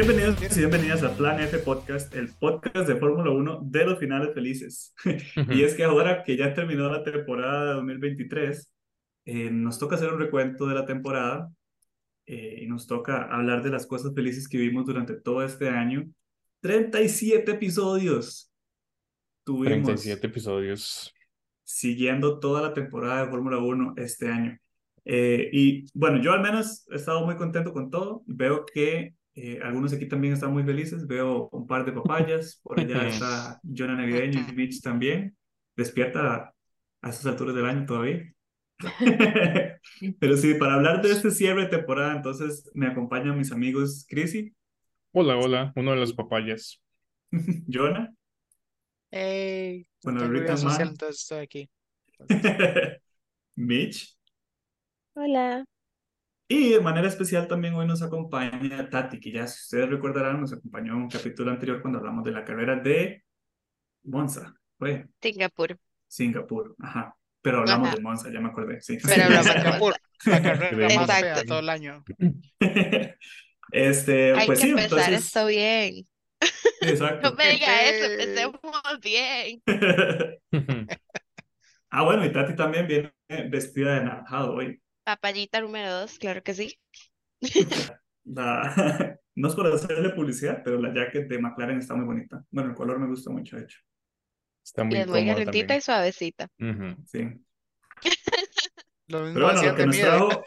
Bienvenidos y bienvenidas a Plan F Podcast, el podcast de Fórmula 1 de los finales felices. y es que ahora que ya terminó la temporada de 2023, eh, nos toca hacer un recuento de la temporada eh, y nos toca hablar de las cosas felices que vimos durante todo este año. 37 episodios. Tuvimos 37 episodios. Siguiendo toda la temporada de Fórmula 1 este año. Eh, y bueno, yo al menos he estado muy contento con todo. Veo que eh, algunos aquí también están muy felices. Veo un par de papayas. Por allá está Jonah Navideño y Mitch también. Despierta a esas alturas del año todavía. Pero sí, para hablar de este cierre de temporada, entonces me acompañan mis amigos Chrissy. Hola, hola, uno de los papayas. Jonah. Hey, bueno, ahorita entonces estoy aquí. Mitch. Hola. Y de manera especial también hoy nos acompaña Tati, que ya si ustedes recordarán nos acompañó en un capítulo anterior cuando hablamos de la carrera de Monza. ¿Fue? Singapur. Singapur, ajá. Pero hablamos de Monza, ya me acordé, sí. Pero hablamos de Singapur, la carrera más fea todo el año. este, Hay pues que sí, empezar entonces... esto bien. Exacto. No me diga eso, empecemos bien. ah, bueno, y Tati también viene vestida de naranjado hoy. Papayita número dos, claro que sí. La... No es por hacerle publicidad, pero la jacket de McLaren está muy bonita. Bueno, el color me gusta mucho, de hecho. Está muy, y es muy calentita y suavecita. Sí. Lo mismo Pero bueno, lo que nos trajo...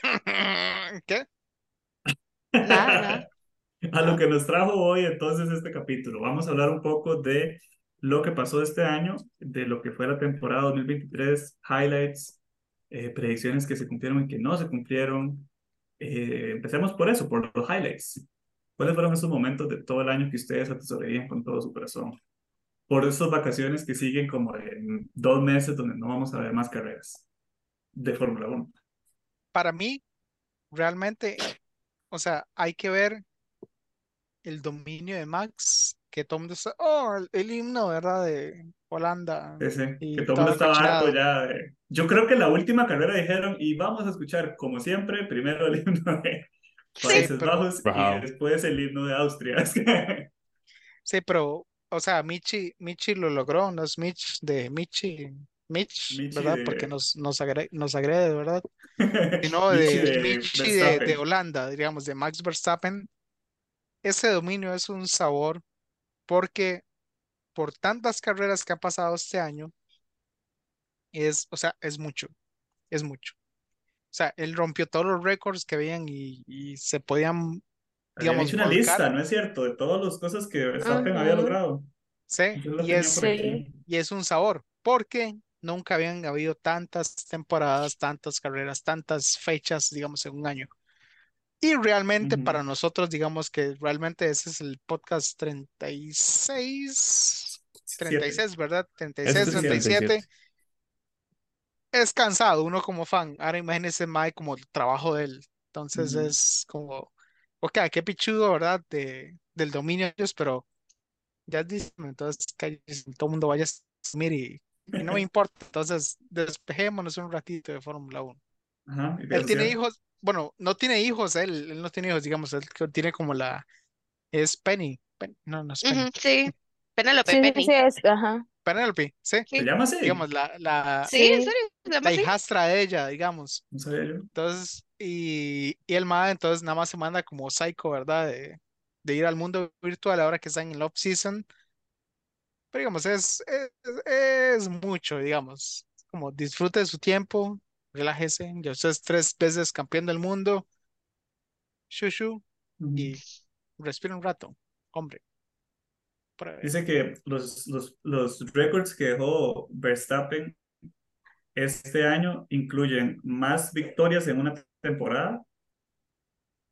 ¿Qué? Nada, nada. A lo que nos trajo hoy entonces este capítulo. Vamos a hablar un poco de lo que pasó este año, de lo que fue la temporada 2023, highlights, eh, predicciones que se cumplieron y que no se cumplieron. Eh, empecemos por eso, por los highlights. ¿Cuáles fueron esos momentos de todo el año que ustedes atesorarían con todo su corazón? Por esas vacaciones que siguen como en dos meses donde no vamos a ver más carreras de Fórmula 1. Para mí, realmente, o sea, hay que ver el dominio de Max, que todo el mundo está, oh, el, el himno, ¿verdad? De Holanda. Ese, y que todo el mundo estaba harto ya de... Yo creo que la última carrera dijeron, y vamos a escuchar, como siempre, primero el himno de Países pero- Bajos Wow. y después el himno de Austria. Es que- Sí, pero, o sea, Michi, Michi lo logró, no es Mitch de Michi, Mitch, Michi ¿verdad? de- Porque nos, nos, agrede, nos agrede, ¿verdad? Sino Michi de de Michi de, Holanda, digamos, de Max Verstappen. Ese dominio es un sabor porque por tantas carreras que ha pasado este año, es, o sea, es mucho, es mucho. O sea, él rompió todos los récords que habían y, y se podían, digamos, hecho una volcar. lista, ¿no es cierto? De todas las cosas que Verstappen había logrado. Sí, y es, aquí. y es un sabor, porque nunca habían habido tantas temporadas, tantas carreras, tantas fechas, digamos, en un año. Y realmente Ujú. para nosotros, digamos que realmente ese es el podcast 36, Siete. 36, ¿verdad? Es 36, suficiente. 37. Es cansado uno como fan. Ahora imagínese Mike como el trabajo de él. Entonces Ujú. es como, ok, qué pichudo, ¿verdad? De, del dominio de ellos, pero ya dicen, entonces cállese, todo el mundo vaya a dormir y, y no me importa. Entonces despejémonos un ratito de Fórmula 1. Ajá, y Él tiene hijos, bueno, no tiene hijos, él, él no tiene hijos, digamos, él que tiene como la, es Penny, Pen- no, no es Penny, sí. Penélope, Sí, sí, Penny. sí, es, ajá. Penelope, sí, ¿Se llama así? digamos, la, la, Sí, en Sí. serio, se llama la así. hijastra de ella, digamos. No sabía yo. Entonces, y, y el MAD entonces nada más se manda como psycho, ¿verdad? De, de ir al mundo virtual ahora que están en el off-season. Pero digamos, es, es, es mucho, digamos. Como disfrute de su tiempo, relájese. Ya usted es tres veces campeón del mundo. Shushu, y respira un rato, hombre. Dice que los, los, los récords que dejó Verstappen este año incluyen más victorias en una temporada,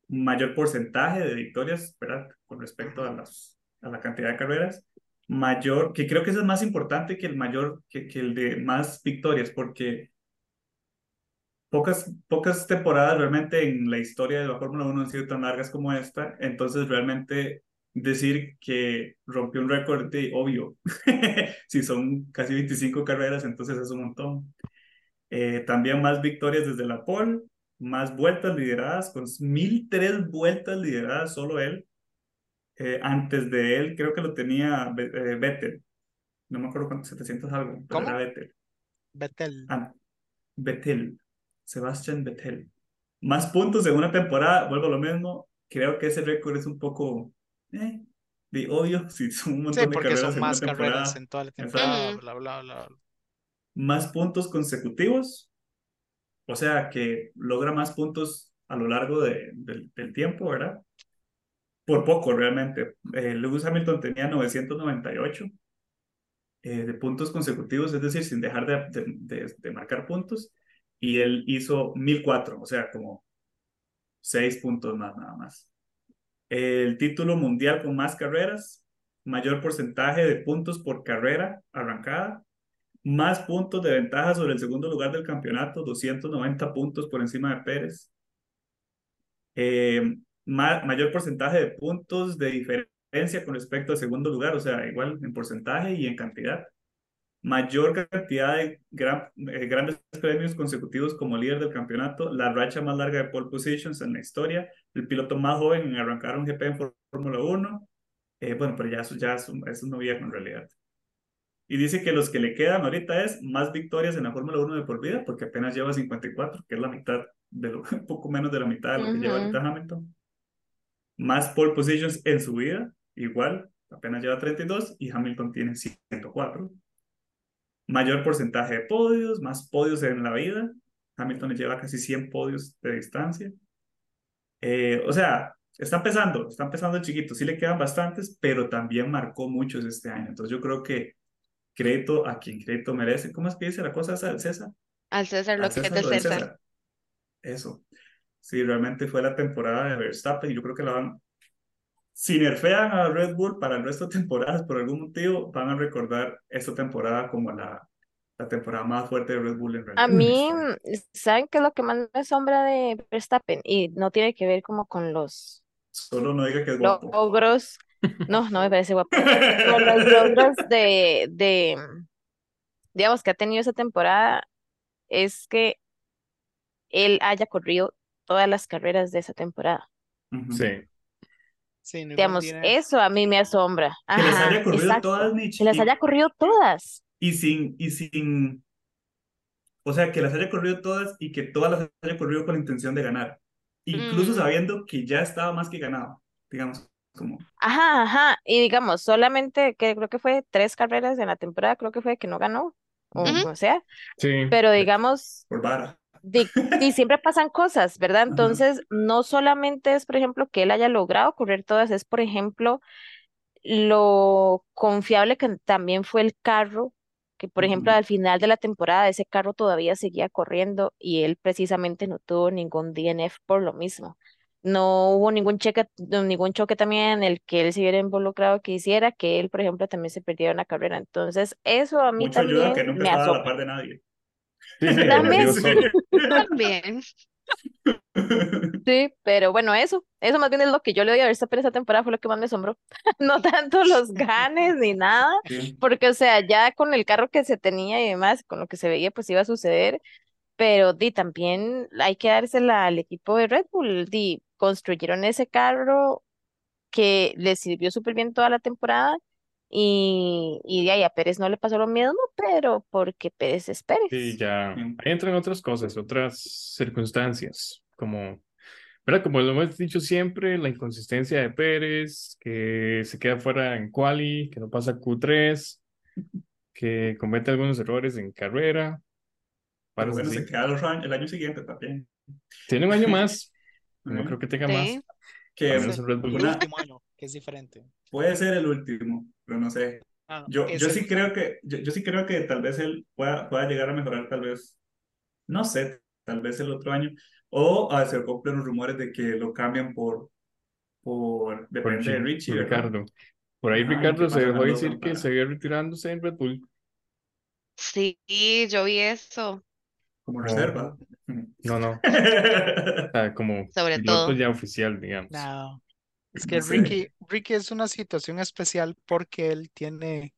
mayor porcentaje de victorias, ¿verdad? Con respecto a, las, a la cantidad de carreras, mayor, que creo que eso es más importante que el mayor, que, que el de más victorias, porque pocas, pocas temporadas realmente en la historia de la Fórmula 1 han sido tan largas como esta, entonces realmente decir que rompió un récord de obvio, si son casi 25 carreras, entonces es un montón. Eh, también más victorias desde la pole, más vueltas lideradas, con 1003 vueltas lideradas solo él. Eh, antes de él, creo que lo tenía eh, Vettel. No me acuerdo cuánto, 700 algo, pero ¿Cómo? era Vettel. Vettel. Ah, Vettel. Sebastian Vettel. Más puntos en una temporada, vuelvo a lo mismo. Creo que ese récord es un poco. Eh, de obvio, si son un montón Sí, de carreras son en una más carreras temporada. en toda la temporada, Ujú. bla, bla, bla. Más puntos consecutivos. O sea, que logra más puntos a lo largo de- del- del tiempo, ¿verdad? Por poco, realmente. Eh, Lewis Hamilton tenía 998 eh, de puntos consecutivos, es decir, sin dejar de, de- de- de marcar puntos, y él hizo 1004, o sea, como 6 puntos más, nada más. El título mundial con más carreras, mayor porcentaje de puntos por carrera arrancada, más puntos de ventaja sobre el segundo lugar del campeonato, 290 puntos por encima de Pérez. Eh, ma- mayor porcentaje de puntos de diferencia con respecto al segundo lugar, o sea, igual en porcentaje y en cantidad. Mayor cantidad de gran- eh, grandes premios consecutivos como líder del campeonato, la racha más larga de pole positions en la historia, el piloto más joven en arrancar un GP en Fór- Fórmula 1. Eh, bueno, pero ya eso ya es un, es un viejo en realidad. Y dice que los que le quedan ahorita es más victorias en la Fórmula 1 de por vida, porque apenas lleva 54, que es la mitad, de lo, un poco menos de la mitad de lo que lleva ahorita Hamilton. Más pole positions en su vida, igual, apenas lleva 32 y Hamilton tiene 104. Mayor porcentaje de podios, más podios en la vida. Hamilton lleva casi 100 podios de distancia. Eh, o sea, está empezando, está empezando chiquito. Sí le quedan bastantes, pero también marcó muchos este año. Entonces yo creo que crédito a quien crédito merece. ¿Cómo es que dice la cosa esa del César? Al César lo Al que es del César. César. Eso. Sí, realmente fue la temporada de Verstappen y yo creo que la van... Si nerfean a Red Bull para el resto de temporadas por algún motivo, van a recordar esta temporada como la, la temporada más fuerte de Red Bull en realidad. A mí. ¿saben qué es lo que más me asombra de Verstappen? Y no tiene que ver como con los Solo no diga que es guapo. logros. No, no me parece guapo. Con los logros de, de, digamos, que ha tenido esa temporada es que él haya corrido todas las carreras de esa temporada. Sí. Sí, no Digamos, tiene- eso a mí me asombra. Que las Ajá, haya corrido exacto. todas, Mitch, Que las y- haya corrido todas. Y sin, y sin, o sea, que las haya corrido todas y que todas las haya corrido con la intención de ganar. Incluso Mm. sabiendo que ya estaba más que ganado, digamos, como, Ajá, ajá. Y digamos, solamente que creo que fue tres carreras en la temporada, creo que fue que no ganó, o como sea. Sí. Pero digamos, por vara. Di- siempre pasan cosas, ¿verdad? Entonces, no solamente es, por ejemplo, que él haya logrado correr todas, es, por ejemplo, lo confiable que también fue el carro, que, por ejemplo, al final de la temporada ese carro todavía seguía corriendo y él precisamente no tuvo ningún DNF por lo mismo. No hubo ningún cheque, ningún choque también en el que él se hubiera involucrado que hiciera que él, por ejemplo, también se perdiera una carrera. Entonces, eso a mí Mucho ayuda que también nunca me estaba a la par de nadie. Sí, sí, También. También. Sí, pero bueno, eso, eso más bien es lo que yo le doy a Verstappen esa temporada, fue lo que más me asombró. No tanto los ganes ni nada, Sí. porque o sea, ya con el carro que se tenía y demás, con lo que se veía, pues iba a suceder, pero di, también hay que dársela al equipo de Red Bull, di, construyeron ese carro que le sirvió súper bien toda la temporada y, y de ahí a Pérez no le pasó lo mismo, pero porque Pérez es Pérez. Sí, ya ahí entran otras cosas, otras circunstancias, como, ¿verdad? Como lo hemos dicho siempre, la inconsistencia de Pérez, que se queda fuera en quali, que no pasa Q3, que comete algunos errores en carrera, paros bueno, así. se queda el año, siguiente también. Tiene un año más, no creo que tenga Sí. más, Que al menos en Red Bull. el una- último año, que es diferente. puede ser el último, pero no sé. Ah, Yo, yo sí creo que, yo, yo sí creo que tal vez él pueda, pueda llegar a mejorar, tal vez, no sé, tal vez el otro año, o a se cumplen los rumores de que lo cambian por, por, por depende de Chi- Richie, por. Ricardo. Por ahí Ricardo se dejó a decir que para- seguía retirándose en Red Bull. Sí, yo vi eso. Como No. reserva. No, no, o sea, como Sobre piloto todo. ya oficial, digamos. No, es que No sé. Ricky, Ricky es una situación especial porque él tiene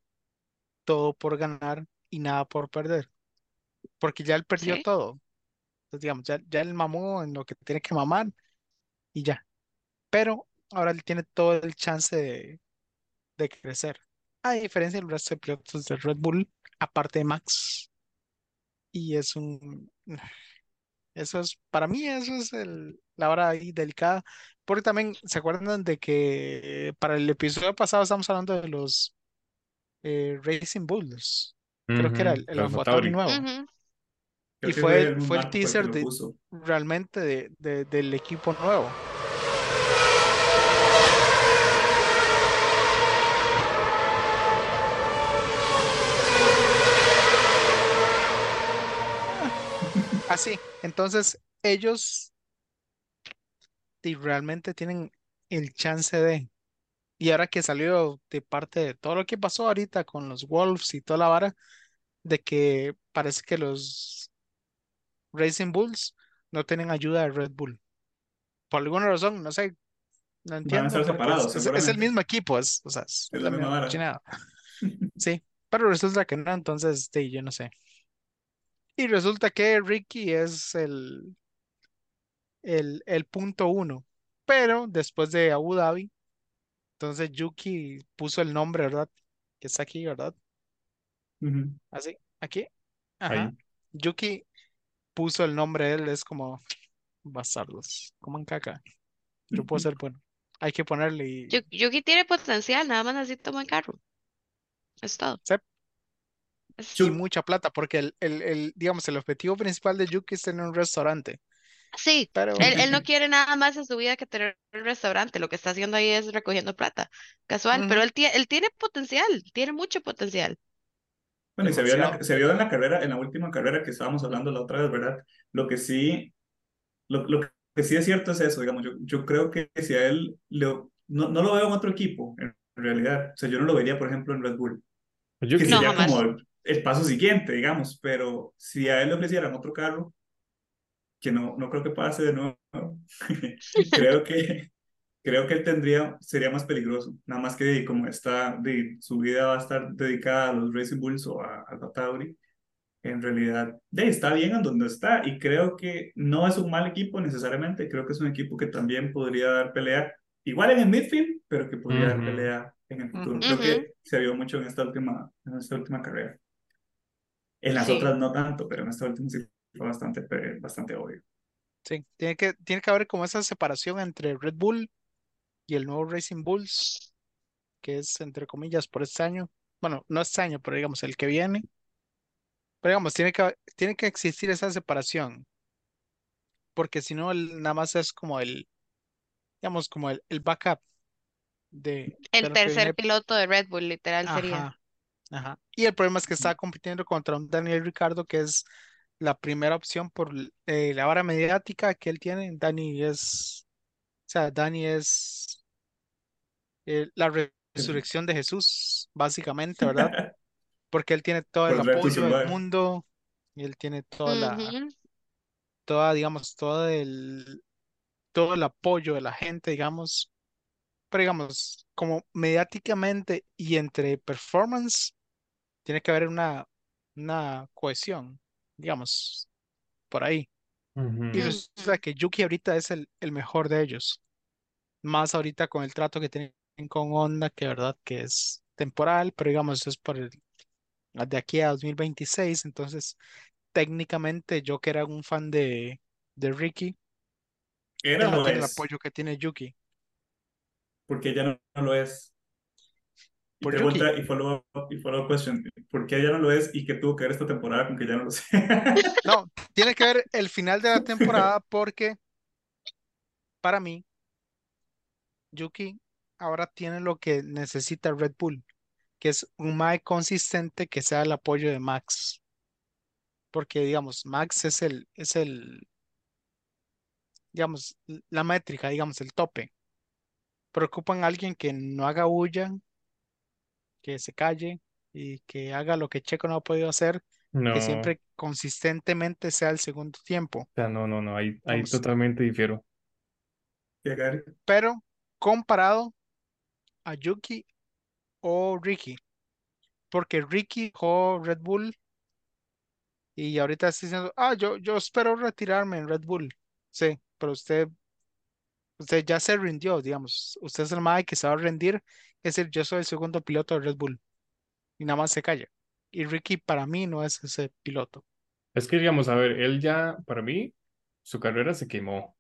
todo por ganar y nada por perder. Porque ya él perdió Sí. todo. Entonces, digamos, ya, ya él mamó en lo que tiene que mamar y ya. Pero ahora él tiene todo el chance de, de crecer. A diferencia del resto de pilotos de Red Bull, aparte de Max. Y es un... Eso es, para mí, eso es el, la hora ahí delicada. Porque también, ¿se acuerdan de que para el episodio pasado estamos hablando de los eh, Racing Bulls? Creo que era el, el Alfa nuevo. Y fue, el fue el teaser de realmente de, de- del equipo nuevo. Así, entonces ellos realmente tienen el chance de, y ahora que salió de parte de todo lo que pasó ahorita con los Wolves y toda la vara, de que parece que los Racing Bulls no tienen ayuda de Red Bull. Por alguna razón, no sé, no Van a entiendo, estar porque es, separados, es- es el mismo equipo, es, o sea, es Es la la misma vara. Sí, pero resulta que no, entonces, sí, yo no sé. Y resulta que Ricky es el, el, el punto uno, pero después de Abu Dhabi, entonces Yuki puso el nombre, ¿verdad? Que está aquí, ¿verdad? Así, aquí, ajá. Ahí. Yuki puso el nombre de él, es como bastardos, como en caca. Yo puedo ser bueno. Hay que ponerle y Yuki tiene potencial, nada más necesita un buen carro. Es todo. Sí. Mucha plata, porque el, el, el, digamos, el objetivo principal de Yuki es tener un restaurante. Sí, Pero él, él no quiere nada más en su vida que tener un restaurante. Lo que está haciendo ahí es recogiendo plata. Casual, pero él, él tiene potencial, tiene mucho potencial. Bueno, y se vio, en la, se vio en la carrera, en la última carrera que estábamos hablando la otra vez, ¿verdad? Lo que sí, lo, lo que sí es cierto es eso, digamos, yo, yo creo que si a él, le, no, no lo veo en otro equipo, en realidad. O sea, yo no lo vería, por ejemplo, en Red Bull, Yo que que- No, sería jamás. como el, paso siguiente, digamos, pero si a él le ofrecieran otro carro, que no, no creo que pase de nuevo, creo que, creo que él tendría, sería más peligroso, nada más que como está, de, su vida va a estar dedicada a los Racing Bulls o a, a Tauri, en realidad de, está bien en donde está y creo que no es un mal equipo necesariamente, creo que es un equipo que también podría dar pelea, igual en el midfield, pero que podría dar Ujú. pelea en el futuro. Ujú. Creo Ujú. que se vio mucho en esta última, en esta última carrera. En las Sí. otras no tanto, pero en esta última sí fue bastante, bastante obvio. Sí, tiene que, tiene que haber como esa separación entre Red Bull y el nuevo Racing Bulls, que es entre comillas por este año. Bueno, no este año, pero digamos el que viene. Pero digamos, tiene que, tiene que existir esa separación, porque si no, nada más es como el, digamos, como el, el backup de, El tercer viene. piloto de Red Bull, literal, sería. Ajá. Y el problema es que está compitiendo contra un Daniel Ricardo, que es la primera opción por eh, la vara mediática que él tiene. Dani es, o sea, Dani es eh, la re- resurrección de Jesús, básicamente, ¿verdad? Porque él tiene todo el apoyo del mundo y él tiene toda la, toda, digamos, todo el, todo el apoyo de la gente, digamos. Pero digamos, como mediáticamente y entre performance, tiene que haber una, una cohesión, digamos, por ahí. Y Ujú. resulta que Yuki ahorita es el, el mejor de ellos. Más ahorita con el trato que tienen con Honda, que verdad que es temporal, pero digamos, es por el, de aquí a 2026. Entonces, técnicamente yo que era un fan de, de Ricky, Era no el apoyo que tiene Yuki. porque ya no, no lo es. Y pregunta y follow up y follow up question, ¿por qué ya no lo es y qué tuvo que ver esta temporada con que ya no lo sea? No, tiene que ver el final de la temporada porque para mí, Yuki ahora tiene lo que necesita Red Bull, que es un Mae consistente que sea el apoyo de Max. Porque, digamos, Max es el, es el, digamos, la métrica, digamos, el tope. Preocupan a alguien que no haga bulla, que se calle y que haga lo que Checo no ha podido hacer, No, que o siempre consistentemente sea el segundo tiempo. sea, no, no, no, ahí, ahí totalmente difiero. Pero comparado a Yuki o Ricky, porque Ricky dejó Red Bull y ahorita está diciendo, ah, yo, yo espero retirarme en Red Bull. Sí, pero usted, Usted ya se rindió, digamos. Usted es el mae que se va a rendir. Es decir, yo soy el segundo piloto de Red Bull. Y nada más se calla. Y Ricky para mí no es ese piloto. Es que, digamos, a ver, él ya, para mí, su carrera se quemó.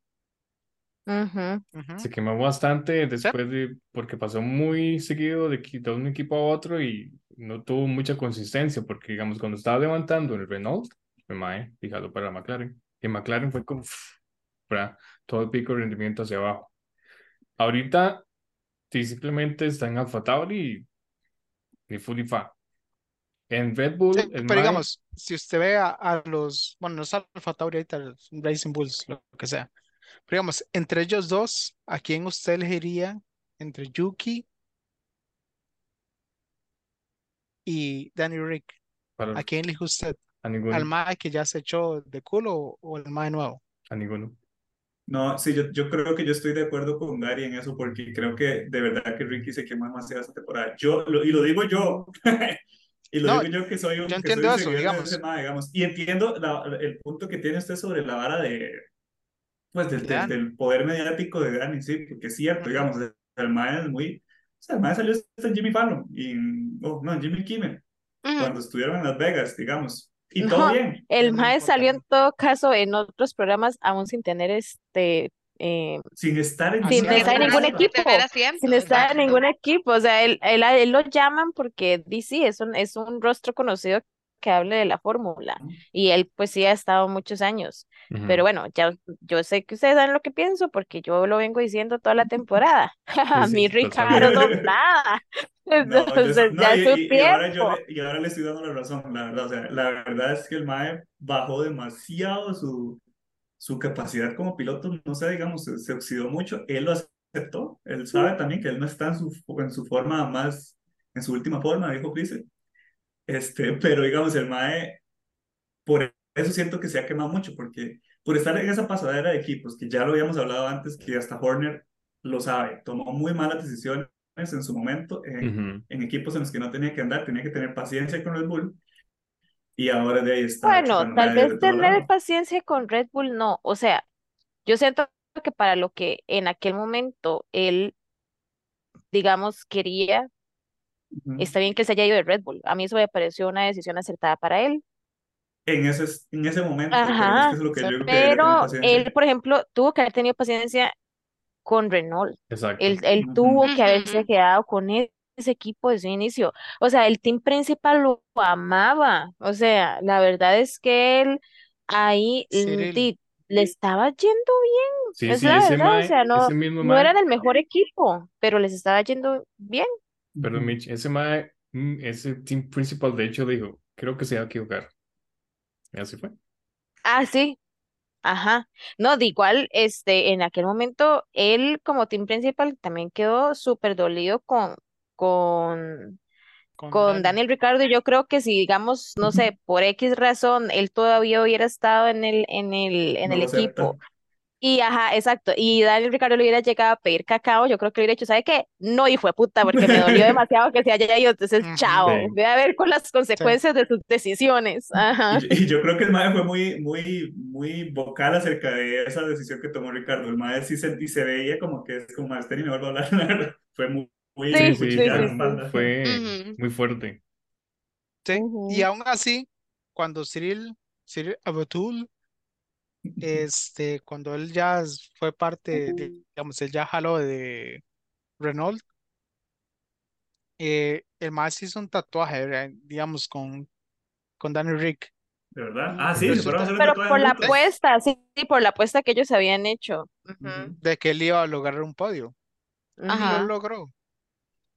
Ujú. Ujú. Se quemó bastante después de, porque pasó muy seguido de, de un equipo a otro y no tuvo mucha consistencia, porque, digamos, cuando estaba levantando el Renault, fue mae, fíjalo para McLaren. Y McLaren fue como, uf, para todo el pico de rendimiento hacia abajo. Ahorita, sí, simplemente está en Alfa Tauri y, y fully fa. En Red Bull, Sí, el pero digamos, si usted ve a, a los, bueno, no es Alfa Tauri ahorita, los Racing Bulls, lo que sea. Pero digamos, entre ellos dos, ¿a quién usted elegiría entre Yuki y Danny Rick? para- ¿A quién elige usted? a ninguno, ¿Al mae que ya se echó de culo o, o al mae nuevo? a ninguno. No, sí, yo, yo creo que yo estoy de acuerdo con Gary en eso porque creo que de verdad que Ricky se quemó demasiado esta temporada. Yo, lo- y lo digo yo, y lo No, digo yo que soy un, yo que soy entiendo un eso, digamos. Y entiendo la- el punto que tiene usted sobre la vara de, pues, del, poder mediático de Dani, sí, porque es cierto, digamos, el, mae es muy, o sea, el mae salió hasta en Jimmy Fallon, y, oh, no, en Jimmy Kimmel, cuando estuvieron en Las Vegas, digamos, y No, todo bien. El mae salió en todo caso en otros programas aún sin tener este eh, Sin estar en sin es. estar en ningún equipo, asiento, sin estar en ningún equipo. O sea, él, él, él lo llaman porque DC es un, es un rostro conocido que hable de la fórmula. Y él pues sí ha estado muchos años. Ujú. Pero bueno, ya yo sé que ustedes saben lo que pienso porque yo lo vengo diciendo toda la temporada. A mí Ricardo nada. No, yo, Entonces ya su y- tiempo. y ahora le estoy dando la razón, la verdad. O sea, la verdad es que el MAE bajó demasiado su, su capacidad como piloto. No sé, digamos, se, se oxidó mucho. Él lo aceptó. Él sabe también que él no está en su, en su forma más, en su última forma, dijo Chris. Este, pero digamos, el MAE, por eso siento que se ha quemado mucho, porque por estar en esa pasadera de equipos, que ya lo habíamos hablado antes, que hasta Horner lo sabe, tomó muy malas decisiones en su momento en, Ujú. en equipos en los que no tenía que andar, tenía que tener paciencia con Red Bull, y ahora de ahí está Bueno, tal vez tener lado. paciencia con Red Bull no. O sea, yo siento que para lo que en aquel momento él, digamos, quería, Está bien que se haya ido de Red Bull. A mí eso me pareció una decisión acertada para él. En ese, en ese momento, pero es que Ajá, es lo que yo pero él, por ejemplo, tuvo que haber tenido paciencia con Renault. Exacto. Él, él tuvo que haberse quedado con e- ese equipo desde un inicio. O sea, el team principal lo amaba. O sea, la verdad es que él ahí le estaba yendo Sí, Es sí, la verdad, o sea, no, no eran el mejor equipo, pero les estaba yendo bien. Perdón. Mitch, ese mae, mm, ese team principal, de hecho, dijo, creo que se va a equivocar. Y así fue. Ah, sí, ajá. No, de igual, este, en aquel momento, él como team principal también quedó súper dolido con, con, con con Dani. Daniel Ricardo. Yo creo que si, digamos, no sé, por X razón, él todavía hubiera estado en el, en el, en No el acepta. Y ajá, exacto. Y Daniel Ricardo le hubiera llegado a pedir cacao, yo creo que le hubiera dicho, ¿sabe qué? No, y fue puta, porque me dolió demasiado que se haya ido. Entonces, chao. Sí. Ve a ver con las consecuencias de sus decisiones. Ajá. Y, yo- y yo creo que el MAE fue muy, muy, muy vocal acerca de esa decisión que tomó Ricardo. El MAE sí se, y se veía como que es como más y me vuelvo a hablar. la verdad. Fue muy, muy, Sí, Sí, muy sí, sí, cuchillada fue, muy fuerte. Sí, y aún así, cuando Cyril, Cyril Abdul, este, cuando él ya fue parte, de- digamos, él ya jaló de Renault, eh, el más hizo un tatuaje, ¿verdad? digamos, con, con Danny Rick. ¿De verdad? Ah, sí, Pero por la apuesta, sí, por la apuesta que ellos habían hecho. De que él iba a lograr un podio. Y lo logró.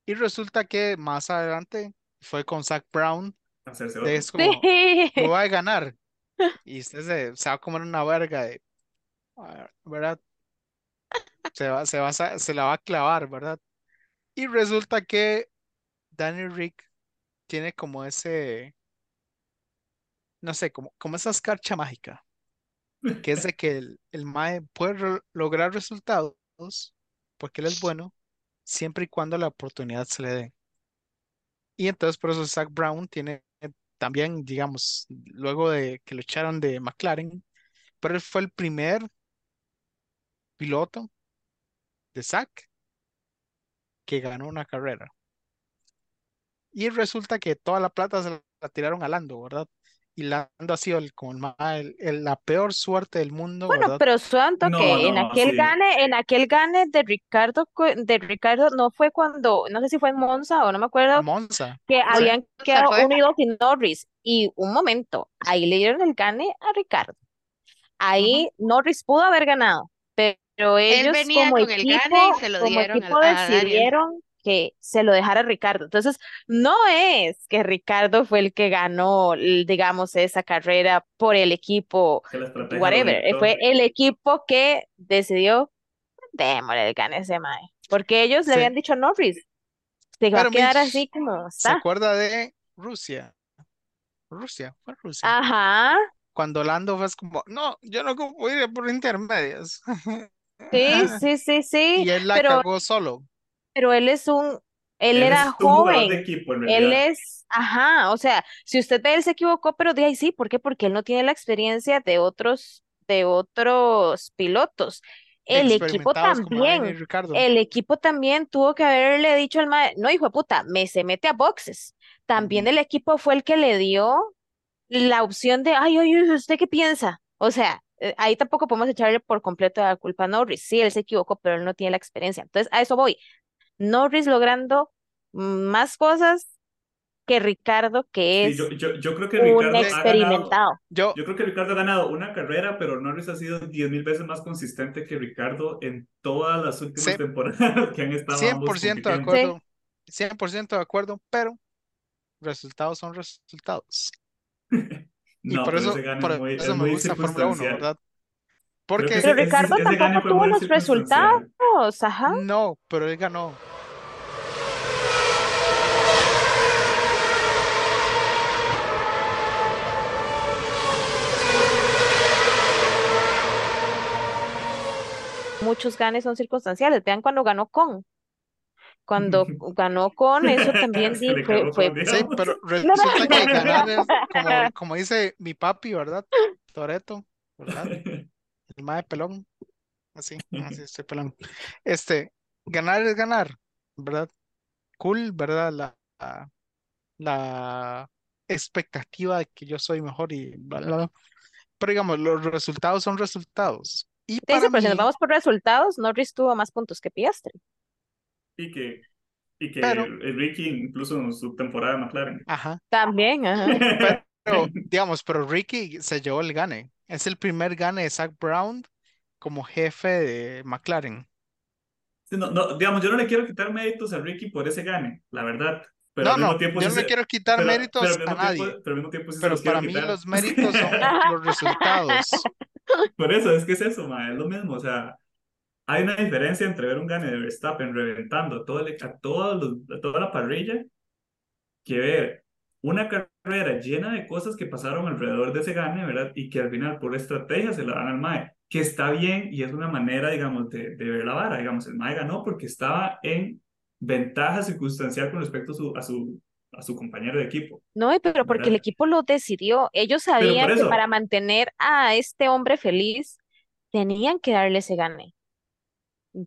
Y resulta que más adelante fue con Zach Brown, Hacerse otro. es como, Sí. voy a ganar. Y usted se, va a comer una verga ah, ¿verdad? Se va, se va, se la va a clavar, ¿verdad? Y resulta que Danny Rick tiene como ese, no sé, como, como esa escarcha mágica, que es de que el, el Mae puede lograr resultados porque él es bueno, siempre y cuando la oportunidad se le dé. Y entonces por eso Zach Brown tiene también, digamos, luego de que lo echaron de McLaren, pero él fue el primer piloto de Zach que ganó una carrera. Y resulta que toda la plata se la tiraron a Lando, ¿verdad? Y Lando ha sido el, como el, el- el- la peor suerte del mundo, Bueno, ¿verdad? pero suanto No, que en aquel sí. gane, en aquel gane de Ricardo, de Ricardo no fue cuando, no sé si fue en Monza o no me acuerdo, Monza. que habían quedado fue. uno y dos y Norris. Y un momento, ahí le dieron el gane a Ricardo. Ahí Norris pudo haber ganado, pero Él ellos venía como con el equipo, gane y se lo como dieron equipo al- a decidieron que se lo dejara Ricardo. Entonces, no es que Ricardo fue el que ganó, digamos, esa carrera por el equipo, whatever. Fue el equipo que decidió, démosle el gane ese mae. Porque ellos le habían dicho a Norris, se va a Pero quedar Mitch, así como ¿se acuerda de Rusia? Rusia, fue Rusia. Ajá, Cuando Lando fue como, no, yo no ocupo ir por intermedias. sí, sí, sí, sí, Y él la pero, cagó solo. Pero él es un, él Él era es un jugador de joven. equipo, en Él realidad. es, ajá, o sea, si usted ve, él se equivocó, pero de ahí sí, ¿por qué? Porque él no tiene la experiencia de otros, de otros pilotos. El equipo Experimentados como Daniel y también, Ricardo. el equipo también tuvo que haberle dicho al mae, no, hijo de puta, me se mete a boxes. También el equipo fue el que le dio la opción de, ay, oye, ¿usted qué piensa? O sea, eh, ahí tampoco podemos echarle por completo la culpa a Norris. Sí, él se equivocó, pero él no tiene la experiencia. Entonces, a eso voy. Norris logrando más cosas que Ricardo, que Sí, es yo, yo, yo creo que un Ricardo ha ganado, experimentado. Yo, yo creo que Ricardo ha ganado una carrera, pero Norris ha sido 10 mil veces más consistente que Ricardo en todas las últimas Sí. temporadas que han estado ambos 100% de acuerdo, 100% de acuerdo, pero resultados son resultados. Y No, por pero eso, por es muy, eso es me muy gusta Fórmula 1, circunstancial. ¿verdad? Porque Pero ese, Ricardo ese tampoco tuvo los resultados, ajá. no, pero él ganó. Muchos ganes son circunstanciales. Vean cuando ganó con. Cuando ganó con, eso también le fue, fue, con Sí, pero resulta que ganar es, como, como dice mi papi, ¿verdad? Toreto, ¿verdad? El mae pelón. Así, así estoy pelón. Este, ganar es ganar, ¿verdad? Cool, ¿verdad? La, la, la expectativa de que yo soy mejor y bla, bla, bla. Pero digamos, los resultados son resultados. Y para sí, pero si nos vamos por resultados, Norris tuvo más puntos que Piastri. Y que, y que Pero- el Ricky, incluso en su temporada en McLaren. ajá, También, ajá. pero digamos, pero Ricky se llevó el gane. Es el primer gane de Zach Brown como jefe de McLaren. Sí, no, no, digamos, yo no le quiero quitar méritos a Ricky por ese gane, la verdad. Pero No, al mismo no, tiempo yo no le quiero quitar pero- méritos pero a tiempo- nadie. pero al mismo tiempo sí Pero para mí quitar. los méritos son los resultados. Por eso, es que es eso, ma, es lo mismo, o sea, hay una diferencia entre ver un gane de Verstappen reventando a, todo el- a, todos los- a toda la parrilla que ver una carrera llena de cosas que pasaron alrededor de ese gane, ¿verdad? Y que al final por estrategia se la dan al MAE, que está bien y es una manera, digamos, de, de ver la vara, digamos, el MAE ganó porque estaba en ventaja circunstancial con respecto a su, a su, a su compañero de equipo. No, pero porque el equipo lo decidió. Ellos sabían que eso. para mantener a este hombre feliz, tenían que darle ese gane.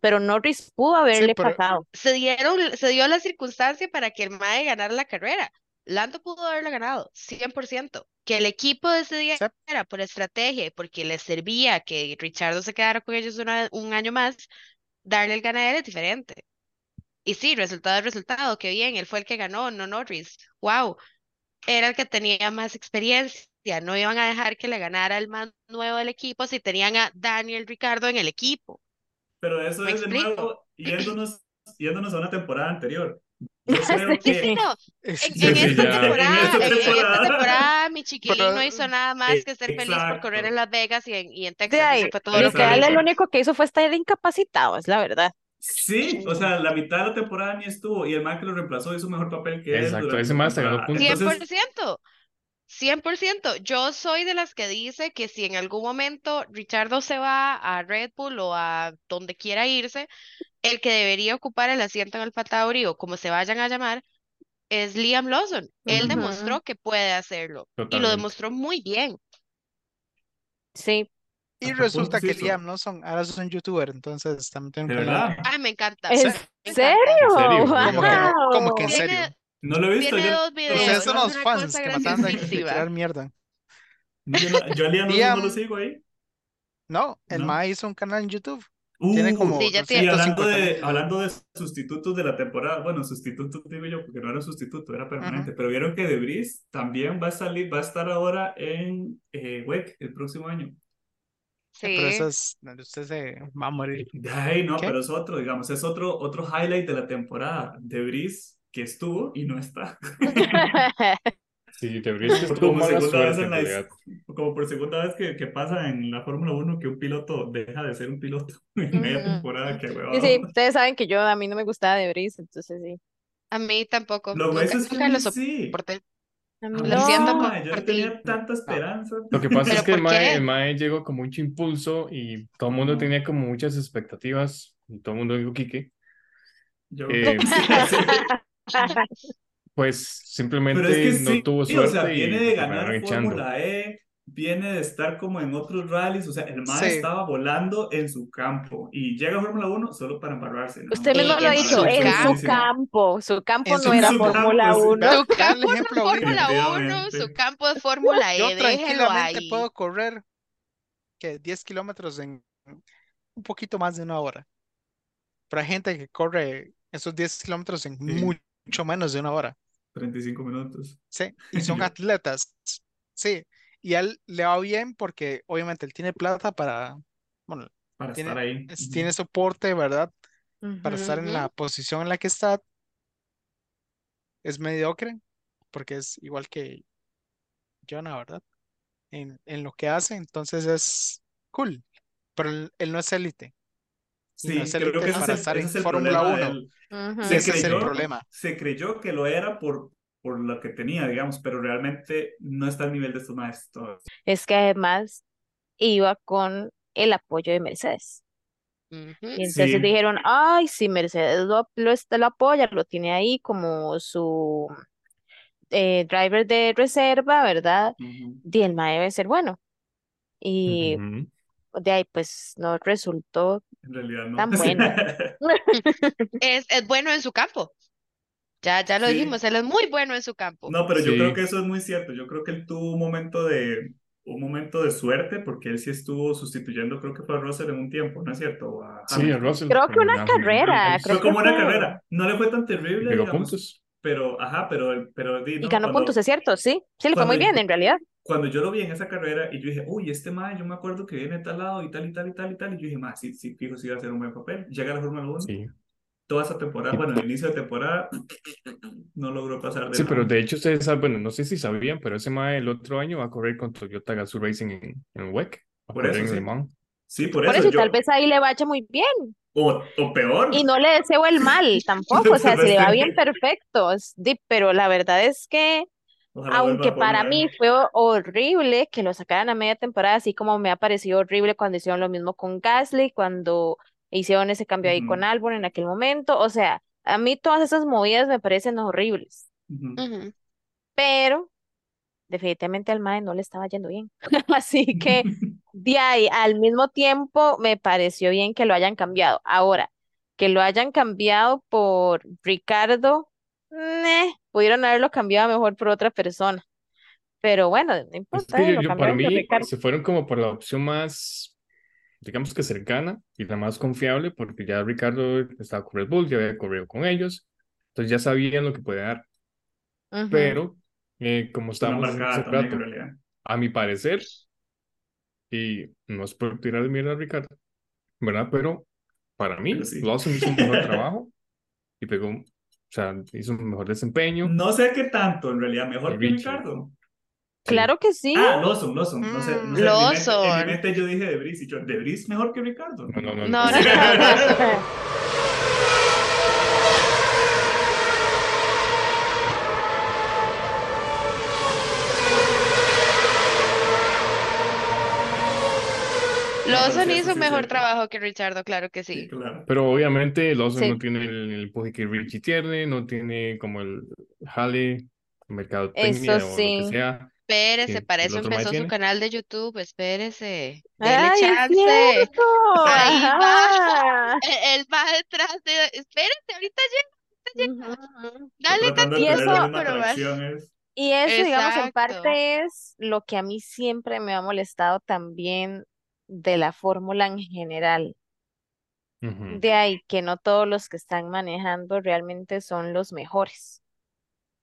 Pero Norris pudo haberle pero- pasado. Se dieron, se dio la circunstancia para que el MAE ganara la carrera. Lando pudo haberla ganado, 100%. Que el equipo decidiera por estrategia y porque les servía que Richardo se quedara con ellos una- un año más, darle el él es diferente. Y sí, resultado es resultado, qué bien, él fue el que ganó, no Norris. Wow, era el que tenía más experiencia. No iban a dejar que le ganara el más nuevo del equipo si tenían a Daniel Ricardo en el equipo. Pero eso ¿Me es de nuevo yéndonos, yéndonos a una temporada anterior. Sí, Sí, que... sí, no. En, Es- en Sí, sí, esta temporada, En esta temporada. mi chiquilín no hizo nada más que ser feliz por correr en Las Vegas y en, y en Texas. ahí, Eso fue todo lo que hizo. único que hizo fue estar incapacitado, es la verdad. Sí, o sea, la mitad de la temporada ni estuvo y el man que lo reemplazó hizo mejor papel que él. Exacto, ese man hasta ganó puntos. Entonces, 100%. 100%. Yo soy de las que dice que si en algún momento Richardo se va a Red Bull o a donde quiera irse, el que debería ocupar el asiento en el Tauri o como se vayan a llamar es Liam Lawson. Él Ujú. demostró que puede hacerlo y lo Totalmente. demostró muy bien. Sí, Y ¿Hasta resulta que hizo? Liam Lawson ahora es un youtuber, entonces también ¿De verdad? Ay, me encanta. ¿En serio? ¿En serio? Como que, no- como que en Tiene- serio. No lo he visto. Tiene Yo, dos Ustedes videos. son es los fans que matan de, tirar mierda. yo, yo a Liam Lawson Liam- no lo sigo ahí. No, el No. mae hizo un canal en YouTube. Tiene Uh, como Sí, ya y tiene- hablando 250 de, hablando de sustitutos de la temporada, bueno, sustitutos digo yo, porque no era sustituto, era permanente, pero vieron que Debris también va a salir, va a estar ahora en eh, WEC el próximo año. Pero Sí. eso es, usted se va a morir. Ay, no, ¿Qué? pero es otro, digamos, es otro, otro highlight de la temporada. Debris que estuvo y no está. Sí, Por estuvo como como por segunda vez que, que pasa en la Fórmula 1 que un piloto deja de ser un piloto en media temporada, que huevado. Sí, sí, ustedes saben que yo a mí no me gustaba de Breeze, entonces sí. A mí tampoco. Lo Nunca, es que nunca lo sí. soporté. Lo no. siento yo tenía tanta esperanza. Lo que pasa es ¿Pero que el mae, el mae llegó con mucho impulso y todo el mundo tenía como muchas expectativas y todo el mundo dijo Quique. Yo, Eh, sí, Pues simplemente es que no sí, tuvo sí, o suerte sea, viene de ganar. Fórmula E, viene de estar como en otros rallies, o sea, el MAE Sí. estaba volando en su campo y llega a Fórmula 1 solo para embarrarse. nada Usted mismo lo ha en dicho, su en su buenísimo. campo. Su campo En no su- era Fórmula campo, sí. 1. Vea- Su campo es. Fórmula 1, Definitivamente. su campo es Fórmula Yo E, déjelo tranquilamente ahí. puedo correr que 10 kilómetros en un poquito más de una hora. Hay gente que corre esos 10 kilómetros en mucho menos de una hora. 35 minutos. Sí, y son atletas. Sí, y a él le va bien porque obviamente él tiene plata para, bueno, Para tiene, estar ahí. es- tiene soporte, ¿verdad? Para estar en la posición en la que está. Es mediocre porque es igual que Jonah, ¿verdad? En, en lo que hace, entonces es cool. Pero él, él no es élite. Sí, no es creo que ese para es ese en es el Fórmula problema de 1. él. Ujú. Se Ese es el creyó, problema. se creyó que lo era por, por lo que tenía, digamos, pero realmente no está al nivel de estos maestros. Es que además iba con el apoyo de Mercedes. Y entonces Sí. dijeron, ay, si Mercedes lo, lo, lo apoya, lo tiene ahí como su eh, driver de reserva, ¿verdad? Y el mae debe ser bueno. Y. de ahí pues no resultó En realidad no. tan bueno. Es, es bueno en su campo. Ya, ya lo Sí. dijimos, él es muy bueno en su campo. No, pero yo creo que eso es muy cierto. Yo creo que él tuvo un momento de, un momento de suerte porque él sí estuvo sustituyendo, creo que fue a Russell en un tiempo, ¿no es cierto? A Sí, a. Russell. Creo que una carrera, creo Fue que como una carrera. No le fue tan terrible, digamos, puntos. pero, ajá, pero, pero di, Y no, ganó cuando- puntos, es cierto, sí. Sí, le fue cuando muy bien en realidad. Cuando yo lo vi en esa carrera y yo dije, uy, este mae, yo me acuerdo que viene de tal lado y tal y tal y tal y tal, y yo dije, más, sí, sí, fijo, sí va a hacer un buen papel. Llega a la Fórmula 1, Sí. toda esa temporada, bueno, el inicio de temporada, no logró pasar de Sí, pero nada. de hecho ustedes saben, bueno, no sé si sabían, pero ese mae el otro año va a correr con Toyota Gazoo Racing en, en WEC. Por eso, en sí. Sí, por Por eso, eso, yo, tal vez ahí le vaya muy bien. o, o peor, Y no le deseo el mal tampoco, o sea, si le va bien, Tal perfecto. Pero la verdad es que, ojalá aunque para mí fue horrible que lo sacaran a media temporada, así como me ha parecido horrible cuando hicieron lo mismo con Gasly, cuando hicieron ese cambio ahí con. Albon en aquel momento. O sea, a mí todas esas movidas me parecen horribles, pero definitivamente al MAE no le estaba yendo bien. Así que de ahí, al mismo tiempo, me pareció bien que lo hayan cambiado. Ahora, que lo hayan cambiado por Ricardo, meh, pudieron haberlo cambiado mejor por otra persona. Pero bueno, no Es importa, que eh, yo, lo yo- para mí Ricardo. se fueron como por la opción más, digamos que cercana y la más confiable, porque ya Ricardo estaba con Red Bull, ya había corrido con ellos, entonces ya sabían lo que podía dar. Ujú. Pero, eh, como estábamos hace también, rato, en a mi parecer, y no es por tirar de mierda a Ricardo, ¿verdad? Pero para mí, Pero sí. Lawson hizo un mejor trabajo y pegó, o sea, hizo un mejor desempeño. No sé qué tanto, en realidad, mejor que Richie. Ricardo. Claro que sí. Ah, Lawson, Lawson, no sé, no sé, en mi mente, en mi Lawson. mente yo dije Debris y yo, Debris mejor que Ricardo. No, no, no, No, no. no, no, Lawson hizo un mejor trabajo que Richardo, claro que Sí, sí. claro. Pero obviamente Lawson Sí. no tiene el, el empuje que Richie tiene, no tiene como el jale, mercadotecnia Eso o lo sí. que sea espérese, que para eso empezó su canal de YouTube, espérese, dele ¡Ay, es chance. cierto! Ahí va. Él, él va detrás de, espérese, ahorita llega, ujú. Está dale de Y eso-. Es... Y eso, digamos, en parte es lo que a mí siempre me ha molestado también de la fórmula en general. De ahí que no todos los que están manejando realmente son los mejores,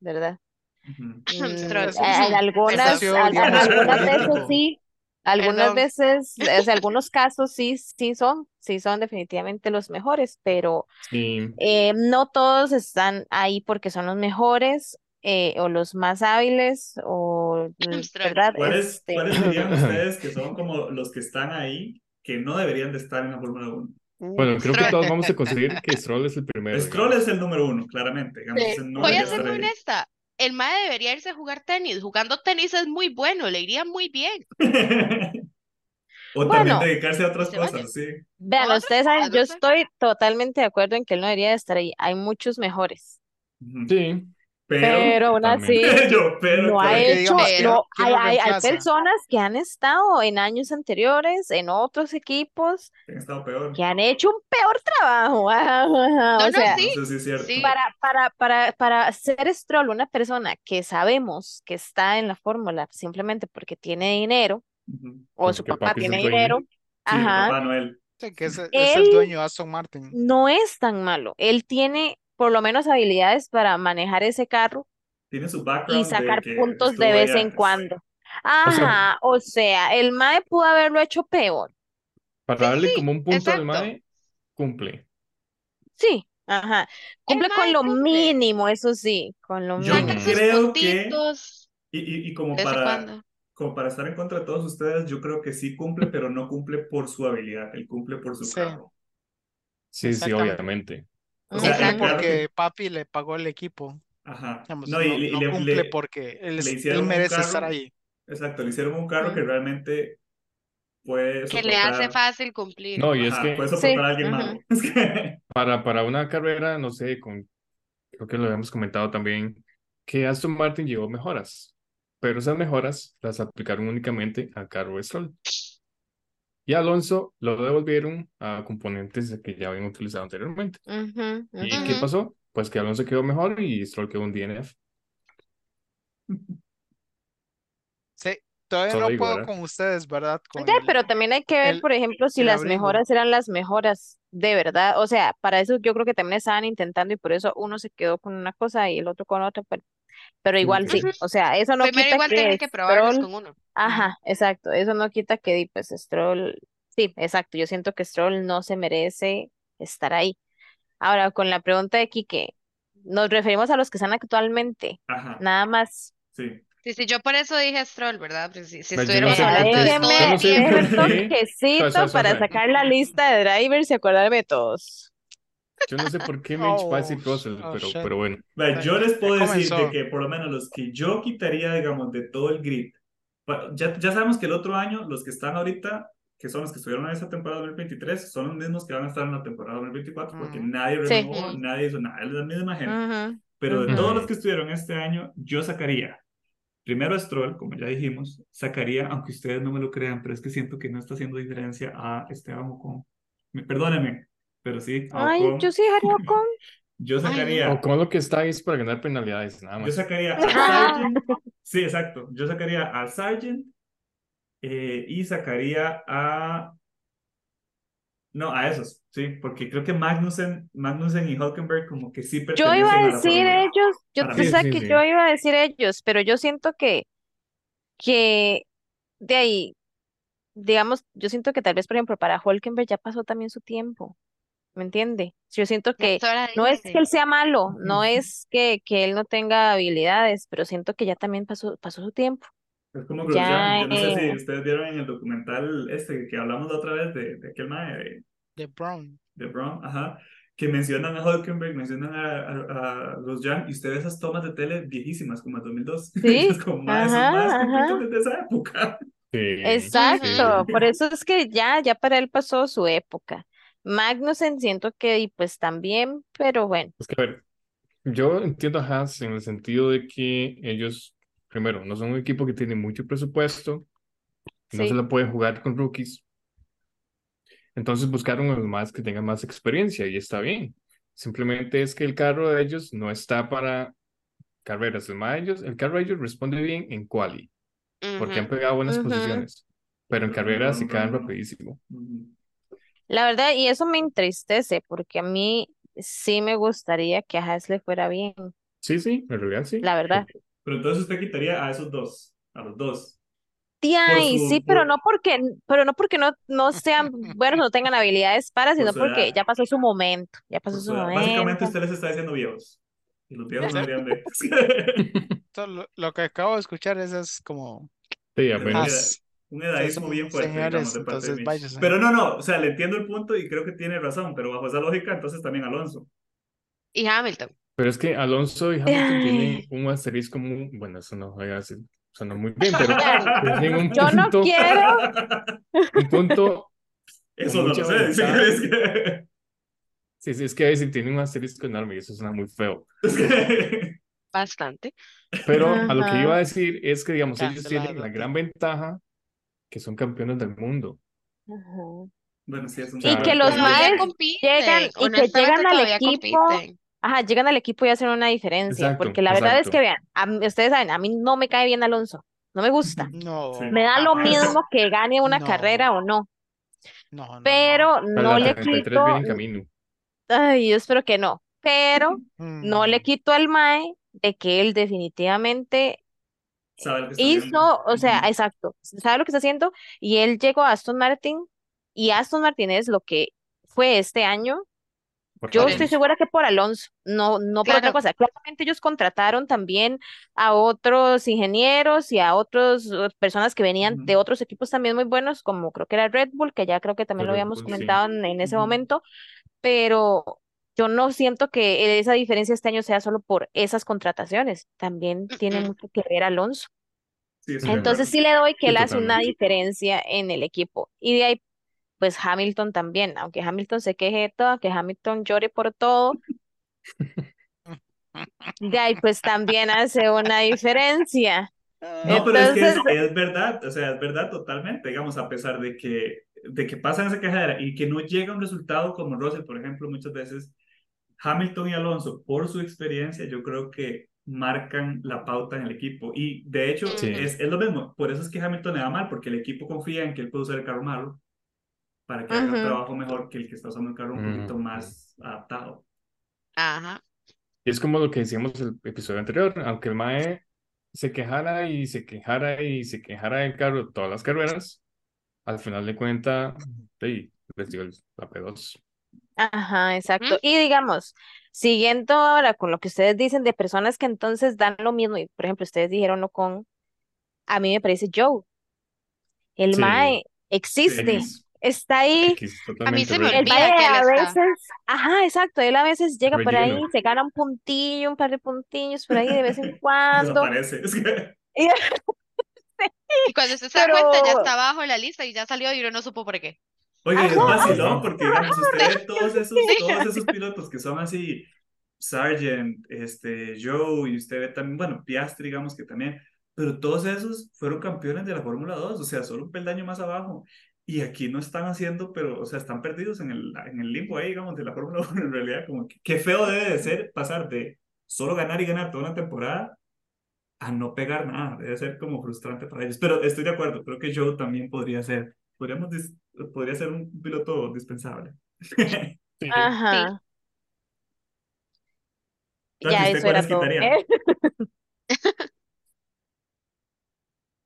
¿verdad? Mm, algunas, veces sí, algunas veces, o sea, algunos casos sí, sí son, sí son definitivamente los mejores, pero Sí. eh, no todos están ahí porque son los mejores eh, o los más hábiles o. ¿Cuáles, Este, ¿Cuáles dirían ustedes que son como los que están ahí que no deberían de estar en la Fórmula 1? Bueno, creo que todos vamos a conseguir que Stroll es el primero. Stroll digamos. es el número uno, claramente. Digamos, Sí. ese no Voy a ser muy honesta. El mae debería irse a jugar tenis. Jugando tenis es muy bueno, le iría muy bien. O también Bueno. dedicarse a otras vaya. cosas, sí. vean, ustedes saben, yo estoy totalmente de acuerdo en que él no debería de estar ahí. Hay muchos mejores. Sí. Pero, pero aún así yo, pero, no ha hecho, digamos, ¿quién- no, hay, hay, hay personas que han estado en años anteriores en otros equipos han estado peor. que han hecho un peor trabajo. No, O no, sea, sí. Eso sí es cierto. Sí. para, para, para, para ser Stroll una persona que sabemos que está en la fórmula simplemente porque tiene dinero Ujú. o su Porque papá es el tiene dinero, Sí, ajá, Papá Noel. Que es, es el dueño de Aston Martin. no es tan malo. Él tiene por lo menos habilidades para manejar ese carro Tiene su y background sacar puntos de vez en cuando. Ajá, o sea, el MAE pudo haberlo hecho peor. Para Sí, darle sí, como un punto al. MAE, cumple. Sí, ajá. Cumple con lo cumple. mínimo, eso sí, con lo Yo mínimo. creo que- Y, y, y como para, como para estar en contra de todos ustedes, yo creo que sí cumple, pero no cumple por su habilidad, él cumple por su Sí. carro. Sí, sí, obviamente. O sea, porque que- papi le pagó el equipo. Ajá. Digamos, No, no, y, le- no le- cumple le- porque él, merece carro- estar ahí. Exacto, le hicieron un carro que realmente puede Que le hace soportar, fácil cumplir. No, y es ajá, que puede soportar Sí, a alguien. Es que- para, para una carrera, no sé, con, creo que lo habíamos comentado también, que Aston Martin llevó mejoras, pero esas mejoras las aplicaron únicamente al carro de Stroll. Y Alonso lo devolvieron a componentes que ya habían utilizado anteriormente. ¿Y qué pasó? Pues que Alonso quedó mejor y Stroll quedó un DNF. Sí, todavía Solo no digo, puedo ¿verdad? con ustedes, ¿verdad? Con Ya, el- pero también hay que ver, el- por ejemplo, si las abrigo. mejoras eran las mejoras de verdad. O sea, para eso yo creo que también estaban intentando y por eso uno se quedó con una cosa y el otro con otra, pero, pero igual sí. O sea, eso no Primero quita igual que que probarlos Stroll, con uno. ajá, exacto, eso no quita que di, pues Stroll, sí, exacto, yo siento que Stroll no se merece estar ahí. Ahora, con la pregunta de Quique, nos referimos a los que están actualmente, Ajá, nada más. sí. Sí, sí, yo por eso dije Stroll, ¿verdad? Porque si, si Pues estuviéramos hablando de Déjeme, un toquecito para sacar la lista de drivers y acordarme de todos. Yo no sé por qué Mitch va a decir Oh, Russell, oh, pero, shit. pero bueno. Yo les puedo decir de que por lo menos los que yo quitaría, digamos, de todo el grid, ya, ya sabemos que el otro año, los que están ahorita, que son los que estuvieron en esa temporada 2023, son los mismos que van a estar en la temporada 2024, porque Ujú. nadie Sí. renovó, Ujú. nadie hizo nada, es la misma gente. Ujú, Pero de ujú. todos Ujú. los que estuvieron este año, yo sacaría primero a Stroll, como ya dijimos, sacaría, aunque ustedes no me lo crean, pero es que siento que no está haciendo diferencia a Esteban Ocon. Me- Perdónenme, pero sí, a Ay, Ocon. yo sí dejaría Ocon. Yo sacaría, O con lo que está ahí es para ganar penalidades, nada yo más. sacaría a Sargent. Sí, exacto. Yo sacaría a Sargent eh, y sacaría a. No, a esos, sí, porque creo que Magnussen, Magnussen y Hulkenberg como que sí Yo iba a decir ellos, yo sí, que sí. yo iba a decir ellos, pero yo siento que, que de ahí, digamos, yo siento que tal vez, por ejemplo, para Hulkenberg ya pasó también su tiempo, ¿me entiende? Yo siento que de no es que él sea malo, no es que, que él no tenga habilidades, pero siento que ya también pasó, pasó su tiempo. Es como Ya, Grosjean. Yo no sé si eh. ustedes vieron en el documental este que hablamos la otra vez de, de aquel mae de, De Brown. de Brown, ajá, que mencionan a Hulkenberg, mencionan a, a, a Grosjean y usted ve esas tomas de tele viejísimas como el 2002. Sí, Y es como, esos ajá, compiten desde esa época. Sí, Exacto, sí. por eso es que ya, ya para él pasó su época. Magnussen siento que y pues también, pero bueno. Es que, a ver, yo entiendo a Haas en el sentido de que ellos primero, no son un equipo que tiene mucho presupuesto, no Sí. se la puede jugar con rookies. Entonces buscaron a los más que tengan más experiencia y está bien. Simplemente es que el carro de ellos no está para carreras. El, más de ellos, el carro de ellos responde bien en quali, porque han pegado buenas posiciones, pero en carreras se caen rapidísimo. La verdad, y eso me entristece porque a mí sí me gustaría que a Haas le fuera bien, Sí, sí, en realidad sí. la verdad. Pero entonces usted quitaría a esos dos, a los dos. Tía, Por y su- sí, pero por- no porque, pero no porque no, no sean buenos, no tengan habilidades para, sino su porque edad. ya pasó su momento, ya pasó Por su su edad. Básicamente momento. usted les está diciendo viejos. Y los viejos no deberían de... Lo, lo que acabo de escuchar es, es como Sí, a Es menos. Haas. Un edadismo son bien fuerte, señores, digamos, de parte de entonces Mitch. váyase. Pero no, no, o sea, le entiendo el punto y creo que tiene razón, pero bajo esa lógica, entonces también Alonso. Y Hamilton. Pero es que Alonso y Hamilton Ay. tienen un asterisco muy, bueno, eso no voy a decir, suena muy bien, pero tienen un Yo no punto, quiero, un punto, Eso no lo sé, que es que... sí, sí, es que a veces tienen un asterisco enorme y eso suena muy feo. Bastante. Pero a lo que Ajá. iba a decir es que, digamos, ellos tienen la gran ventaja que son campeones del mundo. Bueno, sí, es un... Y Y que los Todavía maes compiten. llegan y que llegan al equipo, compiten. ajá, llegan al equipo y hacen una diferencia, Exacto, porque la verdad es que vean, a ustedes saben, a mí no me cae bien Alonso, no me gusta, No, Sí. me da lo mismo que gane una No. carrera o no, No, no, no. pero no le 33 quito, ay, yo espero que no, pero no le Mm, quito al mae de que él definitivamente Sabe lo que está haciendo. o sea, exacto, sabe lo que está haciendo y él llegó a Aston Martin y Aston Martin es lo que fue este año. Por Yo estoy segura que por Alonso, no, no por otra cosa. Claramente ellos contrataron también a otros ingenieros y a otras personas que venían de otros equipos también muy buenos, como creo que era Red Bull, que ya creo que también lo habíamos Bull, sí. comentado en, en ese momento, pero yo no siento que esa diferencia este año sea solo por esas contrataciones, también tiene mucho que ver Alonso. Sí, Entonces sí le doy que Sí, él hace una diferencia en el equipo. Y de ahí, pues Hamilton también, aunque Hamilton se queje de todo, que Hamilton llore por todo, de ahí pues también hace una diferencia. No, pero es que es verdad, o sea, es verdad totalmente, digamos, a pesar de que, de que pasan esa quejadera y que no llega un resultado como Russell, por ejemplo, muchas veces, Hamilton y Alonso, por su experiencia, yo creo que marcan la pauta en el equipo. Y de hecho, Sí. es, es lo mismo, por eso es que Hamilton le da mal, porque el equipo confía en que él puede usar el carro malo para que haga un trabajo mejor que el que está usando el carro un poquito más adaptado. Ajá. Y es como lo que decíamos el episodio anterior, aunque el Mae se quejara y se quejara y se quejara del carro todas las carreras, al final de cuentas, sí, les dio la P2. Ajá, exacto. Y digamos, siguiendo ahora con lo que ustedes dicen de personas que entonces dan lo mismo, y por ejemplo, ustedes dijeron con, a mí me parece Joe. El Sí. mae existe, X, está ahí. A mí se me real. El olvida mae que él a está. veces, ajá, exacto, él a veces llega por ahí, se gana un puntillo, un par de puntillos por ahí de vez en cuando. Desaparece. Es que, Y- Y cuando usted se da Pero- cuenta, ya está abajo en la lista y ya salió y uno no supo por qué. Oye, es Ajá. vacilón porque, digamos, usted ve todos esos, todos esos pilotos que son así, Sargent, este, Joe, y usted ve también, bueno, Piastri, digamos que también, pero todos esos fueron campeones de la Fórmula 2, o sea, solo un peldaño más abajo. Y aquí no están haciendo, pero, o sea, están perdidos en el, en el limbo ahí, digamos, de la Fórmula 1, en realidad, como que qué feo debe de ser pasar de solo ganar y ganar toda una temporada a no pegar nada, debe ser como frustrante para ellos. Pero estoy de acuerdo, creo que Joe también podría ser, podríamos, dis- podría ser un piloto dispensable. Sí. Ajá. Tati, Ya ¿usted eso era todo. quitaría? ¿eh?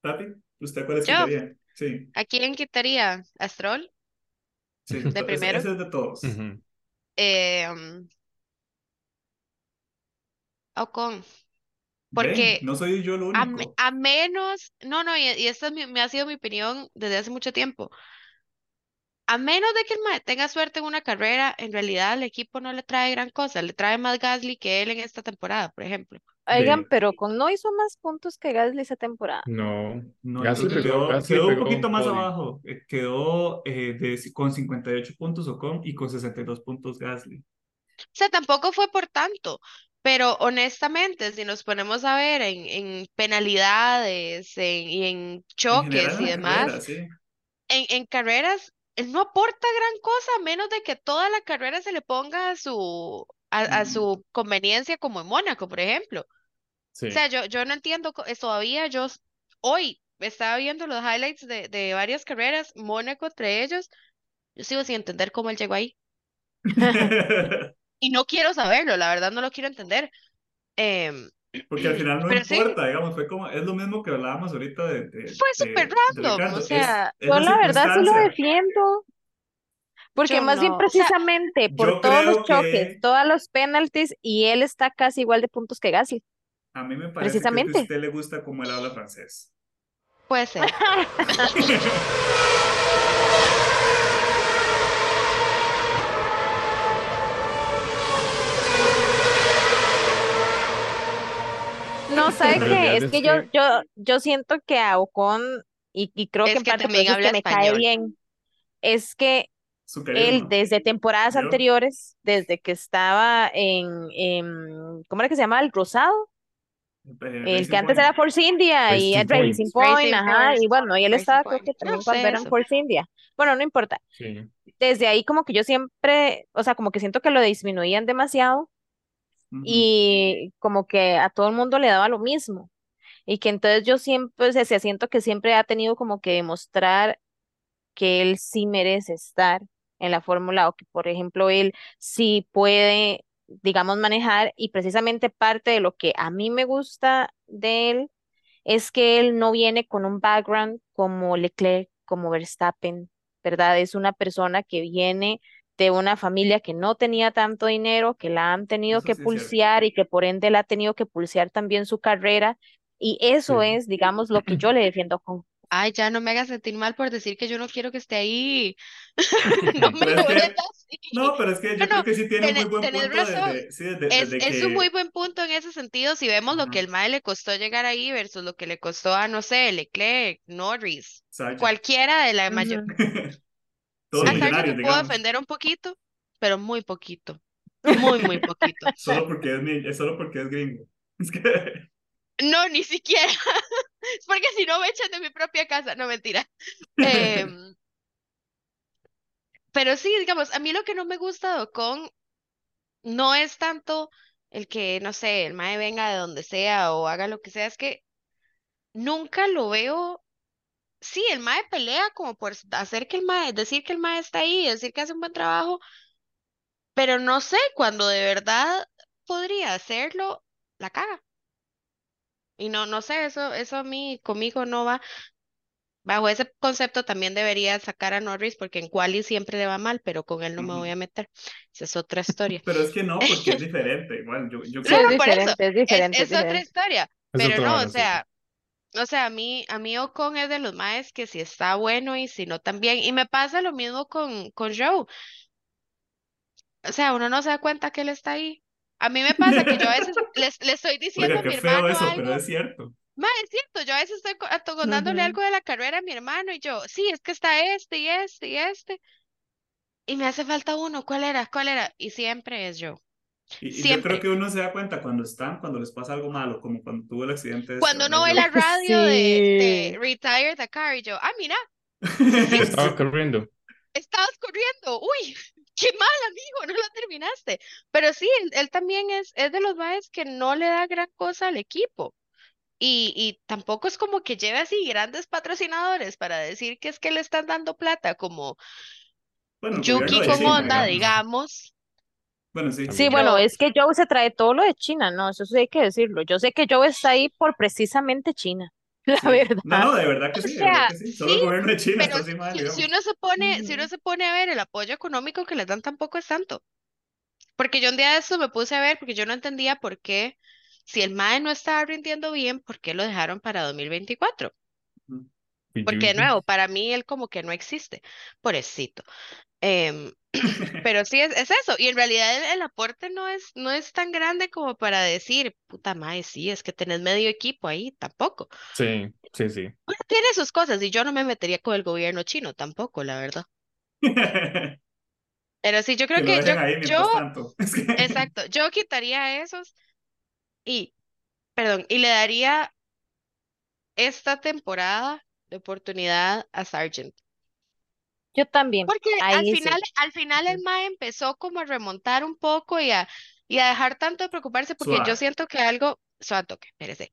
Tati, ¿usted cuáles Yo. quitaría? Sí, ¿A quién quitaría? ¿A Stroll? sí, ¿De ese, primero? ese es de todos. Ujú. Eh, um, Ocon. Ven, Porque no soy yo el a, me- único. a menos, no, no, y, y esta es mi- me ha sido mi opinión desde hace mucho tiempo. A menos de que el mae tenga suerte en una carrera, en realidad el equipo no le trae gran cosa, le trae más Gasly que él en esta temporada, por ejemplo. Oigan, pero con no hizo más puntos que Gasly esa temporada. No, No, Gasly creo que pegó, quedó, Gasly quedó un poquito más podium. abajo. Eh, Quedó eh, de- con 58 puntos Ocon y con 62 puntos Gasly. O sea, tampoco fue por tanto, Pero honestamente, si nos ponemos a ver en, en penalidades en- y en choques y en la demás, carrera, sí. en, en carreras, él no aporta gran cosa, a menos de que toda la carrera se le ponga a su, a, a Ujú. su conveniencia, como en Mónaco, por ejemplo. O Sí. sea, yo, yo no entiendo es todavía, yo hoy estaba viendo los highlights de, de varias carreras, Mónaco entre ellos, yo sigo sin entender cómo él llegó ahí. Y no quiero saberlo, la verdad no lo quiero entender. Em, Porque al final no sí, importa, digamos, fue como, es lo mismo que hablábamos ahorita de, de, fue súper random, o es, sea, es Yo la verdad sí lo defiendo, porque yo más bien no, o sea, precisamente por todos los choques, que todos los penalties, y él está casi igual de puntos que Gasly, a mí me parece que es que a precisamente. usted le gusta como él habla francés. puede ser. No, ¿sabe En qué? Es que yo, que, yo, yo siento que a Ocon, y, y creo que Es en que parte por también habla que me cae bien, es que él desde temporadas ¿vio? anteriores, desde que estaba en, en ¿cómo era que se llama? El Rosado, Eh, el que Racing antes Point. era Force India y Racing Point. Racing Point, Racing ajá, y bueno, y él Racing estaba creo Point. que No también cuando sé era en eso. Force India. Bueno, no importa. Sí. Desde ahí como que yo siempre, o sea, como que siento que lo disminuían demasiado Y como que a todo el mundo le daba lo mismo. Y que entonces yo siempre, sí siento que siempre ha tenido como que demostrar que él sí merece estar en la Fórmula o que, por ejemplo, él sí puede, digamos, manejar y precisamente parte de lo que a mí me gusta de él es que él no viene con un background como Leclerc, como Verstappen, ¿verdad? Es una persona que viene de una familia que no tenía tanto dinero, que la han tenido Eso que sí pulsear y que por ende la ha tenido que pulsear también su carrera. Y eso Sí. es, digamos, lo que yo le defiendo con Ay, ya no me hagas sentir mal por decir que yo no quiero que esté ahí. No me es que, así. no, pero es que yo no, creo que sí tiene un muy tenés, buen tenés punto razón. desde, sí, desde, Es, desde es un muy que, buen punto en ese sentido si vemos lo que el MAE le costó llegar ahí versus lo que le costó a, no sé, Leclerc, Norris, cualquiera de la mayor. Todos los Sí. Sargent millonarios, lo puedo defender un poquito, pero muy poquito. Muy, muy poquito. Solo porque es, solo porque es gringo. Es que, No, ni siquiera. Es porque si no me echan de mi propia casa. No, mentira. Em, pero sí, digamos, a mí lo que no me gusta de Ocon no es tanto el que, no sé, el mae venga de donde sea o haga lo que sea, es que nunca lo veo. Sí, el mae pelea como por hacer que el mae, decir que el mae está ahí, decir que hace un buen trabajo, pero no sé, cuando de verdad podría hacerlo, la caga. Y no, no sé, eso, eso a mí, conmigo no va. Bajo ese concepto también debería sacar a Norris porque en quali siempre le va mal, pero con él no me voy a meter. Esa es otra historia. Pero es que no, porque es diferente. Igual, yo, yo No, creo no, diferente, es Es, diferente, es es otra historia. Es Pero no, o sea, o sea, a mí, a mí Ocon es de los maes que si está bueno y si no también. Y me pasa lo mismo con, con Joe. O sea, uno no se da cuenta que él está ahí. A mí me pasa que yo a veces le estoy diciendo Oiga, a mi hermano eso, pero es cierto. Ma, es cierto, yo a veces estoy co- atogondándole Ujú. algo de la carrera a mi hermano y yo, sí, es que está este y este y este. Y me hace falta uno, ¿cuál era? ¿Cuál era? Y siempre es yo. Y, y yo creo que uno se da cuenta cuando están, cuando les pasa algo malo, como cuando tuvo el accidente este, Cuando uno ve la radio de, de Sí. Retire the Car y yo, ah, mira, sí, Estaba Sí. corriendo. estabas corriendo. Uy, qué mal, amigo, no lo terminaste. Pero sí, él, él también es, es de los maes que no le da gran cosa al equipo. Y, y tampoco es como que lleve así grandes patrocinadores para decir que es que le están dando plata, como Bueno, gobierno Yuki de con Honda, digamos. Bueno, sí. Bueno, es que Joe se trae todo lo de China, ¿no? Eso sí hay que decirlo. Yo sé que Joe está ahí por precisamente China, la Sí. Verdad. no, de verdad que O sí, de verdad sea, que sí. Solo el sí, gobierno de China pero está encima si, si uno se pone, si uno Ujú. se pone a ver el apoyo económico que les dan tampoco es tanto. Porque yo un día de esto me puse a ver, porque yo no entendía por qué, si el MAE no estaba rindiendo bien, ¿por qué lo dejaron para 2024? Porque de nuevo, para mí él como que no existe, pobrecito. Em, pero sí es, es eso, y en realidad el, el aporte no es, no es tan grande como para decir, puta madre, sí, es que tenés medio equipo ahí, tampoco. Sí, sí, sí. Bueno, tiene sus cosas, y yo no me metería con el gobierno chino tampoco, la verdad. Pero sí, yo creo Que yo, yo, tanto. Exacto, yo quitaría esos y, perdón, y le daría esta temporada de oportunidad a Sargent. Yo también. Porque al Ahí sí. final, al final el Mae empezó como a remontar un poco y a, y a dejar tanto de preocuparse porque yo siento que algo, suave toque, espérese.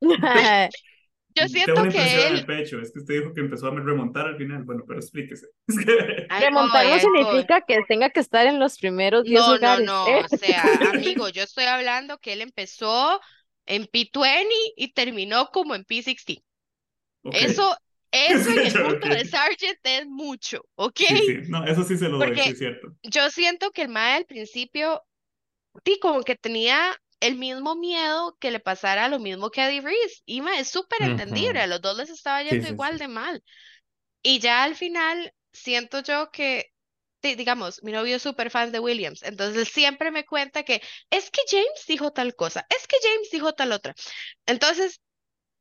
Yo Tengo siento una impresión que en el él, pecho. Es que usted dijo que empezó a remontar al final. Bueno, pero explíquese. Remontar no significa que tenga que estar en los primeros 10 No, no, lugares. no, ¿eh? o sea, amigo, yo estoy hablando que él empezó en P20 y terminó como en P16. Ok. Eso, eso en el punto de Sargent es mucho, ¿ok? Sí, sí. No, eso sí se lo doy, Porque- sí es cierto. Yo siento que el Mae al principio, sí, como que tenía el mismo miedo que le pasara lo mismo que a Eddie Reese. Y mae, es súper entendible, a los dos les estaba yendo sí, igual de mal. Y ya al final siento yo que, di- digamos, mi novio es súper fan de Williams, entonces siempre me cuenta que es que James dijo tal cosa, es que James dijo tal otra. Entonces,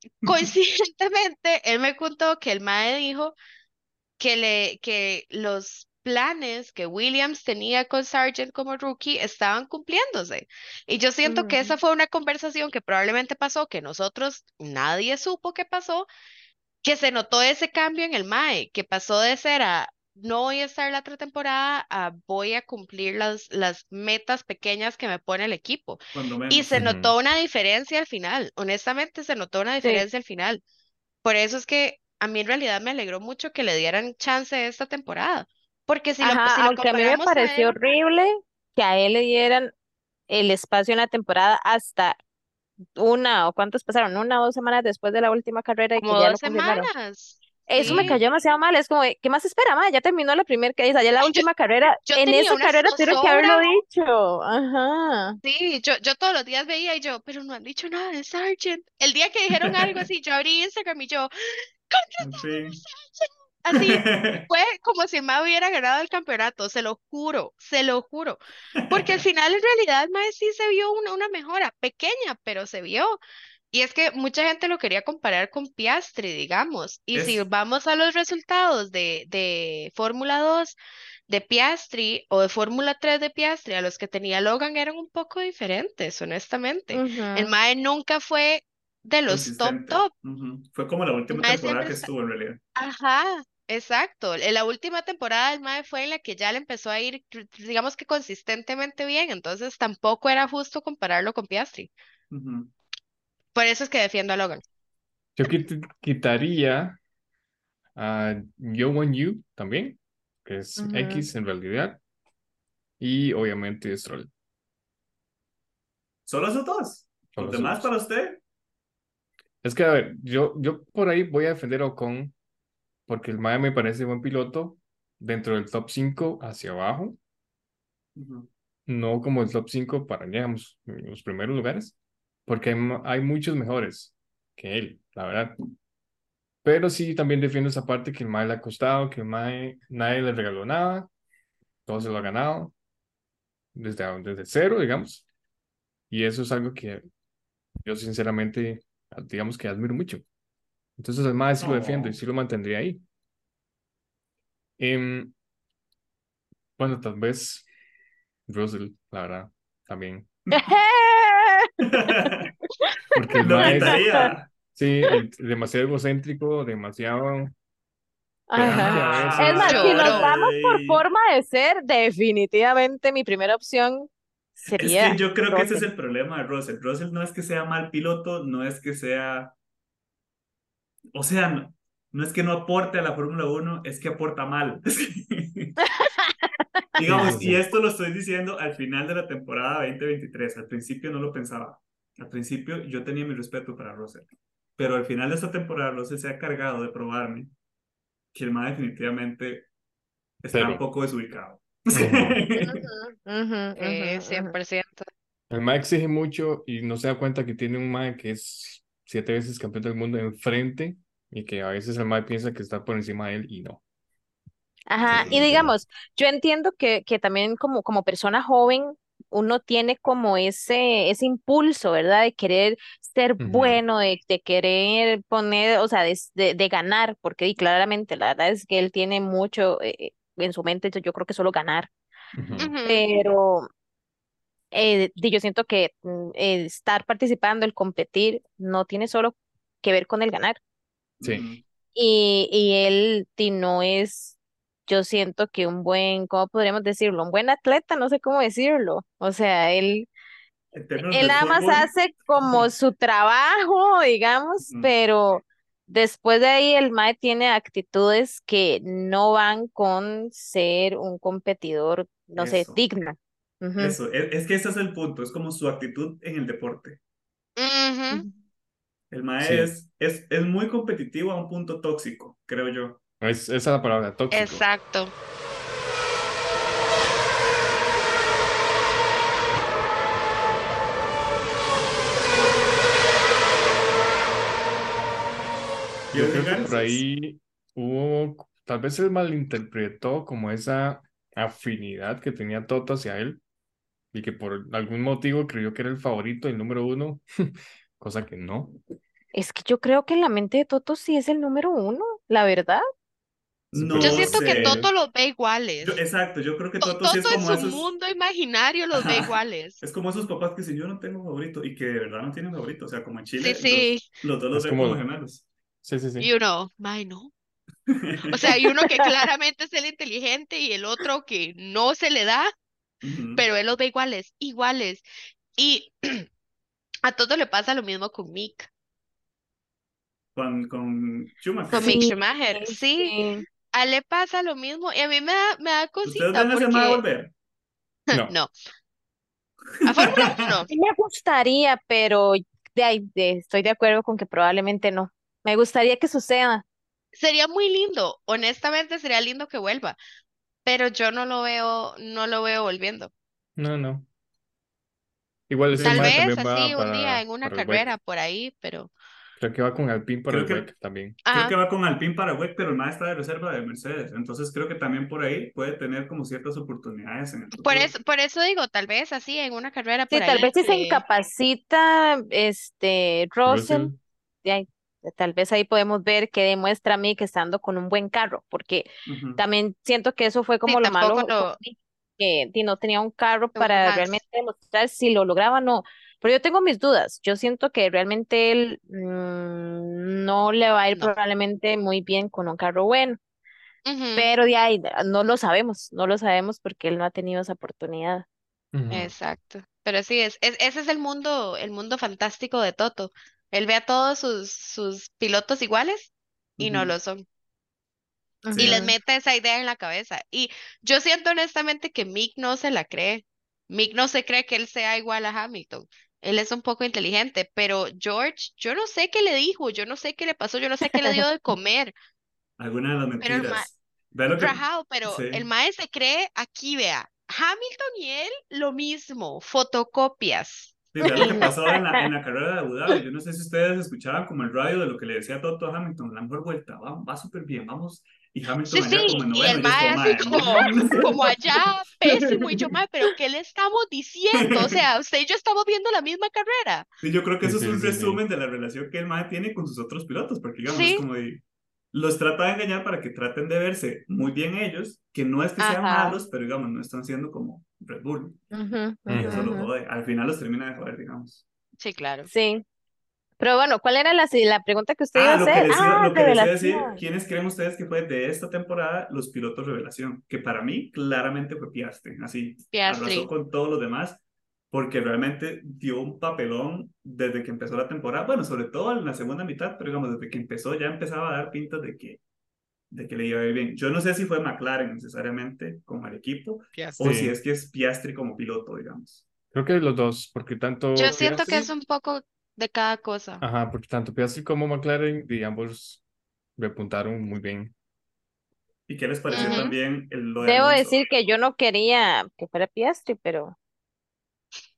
coincidentemente, él me contó que el Mae dijo que, le, que los planes que Williams tenía con Sargent como rookie estaban cumpliéndose. Y yo siento que esa Ujú. fue una conversación que probablemente pasó, que nosotros nadie supo que pasó, que se notó ese cambio en el MAE, que pasó de ser a no voy a estar la otra temporada a voy a cumplir las, las metas pequeñas que me pone el equipo. Y se notó una diferencia al final, honestamente se notó una Sí. diferencia al final. Por eso es que a mí en realidad me alegró mucho que le dieran chance esta temporada, porque si lo, Ajá, si lo aunque a mí me pareció él, horrible que a él le dieran el espacio en la temporada hasta una o cuántos pasaron, una o dos semanas después de la última carrera y que como ya dos lo semanas, Eso me sí. cayó demasiado mal, es como, ¿qué más espera, ma? Ya terminó la primera, que ya la Yo, última carrera. yo En esa carrera tuvieron que haberlo dicho. Ajá. sí, yo, yo todos los días veía y yo, pero no han dicho nada de Sargent. El día que dijeron algo así, yo abrí Instagram y yo, En fin. Así fue como si Mae hubiera ganado el campeonato, se lo juro, se lo juro. Porque al final en realidad Mae sí se vio una, una mejora, pequeña, pero se vio. Y es que mucha gente lo quería comparar con Piastri, digamos. Y si vamos a los resultados de, de Fórmula 2 de Piastri o de Fórmula 3 de Piastri, a los que tenía Logan eran un poco diferentes, honestamente. El. Mae nunca fue de los top top. Fue como la última Mae temporada que estuvo en realidad. Ajá, exacto. En la última temporada del MAE fue en la que ya le empezó a ir, digamos que consistentemente bien, entonces tampoco era justo compararlo con Piastri. Por eso es que defiendo a Logan. Yo quit- quitaría a Yo Wan Yu también, que es. X en realidad, y obviamente Stroll. ¿Solo esos dos? Solo ¿Los demás dos. para usted? Es que, a ver, yo, yo por ahí voy a defender a Ocon, porque el Mae me parece buen piloto dentro del top 5 hacia abajo, no como el top 5 para, digamos, los primeros lugares, porque hay, hay muchos mejores que él, la verdad. Pero sí, también defiendo esa parte que el Mae le ha costado, que el Mae nadie le regaló nada, todo se lo ha ganado desde, desde cero, digamos. Y eso es algo que yo sinceramente, digamos que admiro mucho. Entonces el Mae sí lo defiendo y sí lo mantendría ahí. Em, bueno, tal vez Russell, la verdad, también. Porque Mae es, sí, demasiado egocéntrico, demasiado. Es más, si nos vamos por forma de ser, definitivamente mi primera opción Es sería que yo creo que ese es el problema de Russell. Russell no es que sea mal piloto, no es que sea, o sea, no, no es que no aporte a la Fórmula 1, es que aporta mal. Sí, Digamos, y esto lo estoy diciendo al final de la temporada 2023. Al principio no lo pensaba. Al principio yo tenía mi respeto para Russell. Pero al final de esta temporada Russell se ha cargado de probarme que el más definitivamente está Cero. un poco desubicado. Ujú, ujú, Eh, ujú. 100%. El Mae exige mucho y no se da cuenta que tiene un Mae que es siete veces campeón del mundo enfrente y que a veces el Mae piensa que está por encima de él y no. Ajá, y digamos, yo entiendo que, que también como, como persona joven uno tiene como ese, ese impulso, ¿verdad? De querer ser bueno, de, de querer poner, o sea, de, de, de ganar, porque y claramente la verdad es que él tiene mucho eh, en su mente, yo creo que solo ganar, pero eh, yo siento que mm, estar participando, el competir, no tiene solo que ver con el ganar. Sí. Y, y él di, no es, yo siento que un buen, ¿cómo podríamos decirlo? Un buen atleta, no sé cómo decirlo. O sea, él, él nada más hace como su trabajo, digamos, pero después de ahí el Mae tiene actitudes que no van con ser un competidor, no sé. Ujú. eso, es, es que ese es el punto, es como su actitud en el deporte. El mae Sí. es, es, es muy competitivo a un punto tóxico, creo yo. Es, esa es la palabra, tóxico. Exacto. Yo ¿Quieres creo que por ahí hubo, tal vez él malinterpretó como esa afinidad que tenía Toto hacia él y que por algún motivo creyó que era el favorito, el número uno, cosa que no. Es que yo creo que en la mente de Toto sí es el número uno, la verdad. No Yo siento que. Toto los ve iguales. Yo- exacto, yo creo que To- Toto sí es Toto en como su esos, mundo imaginario los ve iguales. es como esos papás que dicen yo no tengo favorito y que de verdad no tienen favorito, o sea, como en Chile Sí, sí. los, los dos los ven como- como gemelos. Sí, sí, sí. Y uno, ay, no. O sea, hay uno que claramente es el inteligente y el otro que no se le da, pero él los ve iguales, iguales. Y a Toto le pasa lo mismo con Mick, Con, con Schumacher. con Mick Schumacher. Sí, sí. A él le pasa lo mismo y a mí me da, me da ¿Ustedes cosita porque volver? No. no. A Fórmula 1. Sí me gustaría, pero de ahí de- estoy de acuerdo con que probablemente no. Me gustaría que suceda. Sería muy lindo, honestamente sería lindo que vuelva, pero yo no lo veo, no lo veo volviendo. No, no. Igual Tal vez así un día en una carrera por ahí, pero Creo que va con Alpine para Creo el que- WEC también. Creo ajá. que va con Alpine para WEC, pero el mae está de reserva de Mercedes. Entonces creo que también por ahí puede tener como ciertas oportunidades en el Por eso, por eso digo, tal vez así en una carrera Sí, por tal ahí vez si se que- incapacita este Russell, Russell, de ahí, tal vez ahí podemos ver que demuestra a mí que estando con un buen carro, porque Ujú. también siento que eso fue como lo tampoco malo lo- que no tenía un carro para realmente demostrar si lo lograba o no. Pero yo tengo mis dudas. Yo siento que realmente él mm, no le va a ir No. probablemente muy bien con un carro bueno. Pero de ahí no lo sabemos, no lo sabemos porque él no ha tenido esa oportunidad. Exacto. Pero sí, es, es- ese es el mundo, el mundo fantástico de Toto. Él ve a todos sus, sus pilotos iguales y no lo son. Sí. Y les mete esa idea en la cabeza. Y yo siento honestamente que Mick no se la cree. Mick no se cree que él sea igual a Hamilton. Él es un poco inteligente, pero George, yo no sé qué le dijo, yo no sé qué le pasó, yo no sé qué le dio de comer. Alguna de las Pero el mentiras. Vea lo que... Pero sí. el mae se cree, aquí vea, Hamilton y él lo mismo, fotocopias. Sí, vea lo que pasó en la, en la carrera de Abu Dhabi. Yo no sé si ustedes escuchaban como el radio de lo que le decía Toto Hamilton. La mejor vuelta, va, va súper bien, vamos. Y Hamilton Sí, allá sí, como en y el mae como, así "Mae, como, como allá, pésimo, y yo, mae, pero ¿qué le estamos diciendo? O sea, usted y yo estamos viendo la misma carrera. Sí, yo creo que eso sí, es un sí, sí. resumen de la relación que el mae tiene con sus otros pilotos, porque digamos, Sí. es como de, los trata de engañar para que traten de verse muy bien ellos, que no es que sean Ajá. malos, pero digamos, no están siendo como Red Bull. Ujú, Y Ujú, eso lo jode. Al final los termina de joder, digamos. Sí, claro. Sí. Pero bueno, ¿cuál era la, la pregunta que usted iba Ah, a lo que hacer? les iba, Ah, lo que les iba a decir. ¿quiénes creen ustedes que fue de esta temporada los pilotos revelación? Que para mí claramente fue Piastri, así, Piastri. arrasó con todos los demás, porque realmente dio un papelón desde que empezó la temporada, bueno, sobre todo en la segunda mitad, pero digamos, desde que empezó ya empezaba a dar pintas de que, de que le iba a ir bien. Yo no sé si fue McLaren necesariamente como el equipo, Piastri. o si es que es Piastri como piloto, digamos. Creo que los dos, porque tanto Yo siento que Piastri- es un poco de cada cosa. Ajá, porque tanto Piastri como McLaren, y ambos repuntaron muy bien. ¿Y qué les pareció también el, lo de Debo Alonso? decir que yo no quería que fuera Piastri, pero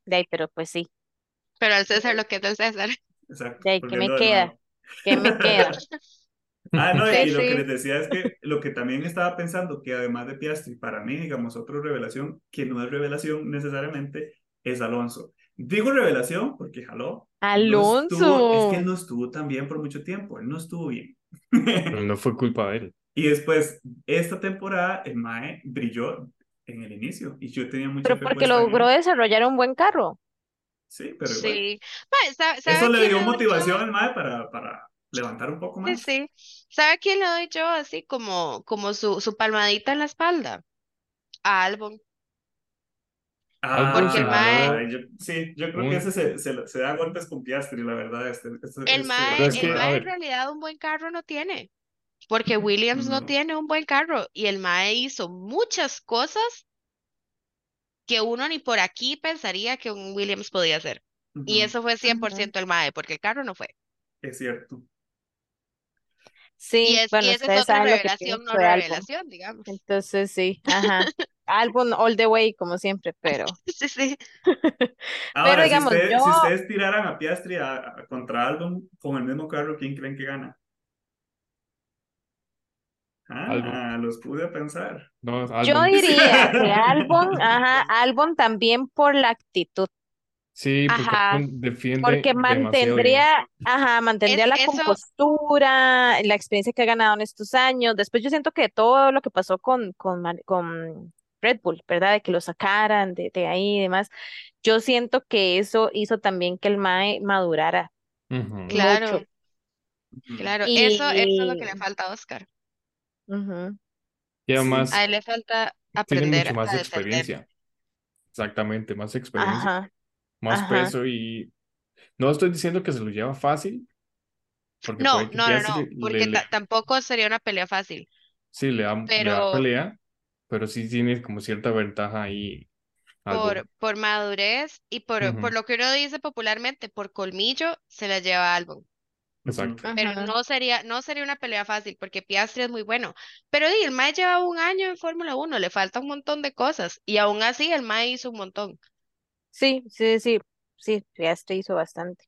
de ahí, pero pues sí. Pero al César lo que es del César. Exacto, De ahí, ¿qué me queda? ¿Qué me queda? Ah, no, y, Sí, y lo que les decía es que lo que también estaba pensando, que además de Piastri, para mí, digamos, otra revelación, que no es revelación necesariamente, es Alonso. Digo revelación porque jaló. No estuvo, es que Alonso. él no estuvo tan bien por mucho tiempo, él no estuvo bien. Pero no fue culpa de él. Y después, esta temporada, el Mae brilló en el inicio y yo tenía mucha Pero fe porque puesta en logró desarrollar un buen carro. Sí, pero igual. Sí. Mae, ¿sabe, sabe Eso le dio yo? motivación al MAE para, para levantar un poco Sí, más. sí. ¿Sabe a quién le doy yo así como, como su, su palmadita en la espalda? A Albon. Ah, Porque el mae- yo- sí, yo creo que ese se, se, se da golpes con Piastri, la verdad. Este, este- El este- mae, es el que, a mae en realidad un buen carro no tiene. Porque Williams no No. tiene un buen carro. Y el mae hizo muchas cosas que uno ni por aquí pensaría que un Williams podía hacer. Y Ujú, eso fue 100% el mae, porque el carro no fue. Es cierto. Y, Sí, es, bueno, y esa es otra saben lo que revelación, no revelación, digamos. Entonces sí, ajá. Albon all the way, como siempre, pero. Sí, sí. Ahora, digamos, si, usted- yo- si ustedes tiraran a Piastri a- a- contra Albon con el mismo carro, ¿quién creen que gana? Ah, los pude pensar. No, Yo diría que Albon, ajá, Albon también por la actitud, Sí, porque Ajá. Defiende porque mantendría, ajá, mantendría Es- la eso- compostura, la experiencia que ha ganado en estos años. Después yo siento que todo lo que pasó con, con Red Bull, ¿verdad? De que lo sacaran de, de ahí y demás. Yo siento que eso hizo también que el Mae madurara. Claro, mucho. claro. Y- Eso, eso es lo que le falta a Oscar. Y además A él le falta tiene aprender mucho más a defender. experiencia. Exactamente, más experiencia, Ajá, más ajá. peso y no estoy diciendo que se lo lleva fácil, porque No, no, no, no, porque le, le- ta- tampoco sería una pelea fácil. sí le da, le da pero- pelea, pero sí tiene como cierta ventaja ahí. Por, por madurez y por, por lo que uno dice popularmente, por colmillo, se la lleva a Albon. Exacto. Pero Ajá. no sería, no sería una pelea fácil porque Piastri es muy bueno. Pero di, el Mae lleva un año en Fórmula 1, le falta un montón de cosas. Y aún así el Mae hizo un montón. Sí, sí, sí, sí, Piastri hizo bastante.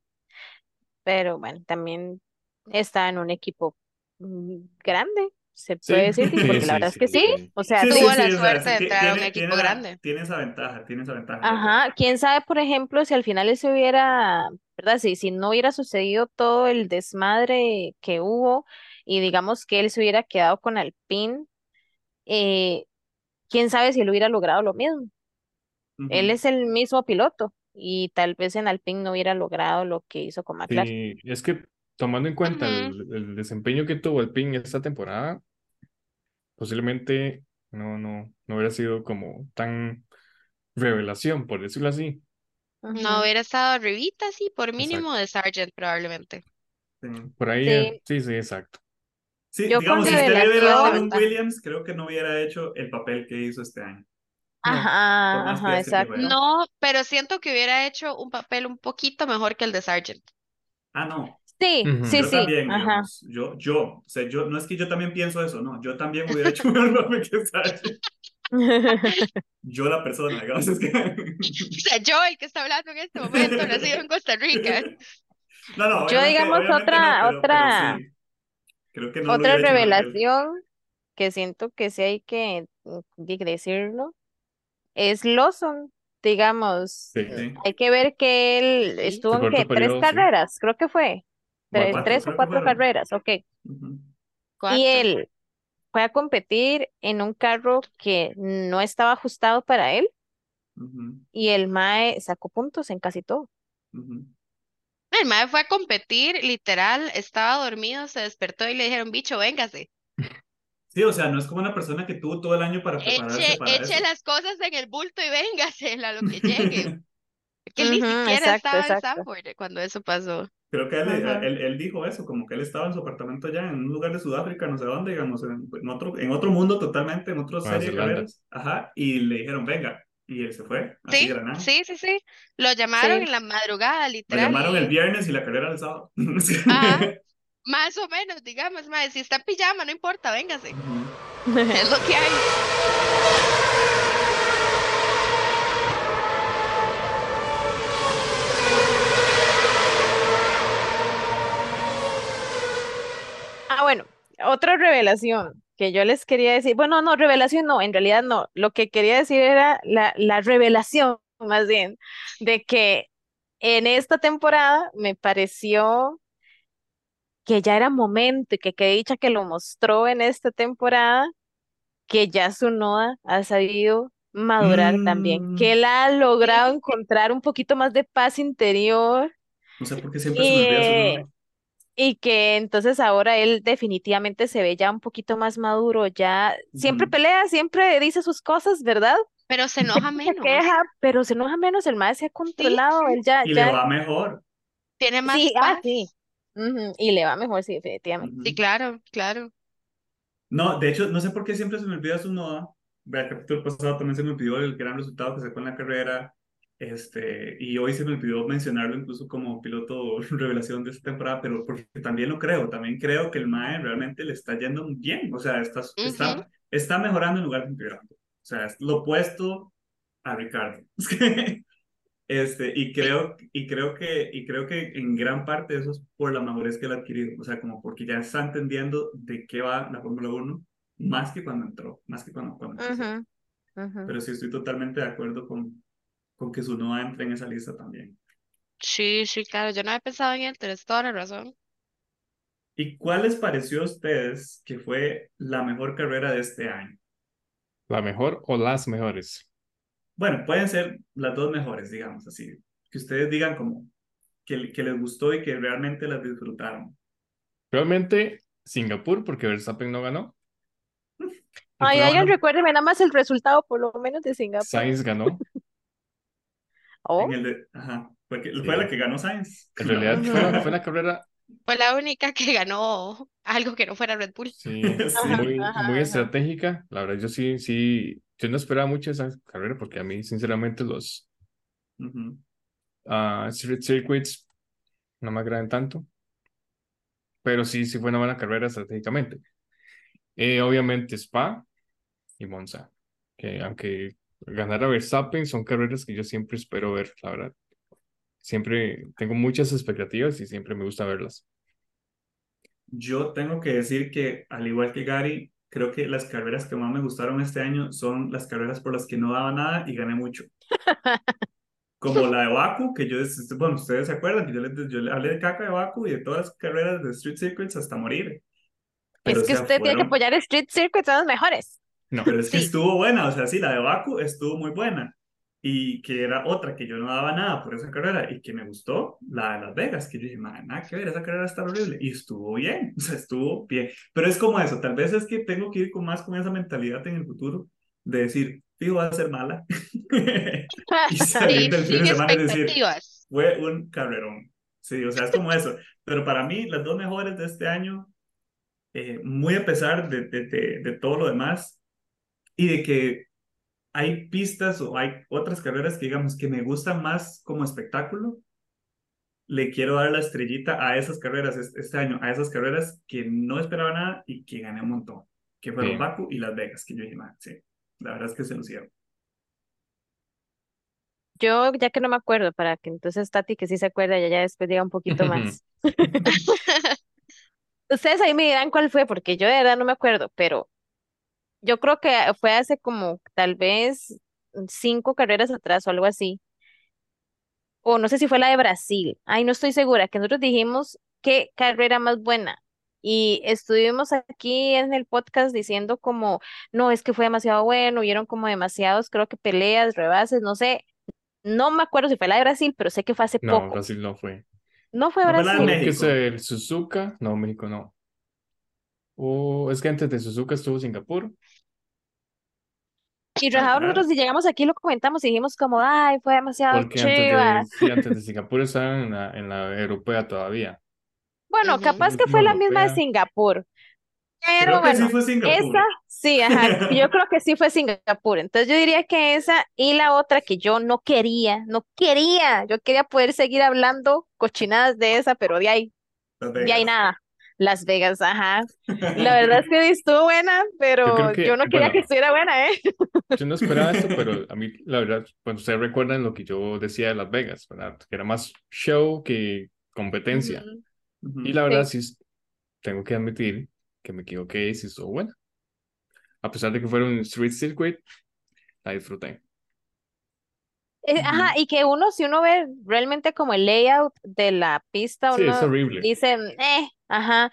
Pero bueno, también está en un equipo mm, grande, se Sí, puede decir, sí, porque sí, la verdad es que sí. sí. O sea, tuvo sí, la sí, o sea, suerte de entrar a un equipo tiene la- grande. Tiene esa ventaja, tiene esa ventaja. Ajá, quién sabe, por ejemplo, si al final eso hubiera, ¿verdad? Si, si no hubiera sucedido todo el desmadre que hubo y digamos que él se hubiera quedado con Alpine, eh, quién sabe si él hubiera logrado lo mismo. Él es el mismo piloto y tal vez en Alpine no hubiera logrado lo que hizo con McLaren. Sí, es que tomando en cuenta el desempeño que tuvo Alpine esta temporada, posiblemente no, no, no hubiera sido como tan revelación, por decirlo así. No hubiera estado arribita, sí, por mínimo de Sargent probablemente. Sí. Por ahí, Sí. sí, sí, exacto. Sí, Yo digamos, si usted le hubiera dado un Williams, creo que no hubiera hecho el papel que hizo este año. Ajá, ajá, exacto. No, pero siento que hubiera hecho un papel un poquito mejor que el de Sargent. Ah, no. Sí, sí, yo sí, también, ajá. digamos. Yo, yo, o sea, yo, no es que yo también pienso eso, no. Yo también hubiera hecho mejor papel que. Yo la persona, digamos, es que... O sea, yo, el que está hablando en este momento, nacido en Costa Rica. No, no, Yo, digamos, otra- no, pero- otra- pero sí. Creo que no Otra que revelación que siento que sí hay que mm, decirlo es Lawson, digamos. Sí. Sí. Hay que ver que él estuvo en tres periodo, sí. carreras, creo que fue. Cuatro, tres creo o cuatro carreras, ok. Cuatro. Y él fue a competir en un carro que no estaba ajustado para él y el Mae sacó puntos en casi todo. El mae fue a competir, literal, estaba dormido, se despertó y le dijeron, bicho, véngase. Sí, o sea, no es como una persona que tuvo todo el año para prepararse Eche, para eche eso. las cosas en el bulto y véngase a lo que llegue. Que él ni Ujú, siquiera exacto, estaba en exacto. Sanford cuando eso pasó. Creo que él, Ajá. él, él dijo eso, como que él estaba en su apartamento allá en un lugar de Sudáfrica, no sé dónde, digamos, en, en otro, en otro mundo totalmente, en otra Nueva serie de. Ajá, y le dijeron, venga, y él se fue, así Sí, sí, sí, sí. Lo llamaron Sí. en la madrugada, Lo literal. llamaron y- el viernes y la carrera el sábado. Ajá. Más o menos, digamos, mae, si está en pijama, no importa, véngase. Ujú. Es lo que hay. Ah, bueno, otra revelación que yo les quería decir, bueno, no, revelación no, en realidad no, lo que quería decir era la, la revelación, más bien, de que en esta temporada me pareció que ya era momento y que qué dicha que lo mostró en esta temporada, que ya Tsunoda ha sabido madurar también, Mm, que él ha logrado encontrar un poquito más de paz interior no sé por qué siempre se me olvida su y, nombre. Y que entonces ahora él definitivamente se ve ya un poquito más maduro, ya siempre pelea, siempre dice sus cosas, ¿verdad? Pero se enoja Se menos. queja, pero se enoja menos, el maestro se ha controlado, él ya, Y le ya, va mejor. Tiene más sí, ah, Y le va mejor, sí, definitivamente. Sí, claro, claro. No, de hecho, no sé por qué siempre se me olvida su noda. El capítulo pasado también se me olvidó el gran resultado que sacó en la carrera. Este, y hoy se me olvidó mencionarlo incluso como piloto revelación de esta temporada, pero porque también lo creo, también creo que el MAE realmente le está yendo bien, o sea, está, Ujú. está, está mejorando en lugar de empeorando. O sea, es lo opuesto a Ricardo. Este, y creo, y creo que, y creo que en gran parte eso es por la madurez que él ha adquirido, o sea, como porque ya está entendiendo de qué va la Fórmula 1, más que cuando entró, más que cuando, cuando empezó. Ujú, ujú. Pero sí estoy totalmente de acuerdo con, con que su no entre en esa lista también. Sí, sí, claro. Yo no había pensado en él, tienes toda la razón. ¿Y cuál les pareció a ustedes que fue la mejor carrera de este año? La mejor o las mejores. Bueno, pueden ser las dos mejores, digamos así, que ustedes digan como que, que les gustó y que realmente las disfrutaron. Realmente, Singapur, porque Verstappen no ganó. Ay, alguien recuérdeme nada más el resultado, por lo menos de Singapur. Sainz ganó. Oh, en el de, ajá, porque Sí. fue la que ganó Sainz. En realidad fue, la- fue la carrera Fue la única que ganó algo que no fuera Red Bull. sí, Sí. muy, muy estratégica. La verdad, yo sí, sí, yo no esperaba mucho esa carrera porque a mí, sinceramente, los Ujú. ah, street circuits no me agradan tanto. Pero sí, sí fue una buena carrera estratégicamente. Eh, obviamente Spa y Monza, que aunque ganara Verstappen, son carreras que yo siempre espero ver, la verdad. Siempre tengo muchas expectativas y siempre me gusta verlas. Yo tengo que decir que, al igual que Gary, creo que las carreras que más me gustaron este año son las carreras por las que no daba nada y gané mucho. Como la de Baku, que yo, bueno, ustedes se acuerdan que yo les, yo les hablé de caca de Baku y de todas las carreras de Street Circuits hasta morir. Pero, es o que sea, usted tiene que fueron- apoyar Street Circuits, son los mejores. No, Pero es que Sí. estuvo buena, o sea, sí, la de Baku estuvo muy buena. Y que era otra que yo no daba nada por esa carrera y que me gustó, la de Las Vegas, que yo dije, "Man, nada que ver, esa carrera está horrible. Y estuvo bien, o sea, estuvo bien. Pero es como eso, tal vez es que tengo que ir con más con esa mentalidad en el futuro de decir, fijo, va a ser mala. y salir Sí, del fin de semana y decir, fue un carrerón. Sí, o sea, es como eso. Pero para mí, las dos mejores de este año, eh, muy a pesar de, de, de, de todo lo demás, y de que hay pistas o hay otras carreras que digamos que me gustan más como espectáculo, le quiero dar la estrellita a esas carreras es- este año, a esas carreras que no esperaba nada y que gané un montón, que fueron Sí. Baku y Las Vegas, que yo dije, "Man, sí, la verdad es que se lucieron. Yo, ya que no me acuerdo, para que entonces Tati, que sí se acuerda, ya, ya después diga un poquito más. Ustedes ahí me dirán cuál fue, porque yo de verdad no me acuerdo, pero yo creo que fue hace como tal vez cinco carreras atrás o algo así. O no sé si fue la de Brasil. Ay, no estoy segura, que nosotros dijimos qué carrera más buena. Y estuvimos aquí en el podcast diciendo como, no, es que fue demasiado bueno, hubieron como demasiados, creo que peleas, rebases, no sé. No me acuerdo si fue la de Brasil, pero sé que fue hace no, poco. Brasil no fue. No fue No fue la de Brasil. Es el Suzuka. No, México no. O es que antes de Suzuka estuvo Singapur. Y Ah, rajado, claro. nosotros llegamos aquí, lo comentamos y dijimos como, ay, fue demasiado Porque antes de, sí, antes de Singapur estaban en la, en la europea todavía. Bueno, capaz que fue la misma de. Singapur. Pero Creo que bueno, sí fue Singapur. esa, sí, ajá, yo creo que sí fue Singapur. Entonces yo diría que esa y la otra que yo no quería, no quería, yo quería poder seguir hablando cochinadas de esa, pero de ahí, de ahí nada. Las Vegas, ajá. La verdad es que estuvo buena, Yo pero creo que, yo no quería bueno, que estuviera buena, ¿eh? yo no esperaba esto, pero a mí, la verdad, bueno, ustedes recuerdan lo que yo decía de Las Vegas, ¿verdad? Que era más show que competencia. Ujú. Ujú. Y la verdad, Sí. sí, tengo que admitir que me equivoqué y sí estuvo buena. A pesar de que fuera un street circuit, la disfruté. Eh, Ajá, y que uno, si uno ve realmente como el layout de la pista, Sí, es uno horrible. dice, eh, ajá,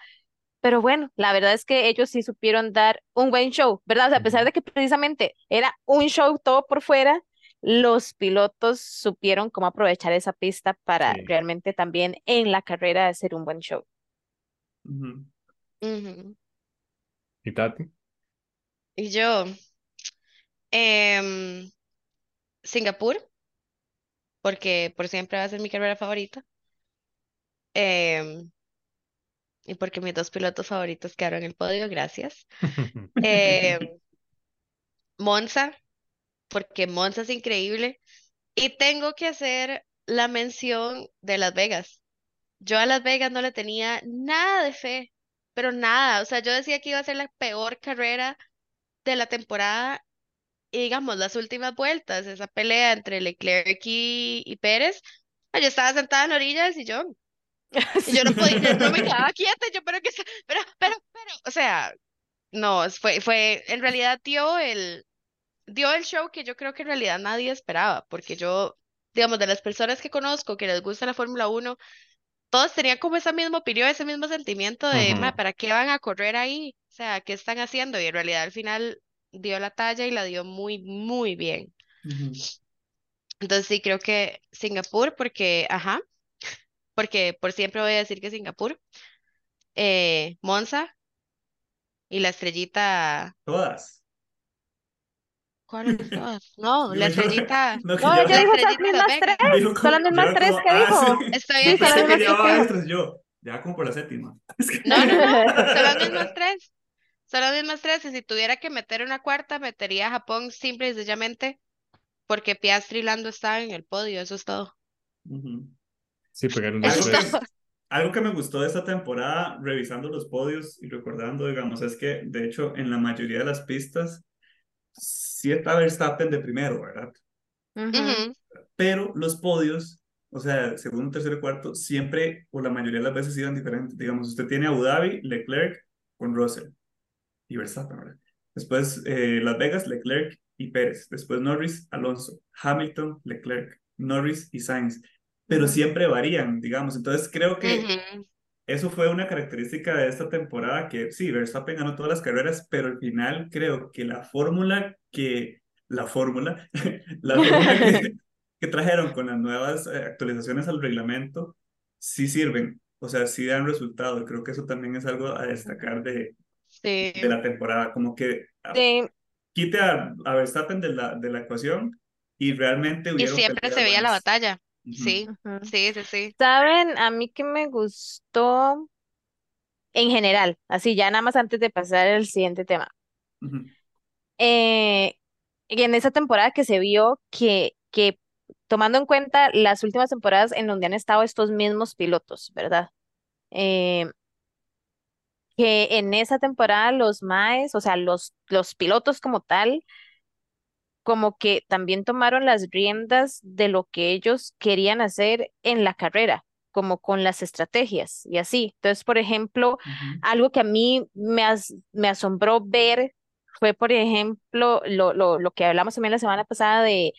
Pero bueno, la verdad es que ellos sí supieron dar un buen show, ¿verdad? O sea, a pesar de que precisamente era un show todo por fuera, los pilotos supieron cómo aprovechar esa pista para Sí. realmente también en la carrera hacer un buen show. ¿Y Tati? Y yo, em, Singapur, porque por siempre va a ser mi carrera favorita. em, y porque mis dos pilotos favoritos quedaron en el podio, gracias. Em, Monza, porque Monza es increíble. Y tengo que hacer la mención de Las Vegas. Yo a Las Vegas no le tenía nada de fe, pero nada. O sea, yo decía que iba a ser la peor carrera de la temporada. Y digamos, las últimas vueltas, esa pelea entre Leclerc y, y Pérez, ah, yo estaba sentada en la orilla del sillón. Yo no podía, no me quedaba quieta, yo, pero que, pero, pero, pero, o sea, no, fue, fue, en realidad dio el, dio el show que yo creo que en realidad nadie esperaba, porque yo, digamos, de las personas que conozco que les gusta la Fórmula Uno todos tenían como esa misma opinión, ese mismo sentimiento de, "Ma, Ujú. ¿para qué van a correr ahí? O sea, ¿qué están haciendo? Y en realidad al final dio la talla y la dio muy, muy bien. Entonces sí, creo que Singapur, porque, ajá, porque por siempre voy a decir que Singapur, eh, Monza y la estrellita, Todas. ¿cuáles todas? No, Digo la yo, estrellita, no, que No, estrellita de Las mismas tres. Son las mismas tres que ah, dijo. sí. Estoy Yo las pensé que llevaba tres. extras yo. Ya como por la séptima. No, no, no, son las mismas tres. Son las mismas tres. Y si tuviera que meter una cuarta, metería a Japón simple y sencillamente porque Piastri y Lando estaban en el podio. Eso es todo. Ujú. Sí, pegaron los Eso Algo que, algo que me gustó de esta temporada, revisando los podios y recordando, digamos, es que de hecho en la mayoría de las pistas sí está Verstappen de primero, ¿verdad? Ujú. Ujú, Pero los podios, o sea, segundo, tercero y cuarto, siempre o la mayoría de las veces iban diferentes. Digamos, usted tiene Abu Dhabi, Leclerc con Russell y Verstappen, ¿verdad? Después eh, Las Vegas, Leclerc y Pérez. Después Norris, Alonso, Hamilton, Leclerc, Norris y Sainz. Pero siempre varían, digamos. Entonces creo que ujú, eso fue una característica de esta temporada que sí, Verstappen ganó todas las carreras, pero al final creo que la fórmula que, la fórmula, la fórmula que, que trajeron con las nuevas eh, actualizaciones al reglamento, sí sirven, o sea, sí dan resultado. Y creo que eso también es algo a destacar de, Sí. de la temporada, como que ah, Sí, quite a, a Verstappen de la, de la ecuación y realmente Y siempre se veía la buenas. batalla. Sí, sí, sí, sí. ¿Saben? A mí que me gustó en general, así ya nada más antes de pasar al siguiente tema. Eh, y en esa temporada que se vio que, que tomando en cuenta las últimas temporadas en donde han estado estos mismos pilotos, ¿verdad? Eh, que en esa temporada los maes, o sea, los, los pilotos como tal, como que también tomaron las riendas de lo que ellos querían hacer en la carrera, como con las estrategias y así. Entonces, por ejemplo, algo que a mí me, as- me asombró ver fue, por ejemplo, lo, lo, lo que hablamos también la semana pasada de,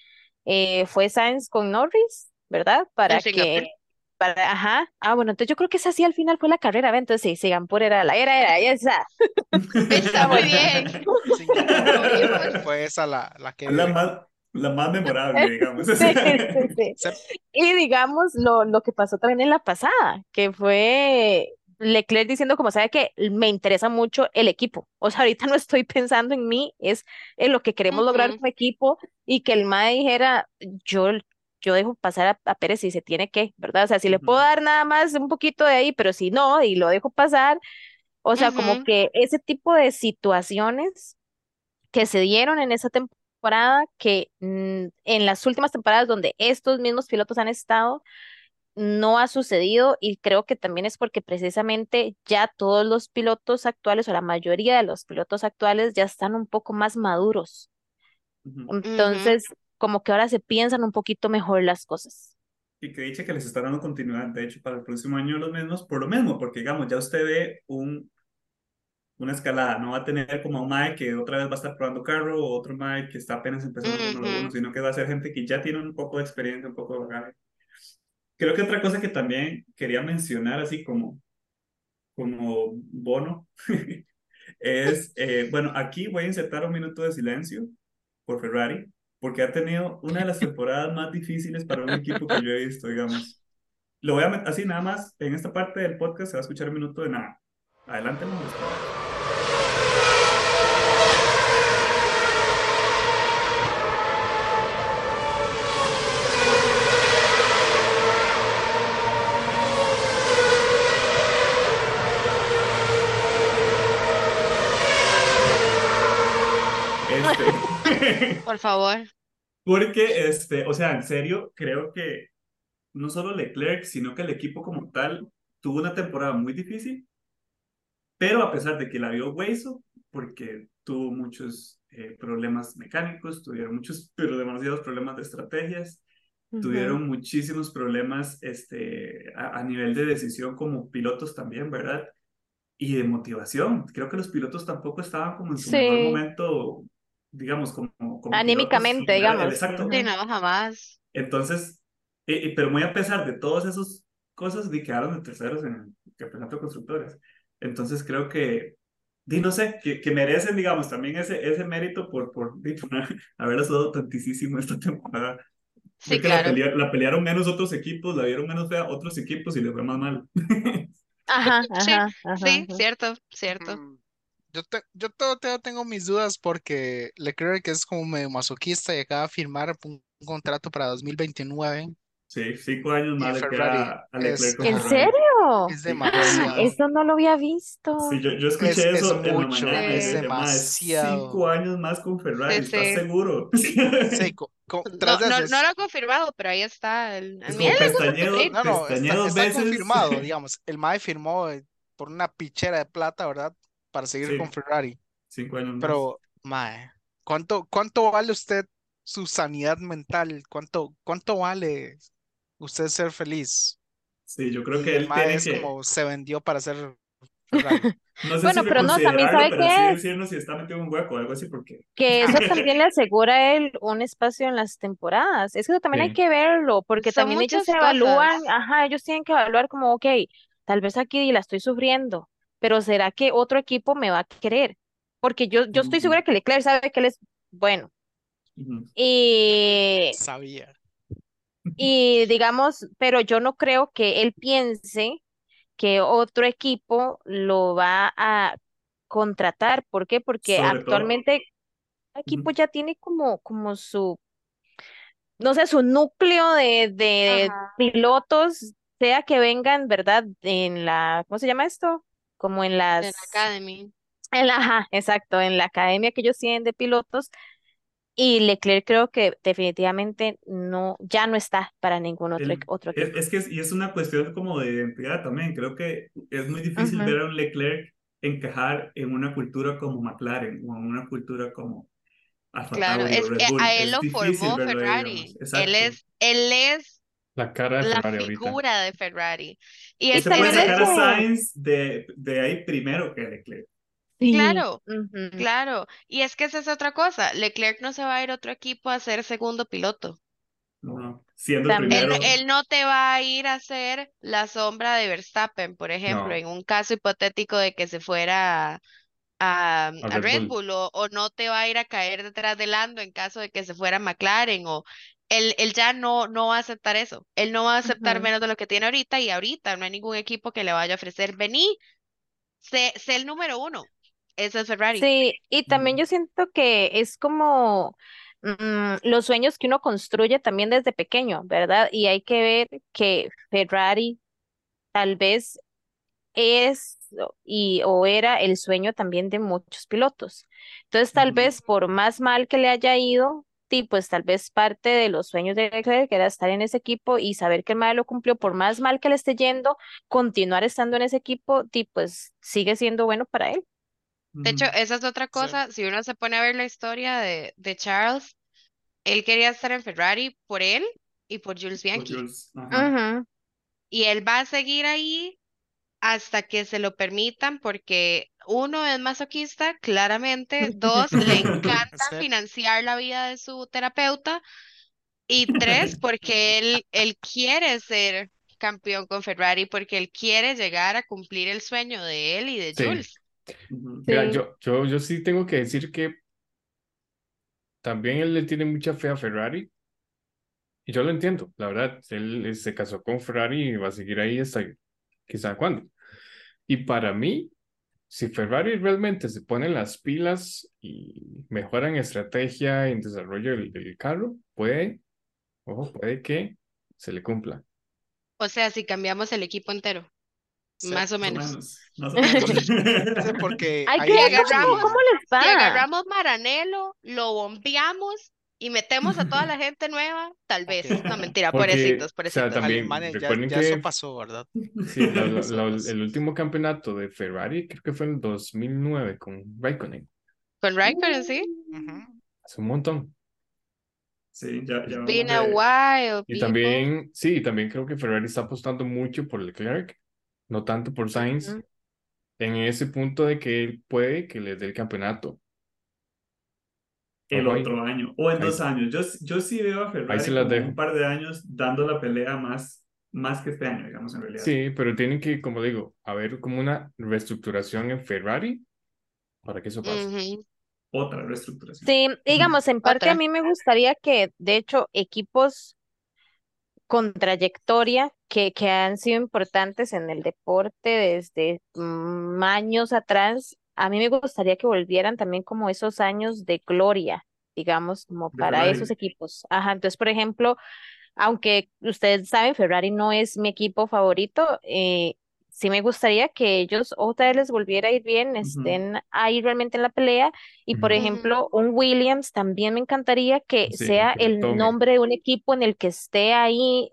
eh, fue Sainz con Norris, ¿verdad? Para que, para, ajá, ah, bueno, entonces yo creo que esa sí al final fue la carrera, ¿ve? Entonces sí, Singapur era la, era, era, ya está. Está muy bien. Singapur fue esa la, la que La más, la más memorable, digamos. Sí, sí, sí. Y digamos lo, lo que pasó también en la pasada, que fue Leclerc diciendo como sabe que me interesa mucho el equipo. O sea, ahorita no estoy pensando en mí, es en lo que queremos lograr como equipo y que el MAE dijera, yo, yo dejo pasar a, a Pérez si se tiene que, ¿verdad? O sea, si le puedo dar nada más un poquito de ahí, pero si no, y lo dejo pasar, o sea, como ujú, que ese tipo de situaciones que se dieron en esa temporada, que mm, en las últimas temporadas donde estos mismos pilotos han estado, no ha sucedido y creo que también es porque precisamente ya todos los pilotos actuales o la mayoría de los pilotos actuales ya están un poco más maduros. ujú. ujú. Entonces, como que ahora se piensan un poquito mejor las cosas. Y que dice que les está dando continuidad, de hecho, para el próximo año los mismos, por lo mismo, porque digamos, ya usted ve un, una escalada, no va a tener como un Mae que otra vez va a estar probando carro o otro Mae que está apenas empezando Fórmula 1, Ujú, sino que va a ser gente que ya tiene un poco de experiencia, un poco de bagaje. Creo que otra cosa que también quería mencionar, así como como bono es, eh, bueno, aquí voy a insertar un minuto de silencio por Ferrari, porque ha tenido una de las temporadas más difíciles para un equipo que yo he visto, digamos. Lo voy a meter así nada más, en esta parte del podcast se va a escuchar un minuto de nada. Adelante, no, Este, Por favor. Porque, este, o sea, en serio, creo que no solo Leclerc, sino que el equipo como tal tuvo una temporada muy difícil, pero a pesar de que la vio hueso, porque tuvo muchos eh, problemas mecánicos, tuvieron muchos, pero demasiados problemas de estrategias, tuvieron muchísimos problemas este, a, nivel de decisión como pilotos también, ¿verdad? Y de motivación. Creo que los pilotos tampoco estaban como en su mejor momento digamos, como... Anímicamente, digamos. Exacto. Sí, no, jamás. Entonces, pero muy a pesar de todas esas cosas, vi quedaron de terceros en el campeonato de constructores. Entonces creo que, di, no sé, que, que merecen, digamos, también ese, ese mérito por, por, haber estado tantísimo esta temporada. Sí, claro. La, pelearon menos otros equipos, la vieron menos fea otros equipos y les fue más mal. Ajá, ajá, sí, cierto, cierto. Mm, yo, te, yo todavía tengo mis dudas porque Leclerc es como medio masoquista y acaba de firmar un, contrato para 2029. Sí, cinco años más le queda a Leclerc. ¿En serio? Es demasiado. Eso no lo había visto. Sí, yo, yo escuché eso es en mucho. Es demasiado. Cinco años más con Ferrari, ¿estás seguro? Sí, con, no, no, no, lo ha confirmado, pero ahí está. El, es como pestañedo, no, no, está, está confirmado, digamos. El MAE firmó por una pichera de plata, ¿verdad? Para seguir con Ferrari. Cinco años Pero, mae, ¿cuánto, ¿cuánto vale usted su sanidad mental? ¿Cuánto, cuánto vale usted ser feliz? Sí, yo creo que él tiene es que... como se vendió para ser Ferrari. No sé bueno, si pero no, también sabe pero que sí decirnos si está metido en un hueco o algo así, porque... Que eso también le asegura a él un espacio en las temporadas. Es que eso también hay que verlo, porque Son también ellos muchas evalúan, ajá, ellos tienen que evaluar como, ok, tal vez aquí la estoy sufriendo, pero ¿será que otro equipo me va a querer? Porque yo, yo estoy segura que Leclerc sabe que él es bueno. Y, Sabía. y digamos, pero yo no creo que él piense que otro equipo lo va a contratar. ¿Por qué? Porque Sobre actualmente el equipo ya tiene como, como su, no sé, su núcleo de, de pilotos, sea que vengan, ¿verdad? En la, ¿cómo se llama esto? Como en En la las, Academy. en la, ajá, exacto, en la academia que ellos tienen de pilotos. Y Leclerc creo que definitivamente no, ya no está para ningún otro, El- otro es, equipo. es que es, y es una cuestión como de identidad también. Creo que es muy difícil Ujú. ver a un Leclerc encajar en una cultura como McLaren o en una cultura como Alfa Claro, Tauri es Red que Bull. a él Es lo formó Ferrari. Él es, él es La cara de la Ferrari ahorita. figura de Ferrari. Y Él se puede sacar a Sainz de, de ahí primero que Leclerc. Sí, Claro, ujú. claro. Y es que esa es otra cosa. Leclerc no se va a ir a otro equipo a ser segundo piloto. No, siendo el También. Él, primero. él no te va a ir a ser la sombra de Verstappen, por ejemplo, No. en un caso hipotético de que se fuera a, a A Red Red Bull, Bull. o, o no te va a ir a caer detrás de Lando en caso de que se fuera a McLaren o él, él ya no, no va a aceptar eso. Él no va a aceptar menos de lo que tiene ahorita y ahorita no hay ningún equipo que le vaya a ofrecer, vení, sé, sé el número uno. Ese es Ferrari. Sí, y también yo siento que es como mm, los sueños que uno construye también desde pequeño, ¿verdad? Y hay que ver que Ferrari tal vez es o- y o era el sueño también de muchos pilotos. Entonces, tal vez por más mal que le haya ido, sí, pues tal vez parte de los sueños de Leclerc era estar en ese equipo y saber que el mal lo cumplió, por más mal que le esté yendo, continuar estando en ese equipo, sí, pues sigue siendo bueno para él. De hecho, esa es otra cosa. Si uno se pone a ver la historia de, de Charles, él quería estar en Ferrari por él y por Jules Por Bianchi. Jules, ajá. Ujú. Y él va a seguir ahí hasta que se lo permitan porque uno es masoquista, claramente. Dos, le encanta Sí. financiar la vida de su terapeuta. Y tres, porque él, él quiere ser campeón con Ferrari porque él quiere llegar a cumplir el sueño de él y de Sí. Jules. Ujú. Mira, Sí. yo, yo, yo sí tengo que decir que también él le tiene mucha fe a Ferrari. Y yo lo entiendo, la verdad. Él eh, se casó con Ferrari y va a seguir ahí hasta quizá cuándo. Y para mí, si Ferrari realmente se pone las pilas y mejora en estrategia y en desarrollo del, del carro, puede, ojo, puede que se le cumpla. O sea, si cambiamos el equipo entero, Sí, más o menos. menos, más o menos. Sí, porque ahí agarramos- cómo, cómo les Si va. agarramos Maranelo, lo bombeamos y metemos a toda la gente nueva, tal vez. No, mentira, Porque, pobrecitos, o sea, pobrecitos. también- alemanes, ya, recuerden ya que- eso pasó, ¿verdad? Sí, la- la- la- el último campeonato de Ferrari creo que fue en 2009 con Raikkonen. Con Raikkonen, sí. Ujú. Hace un montón. Sí, ya, ya Been a while, Y people. también, sí, también creo que Ferrari está apostando mucho por Leclerc, no tanto por Sainz, Ujú. en ese punto de que él puede que les dé el campeonato. El otro año o en Ahí dos años. Yo, yo sí veo a Ferrari se las como dejo. un par de años dando la pelea más, más que este año, digamos, en realidad. Sí, pero tienen que, como digo, haber como una reestructuración en Ferrari para que eso pase. Otra reestructuración. Sí, digamos, en parte a mí me gustaría que, de hecho, equipos con trayectoria que, que han sido importantes en el deporte desde mm, años atrás, a mí me gustaría que volvieran también como esos años de gloria, digamos, como para Ferrari. esos equipos. Ajá, entonces, por ejemplo, aunque ustedes saben, Ferrari no es mi equipo favorito, eh, sí me gustaría que ellos otra vez les volviera a ir bien, estén ahí realmente en la pelea. Y por ejemplo, un Williams también me encantaría que Sí, sea que el tome. nombre de un equipo en el que esté ahí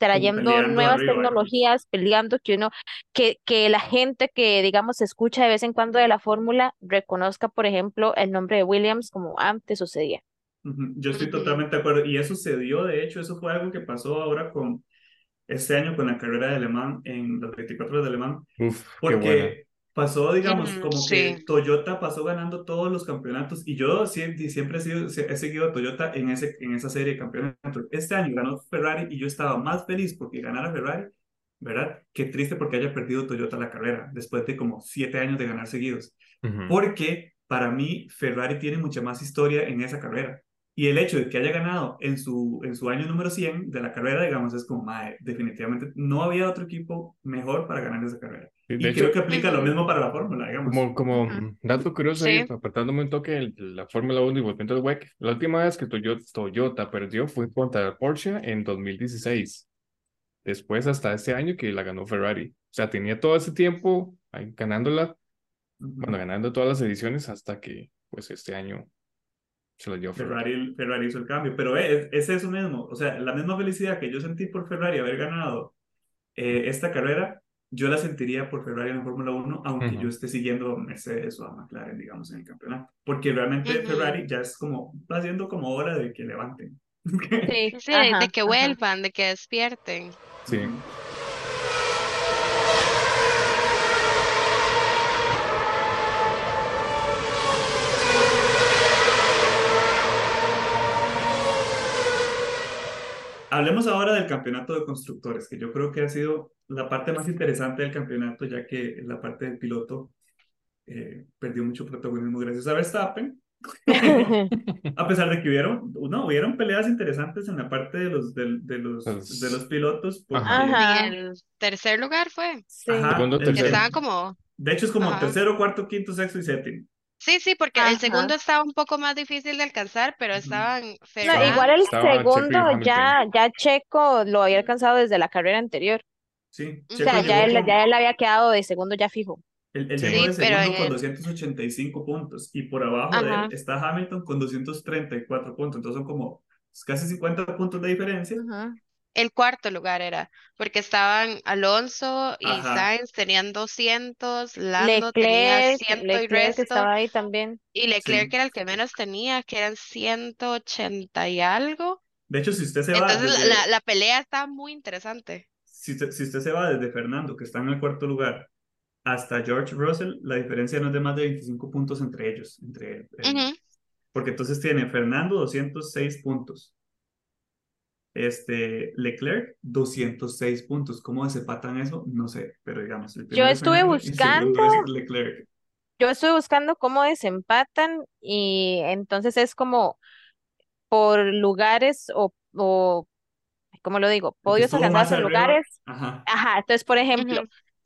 trayendo peleando nuevas arriba, digamos. tecnologías, peleando, que uno, que, que la gente que, digamos, escucha de vez en cuando de la fórmula reconozca, por ejemplo, el nombre de Williams como antes sucedía. Yo estoy totalmente de acuerdo. Y eso se dio, de hecho, eso fue algo que pasó ahora con este año con la carrera de Alemán en los 24 horas de Alemán. Uf. Porque pasó, digamos, Mm, como que. Toyota pasó ganando todos los campeonatos y yo siempre, siempre he, sido, he seguido a Toyota en, ese, en esa serie de campeonatos. Este año ganó Ferrari y yo estaba más feliz porque ganara Ferrari, ¿verdad? Que triste porque haya perdido Toyota la carrera después de como siete años de ganar seguidos. Porque para mí Ferrari tiene mucha más historia en esa carrera. Y el hecho de que haya ganado en su, en su año número 100 de la carrera, digamos, es como, mae, definitivamente no había otro equipo mejor para ganar esa carrera. Sí, Y de creo hecho, que aplica lo mismo para la fórmula, digamos. como, como dato curioso, Sí. ahí, apartándome un toque de la Fórmula 1 y volviendo al WEC, la última vez que Toyota, Toyota perdió fue contra Porsche en 2016. Después, hasta este año que la ganó Ferrari. O sea, tenía todo ese tiempo ahí ganándola, Ujú. bueno, ganando todas las ediciones hasta que, pues, este año se la dio Ferrari. Ferrari, Ferrari hizo el cambio, pero es, es eso mismo, o sea, la misma felicidad que yo sentí por Ferrari haber ganado eh, esta carrera, yo la sentiría por Ferrari en la Fórmula 1, aunque yo esté siguiendo a Mercedes o a McLaren, digamos, en el campeonato, porque realmente. Ferrari ya es como, va siendo como hora de que levanten. Sí, Sí, de, de ajá, que ajá. vuelvan, de que despierten. Sí. Hablemos ahora del campeonato de constructores, que yo creo que ha sido la parte más interesante del campeonato, ya que la parte del piloto eh, perdió mucho protagonismo gracias a Verstappen. A pesar de que hubieron, no, hubieron peleas interesantes en la parte de los, de, de los, de los pilotos, porque, Ajá. El tercer lugar fue. Sí. Ajá, Segundo, tercero. Estaban como. de hecho es como Ajá. tercero, cuarto, quinto, sexto y séptimo. Sí, sí, porque Ajá. el segundo estaba un poco más difícil de alcanzar, pero estaban No, igual el estaba Checo y segundo Hamilton. ya, ya Checo lo había alcanzado desde la carrera anterior. Sí, O O Checo sea, ya él, con- ya él había quedado de segundo ya fijo. Él, él Sí. llegó de segundo con en el- 285 puntos y por abajo de Ajá. él está Hamilton con 234 puntos. Entonces son como casi 50 puntos de diferencia. Ujú. El cuarto lugar era, porque estaban Alonso y Ajá. Sainz tenían 200, Lando tenía Leclerc, ciento y Leclerc que resto, estaba ahí también. y Leclerc Sí. era el que menos tenía, que eran 180 y algo. De hecho, si usted se va Entonces la, desde, la, la pelea estaba muy interesante. si usted, si usted se va desde Fernando, que está en el cuarto lugar, hasta George Russell, la diferencia no es de más de 25 puntos entre ellos. Entre, el- Ujú. Porque entonces tiene Fernando 206 puntos. Este, Leclerc, 206 puntos. ¿Cómo desempatan eso? No sé, pero digamos, el Yo estuve buscando, es Leclerc. yo estuve buscando cómo desempatan y entonces es como por lugares o, o ¿cómo lo digo? Podios alcanzados en lugares. ajá, Ajá, entonces, por ejemplo,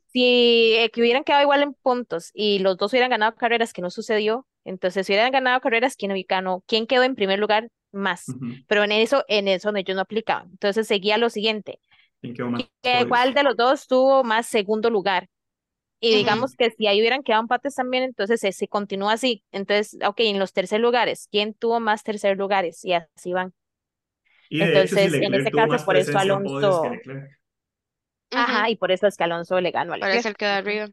si eh, que hubieran quedado igual en puntos y los dos hubieran ganado carreras que no sucedió, entonces si hubieran ganado carreras, ¿quién ganó? ¿Quién quedó en primer lugar más? ujú. Pero en eso, en eso ellos no aplicaban. Entonces seguía lo siguiente. ¿Quién quedó más que ¿Cuál de los dos tuvo más segundo lugar? Y digamos que si ahí hubieran quedado empates también, entonces se, se continúa así. Entonces, ok, en los tercer lugares, ¿quién tuvo más tercer lugares? Y así van. Y de hecho, Entonces, en ese caso, por eso Alonso, ajá, y por eso es que Alonso le ganó a Leclerc. el que arriba.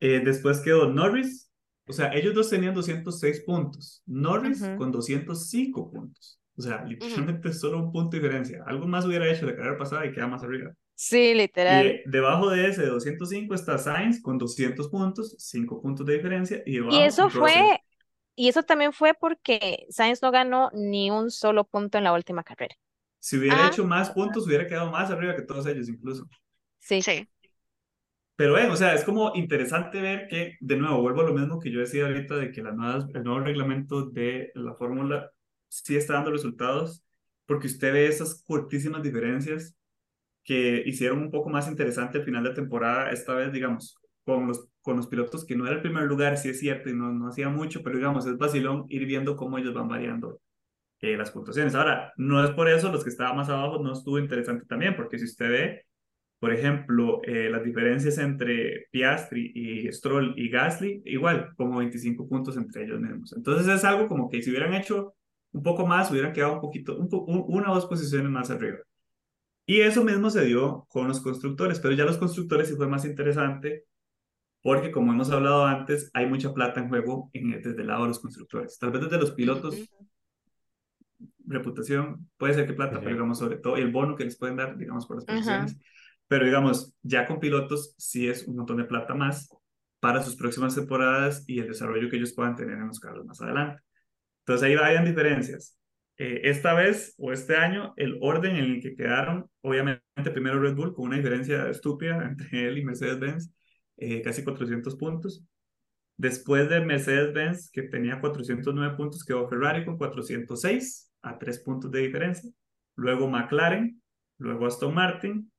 Eh, después quedó Norris, o sea, ellos dos tenían 206 puntos, Norris Ujú. con 205 puntos, o sea, literalmente solo un punto de diferencia. Algo más hubiera hecho la carrera pasada y queda más arriba. Sí, Y literal. eh, debajo de ese de 205 está Sainz con 200 puntos, 5 puntos de diferencia, y Y debajo eso Russell. fue, y eso también fue porque Sainz no ganó ni un solo punto en la última carrera. Si hubiera Ajá, hecho más puntos, hubiera quedado más arriba que todos ellos incluso. Sí. sí. Pero bueno, o sea, es como interesante ver que, de nuevo, vuelvo a lo mismo que yo decía ahorita, de que las nuevas, el nuevo reglamento de la fórmula sí está dando resultados, porque usted ve esas cortísimas diferencias que hicieron un poco más interesante el final de temporada, esta vez, digamos, con los, con los pilotos que no era el primer lugar, sí es cierto, y no, no hacía mucho, pero digamos, es vacilón ir viendo cómo ellos van variando eh, las puntuaciones. Ahora, no es por eso los que estaban más abajo no estuvo interesante también, porque si usted ve por ejemplo, eh, las diferencias entre Piastri y Stroll y Gasly, igual, como 25 puntos entre ellos mismos. Entonces es algo como que si hubieran hecho un poco más, hubieran quedado un poquito, un un, una o dos posiciones más arriba. Y eso mismo se dio con los constructores, pero ya los constructores sí fue más interesante, porque como hemos hablado antes, hay mucha plata en juego en, desde el lado de los constructores. Tal vez desde los pilotos, reputación, puede ser que plata, pero digamos sobre todo el bono que les pueden dar, digamos, por las Ajá. Pero digamos, ya con pilotos sí es un montón de plata más para sus próximas temporadas y el desarrollo que ellos puedan tener en los carros más adelante. Entonces ahí vayan diferencias. Eh, esta vez o este año, el orden en el que quedaron, obviamente primero Red Bull con una diferencia estúpida entre él y Mercedes-Benz, eh, casi 400 puntos. Después de Mercedes-Benz, que tenía 409 puntos, quedó Ferrari con 406 a 3 puntos de diferencia. Luego McLaren, luego Aston Martin,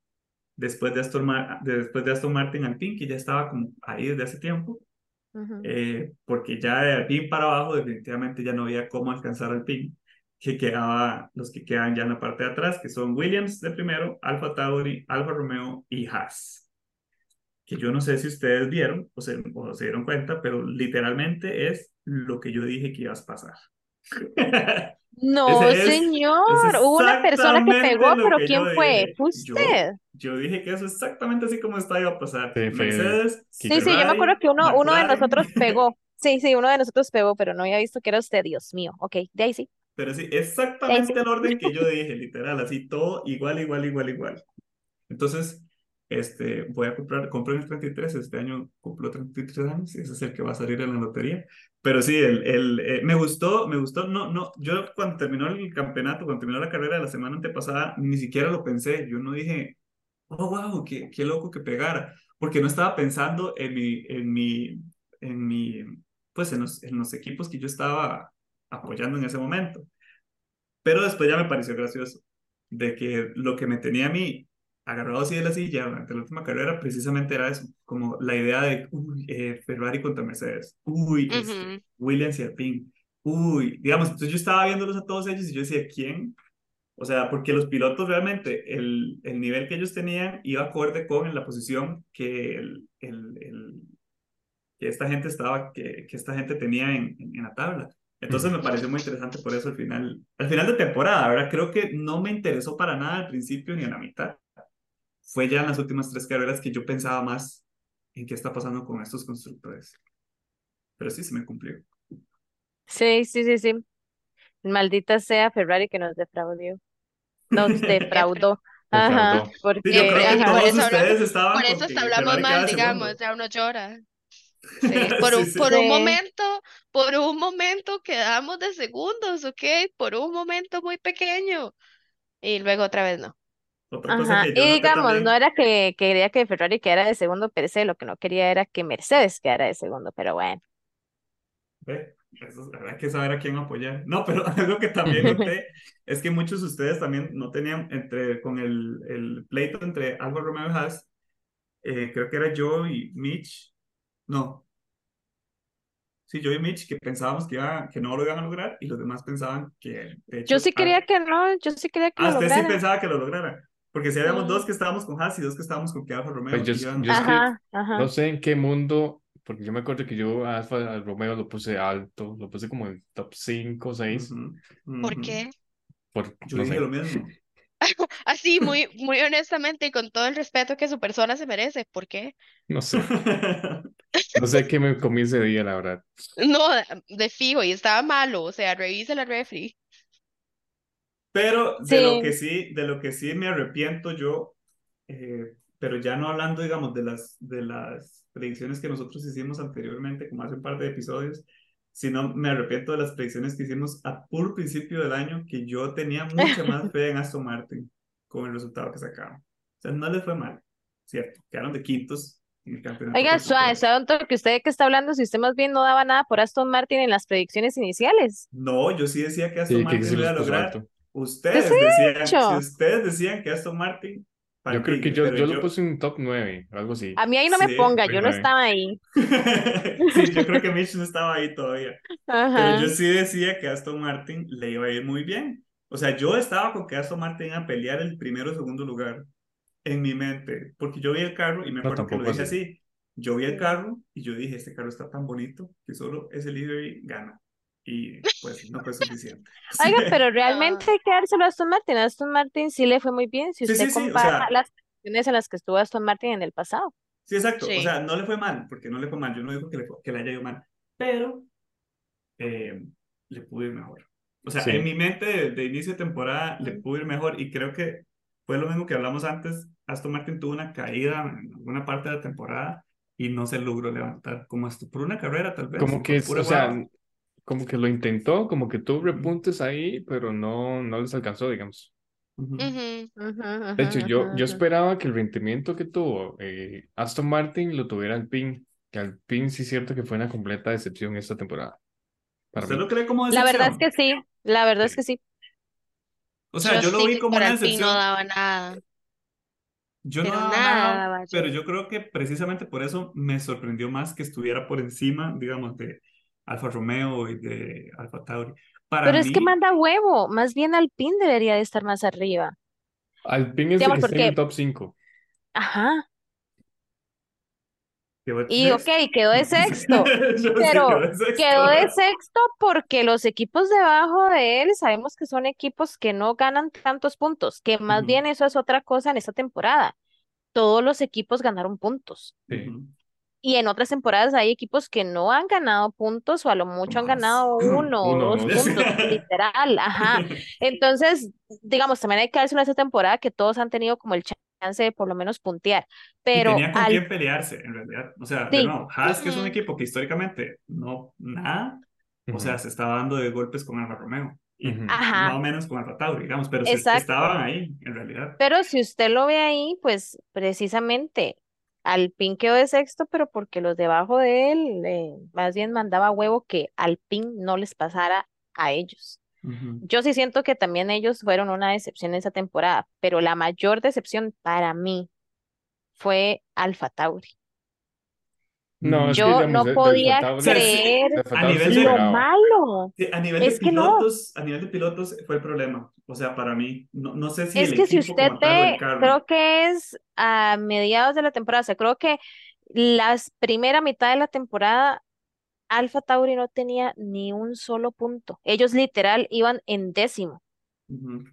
después de Aston, Mar después de Aston Martin Alpine, que ya estaba como ahí desde hace tiempo, eh, porque ya de Alpine para abajo definitivamente ya no había cómo alcanzar Alpine, que quedaba los que quedan ya en la parte de atrás, que son Williams de primero, Alfa Tauri, Alfa Romeo y Haas. Que yo no sé si ustedes vieron o se, o se dieron cuenta, pero literalmente es lo que yo dije que ibas a pasar. No, es, señor, es hubo una persona que pegó, pero que ¿quién fue? ¿Fue usted? yo dije que eso exactamente así como está iba a pasar. Sí, Mercedes, Sí, sí, yo me acuerdo que uno, uno de nosotros pegó. Sí, sí, uno de nosotros pegó, pero no había visto que era usted, Dios mío. Ok, de ahí sí, Pero sí. exactamente el orden que yo dije, literal, así todo igual, igual, igual, igual. Entonces, este, voy a comprar, compré el 33, este año cumplo 33 años, y ese es el que va a salir en la lotería. Pero sí, el, el, eh, me gustó, me gustó, no, no, yo cuando terminó el campeonato, cuando terminó la carrera de la semana antepasada, ni siquiera lo pensé, yo no dije, oh, wow, qué, qué loco que pegara, porque no estaba pensando en mi, en mi, en mi, pues en los, en los equipos que yo estaba apoyando en ese momento. Pero después ya me pareció gracioso de que lo que me tenía a mí agarrado así de la silla durante la última carrera precisamente era eso, como la idea de uy, eh, Ferrari contra Mercedes, uy, este, ujú. Williams y Alpine, uy, digamos, entonces yo estaba viéndolos a todos ellos y yo decía, ¿quién? O sea, porque los pilotos realmente, el, el nivel que ellos tenían iba acorde con la posición que, el, el, el- que esta gente estaba, que, que esta gente tenía en, en, en la tabla. Entonces me pareció muy interesante por eso al final, al final de temporada, ¿verdad? Creo que no me interesó para nada al principio ni a la mitad. Fue ya en las últimas tres carreras que yo pensaba más en qué está pasando con estos constructores. Pero sí, se me cumplió. Sí, sí, sí, sí. Maldita sea Ferrari que nos defraudió. Nos defraudó. Ajá. Sí, porque, creo que y por ajá, todos eso hablamos, ustedes estaban por eso hablamos mal, digamos, ya uno llora. Sí, por Sí, un, sí. por un Sí. momento, por un momento quedamos de segundos, ¿ok? Por un momento muy pequeño. Y luego otra vez no. Otra cosa Ajá. que yo Y digamos, no también, era que quería que Ferrari quedara de segundo se, lo que no quería era que Mercedes quedara de segundo, pero bueno. ve, eso es- hay que saber a quién apoyar. No, pero algo que también noté es que muchos de ustedes también no tenían, entre, con el, el pleito entre Alfa Romeo y Haas, eh, creo que era yo y Mitch, no, sí, yo y Mitch, que pensábamos que, iba, que no lo iban a lograr y los demás pensaban que, de hecho, Yo sí ah, quería que no, yo sí quería que Ah, lo usted sí lograra. pensaba que lo lograra. Porque si habíamos Mm. dos que estábamos con Haas y dos que estábamos con que Alfa Romeo Pues yo, yo es que Ajá, ajá. no sé en qué mundo, porque yo me acuerdo que yo a Alfa Romeo lo puse alto, lo puse como en top 5 o 6, Ujú, ¿Por qué? por, Yo no dije sé, lo mismo. Así, muy, muy honestamente y con todo el respeto que su persona se merece. ¿Por qué? no sé, no sé qué me comí ese día, la verdad. No, de fijo, y estaba malo. O sea, revise la refri. Pero de lo que Sí. sí, de lo que sí me arrepiento yo, eh, pero ya no hablando, digamos, de las, de las predicciones que nosotros hicimos anteriormente, como hace un par de episodios, sino me arrepiento de las predicciones que hicimos a puro principio del año, que yo tenía mucha más fe en Aston Martin con el resultado que sacaron. O sea, no les fue mal, cierto, quedaron de quintos en el campeonato. Oiga, suave, suave un toque, usted que está hablando, si usted más bien no daba nada por Aston Martin en las predicciones iniciales. No, yo sí decía que Aston Sí, que Martin sí lo iba a lograr. alto. Ustedes decían, si ustedes decían que Aston Martin, Yo creo que yo, pero yo lo puse en top 9, algo así. A mí ahí no me Sí, ponga, top yo no 9. estaba ahí. sí, yo creo que Mitch no estaba ahí todavía. Pero Ajá. yo sí decía que Aston Martin le iba a ir muy bien. O sea, yo estaba con que Aston Martin iba a pelear el primero o segundo lugar en mi mente, porque yo vi el carro y me No, acuerdo que lo dije así. así. Yo vi el carro y yo dije, este carro está tan bonito que solo ese livery gana. Y pues no fue suficiente. Oiga, pero realmente hay que dárselo a Aston Martin. A Aston Martin sí le fue muy bien si Sí, usted sí, sí, o compara sea- las predicciones en las que estuvo Aston Martin en el pasado. Sí, exacto. O sea, no le fue mal, porque no le fue mal. Yo no digo que le, que le haya ido mal, pero eh, le pudo ir mejor. O sea, Sí. en mi mente de, de inicio de temporada le pudo ir mejor y creo que fue lo mismo que hablamos antes. Aston Martin tuvo una caída en alguna parte de la temporada y no se logró levantar, como hasta por una carrera tal vez. Como que, pura o sea. Como que lo intentó, como que tuvo repuntes ahí, pero no, no les alcanzó, digamos. De hecho, yo, yo esperaba que el rendimiento que tuvo eh, Aston Martin lo tuviera Alpine, que Alpine sí es cierto que fue una completa decepción esta temporada. Para ¿Usted mí. lo cree como La verdad es decepción? que sí, la verdad es que sí. O sea, yo lo sí vi como una Alpine no decepción. daba nada. Yo no daba nada pero yo creo que precisamente por eso me sorprendió más que estuviera por encima, digamos, de Alfa Romeo y de Alfa Tauri. Para Pero es que manda huevo, más bien Alpine debería de estar más arriba. Alpine es Digamos, que está en el top 5. ajá, quedó y ok, quedó de sexto, pero quedó de sexto. quedó de sexto porque los equipos debajo de él sabemos que son equipos que no ganan tantos puntos, que más bien eso es otra cosa en esta temporada. Todos los equipos ganaron puntos. Sí. Y en otras temporadas hay equipos que no han ganado puntos o a lo mucho han ganado uno o dos puntos, literal, ajá. Entonces, digamos, también hay que dárselo a esta temporada que todos han tenido como el chance de por lo menos puntear. Y Pero tenía con al quién pelearse, en realidad. O sea, de sí, nuevo, Haas, que es un equipo que históricamente no, nada, o sea, se estaba dando de golpes con Alfa Romeo y ujú. más ajá, o menos con Alfa Tauri, digamos, pero se, estaban ahí, en realidad. Pero si usted lo ve ahí, pues precisamente Alpine quedó de sexto, pero porque los debajo de él eh, más bien mandaba huevo que Alpine no les pasara a ellos. Yo sí siento que también ellos fueron una decepción esa temporada, pero la mayor decepción para mí fue Alfa Tauri. No, es que Yo no de, de podía Alfa O sea, sí, creer de a nivel de, lo malo. Sí, a nivel de Es que no, pilotos, a nivel de pilotos fue el problema. O sea, para mí, no, no sé si es el que si usted ve, creo que es a mediados de la temporada, o sea, creo que la primera mitad de la temporada Alfa Tauri no tenía ni un solo punto. Ellos literal iban en décimo. Y-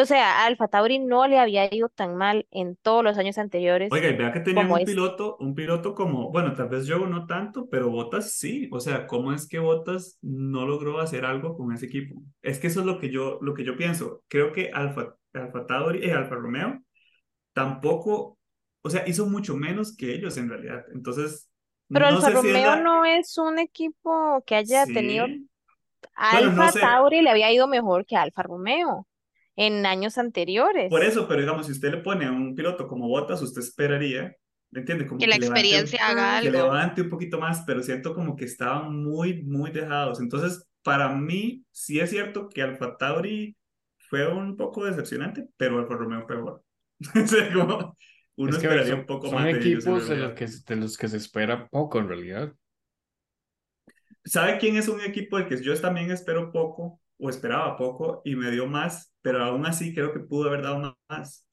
O sea, Alfa Tauri no le había ido tan mal en todos los años anteriores Oiga, y vea que tenían un este. piloto, un piloto como, bueno, tal vez yo no tanto, pero Bottas sí. O sea, ¿cómo es que Bottas no logró hacer algo con ese equipo? Es que eso es lo que yo, lo que yo pienso. Creo que Alfa, Alfa Tauri y Alfa Romeo tampoco o sea, hizo mucho menos que ellos en realidad. Entonces, Pero no Alfa si Romeo la... no es un equipo que haya tenido. Sí. Bueno, no Alfa sé. Tauri le había ido mejor que Alfa Romeo en años anteriores. Por eso, pero digamos, si usted le pone a un piloto como Bottas, usted esperaría, ¿me entiende? Como Que la levante un- experiencia haga que algo. levante un poquito más, pero siento como que estaban muy, muy dejados. Entonces, para mí, sí es cierto que Alfa Tauri fue un poco decepcionante, pero Alfa Romeo fue bueno. Como uno Es que esperaría son, un poco son más de ellos en equipos de los que, de los que se espera poco en realidad. ¿Sabe quién es un equipo del que yo también espero poco o esperaba poco y me dio más, pero aún así creo que pudo haber dado más?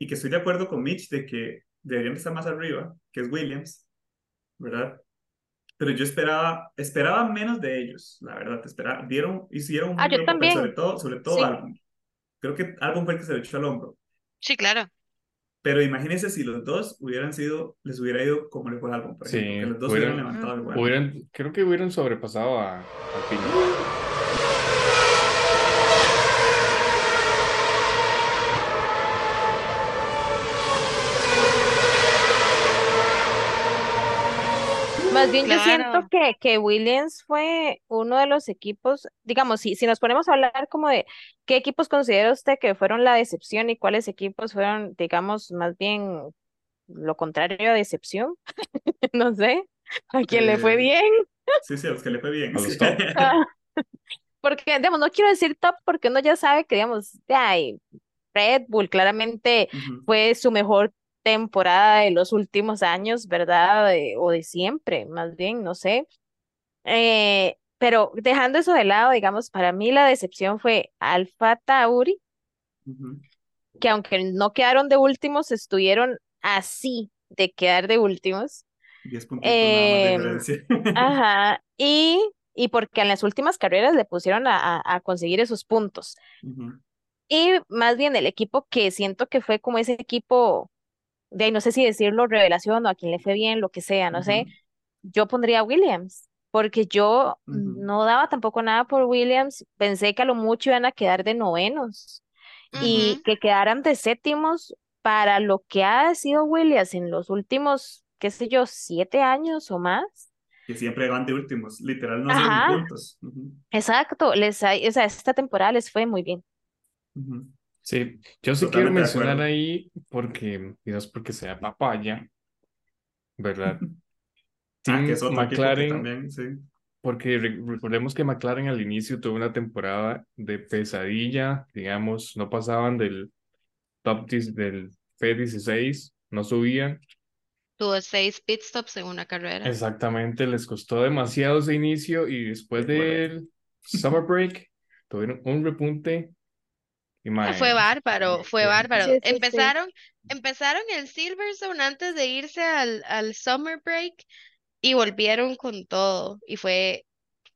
Y que estoy de acuerdo con Mitch de que deberían estar más arriba, que es Williams, ¿verdad? Pero yo esperaba, esperaba menos de ellos, la verdad. Esperaba, dieron, hicieron un Ah, yo sobre todo, sobre todo Sí. Albon. Creo que Albon fue el que se lo echó al hombro. Sí, claro. Pero imagínense si los dos hubieran sido, les hubiera ido como le fue a Albon, por Sí, ejemplo, que los dos hubieran hubieran- levantado el. Hubieran, creo que hubieran sobrepasado a, a Pino. Más bien yo siento que, que Williams fue uno de los equipos, digamos, si, si nos ponemos a hablar como de qué equipos considera usted que fueron la decepción y cuáles equipos fueron, digamos, más bien lo contrario a decepción, no sé, a quién le fue Eh, bien. Sí, sí, a los que le fue bien. Ah, Porque, digamos, no quiero decir top porque uno ya sabe que, digamos, de ahí, Red Bull claramente fue su mejor temporada de los últimos años, ¿verdad? De- o de siempre, más bien, no sé. Eh, pero dejando eso de lado, digamos, para mí la decepción fue Alfa Tauri, que aunque no quedaron de últimos, estuvieron así de quedar de últimos. Diez puntitos nada más de Em. Ajá, y, y porque en las últimas carreras le pusieron a, a- a conseguir esos puntos. Y más bien el equipo que siento que fue como ese equipo, de ahí no sé si decirlo revelación o a quien le fue bien, lo que sea, no sé, yo pondría a Williams, porque yo no daba tampoco nada por Williams, pensé que a lo mucho iban a quedar de novenos y que quedaran de séptimos para lo que ha sido Williams en los últimos, qué sé yo, siete años o más. Que siempre van de últimos. Literal, no hacen puntos. Exacto, les o sea, esta temporada les fue muy bien. Sí, yo sí quiero Totalmente mencionar ahí, porque, es porque sea papaya, ¿verdad? Ah, que es otro que McLaren, también, sí. porque re- recordemos que McLaren al inicio tuvo una temporada de pesadilla, digamos, no pasaban del top 10 del P16, no subían. Tuvo seis pit stops en una carrera. Exactamente, les costó demasiado ese inicio y después del summer break tuvieron un repunte Ah, Fue bárbaro, fue bárbaro. Sí, sí, sí. Empezaron, empezaron el Silverstone antes de irse al, al summer break y volvieron con todo. Y fue,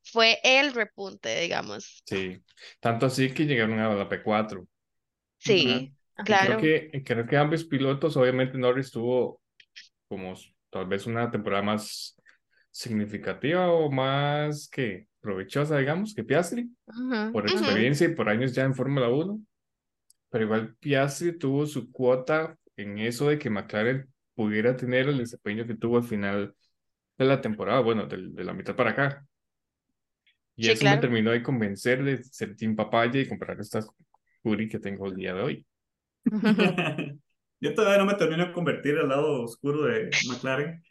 fue el repunte, digamos. sí, tanto así que llegaron a la P4. Sí, Y creo claro. que, creo que ambos pilotos, obviamente Norris tuvo como tal vez una temporada más significativa o más que provechosa, digamos, que Piastri, Ujú, por ujú. experiencia y por años ya en Fórmula 1. Pero igual Piastri tuvo su cuota en eso de que McLaren pudiera tener el desempeño que tuvo al final de la temporada, bueno, del- de, la mitad para acá. Y Sí, eso me claro. terminó de convencer de ser Team Papaya y comprar esta Curi que tengo el día de hoy. Yo todavía no me termino de convertir al lado oscuro de McLaren.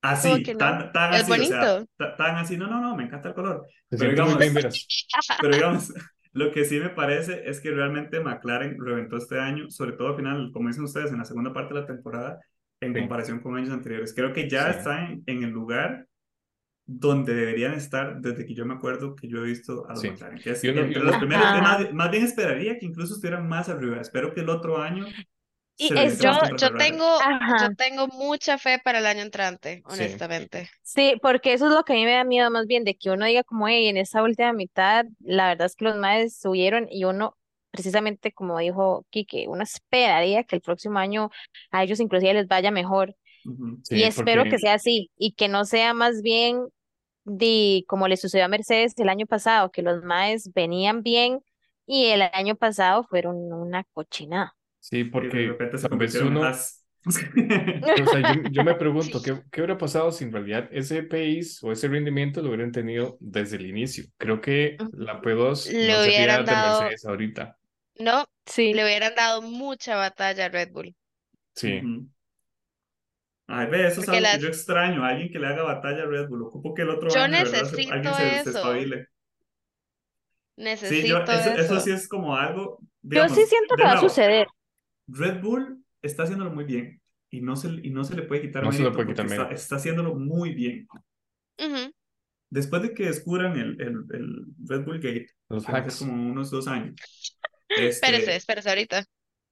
¿Cómo Así, no? tan, tan Es así, o sea, tan así, no, no, no, me encanta el color. Pero digamos, pero digamos, lo que sí me parece es que realmente McLaren reventó este año, sobre todo al final, como dicen ustedes, en la segunda parte de la temporada, en Sí. comparación con años anteriores. Creo que ya Sí. están en el lugar donde deberían estar desde que yo me acuerdo que yo he visto a los Sí. McLaren, que es Y uno- y entre uno- los primeros, Ajá. más, más bien esperaría que incluso estuvieran más arriba. Espero que el otro año Y es Yo, yo, tengo, yo tengo mucha fe para el año entrante, Sí. honestamente. Sí, porque eso es lo que a mí me da miedo más bien, de que uno diga como, hey, en esa última mitad, la verdad es que los maes subieron y uno, precisamente como dijo Quique, uno esperaría que el próximo año a ellos inclusive les vaya mejor. Ujú. Y Sí, espero que porque sea así y que no sea más bien de como le sucedió a Mercedes el año pasado, que los maes venían bien y el año pasado fueron una cochinada. Sí, Y de porque repente se convirtieron uno, Haas. O sea, yo, yo me pregunto, Sí. ¿qué, ¿qué hubiera pasado si en realidad ese pace o ese rendimiento lo hubieran tenido desde el inicio? Creo que la P2 Le no sería hubieran de dado- Mercedes ahorita. No, Sí, le hubieran dado mucha batalla a Red Bull. Sí, Ujú. Ay, ve, eso es Porque algo que yo extraño, alguien que le haga batalla a Red Bull. Ocupo que el otro Yo año, de se- necesito alguien se, se eso. espabile. Sí, Necesito yo, eso, eso eso. sí es como algo, yo digamos, sí siento de que va a suceder. Red Bull está haciéndolo muy bien y no se, y no se le puede quitar No se le mérito puede quitar porque está, haciéndolo muy bien. Después de que descubran el, el, el Red Bull Gate, los hacks. como unos dos años. Este, Espérese, espérese ahorita.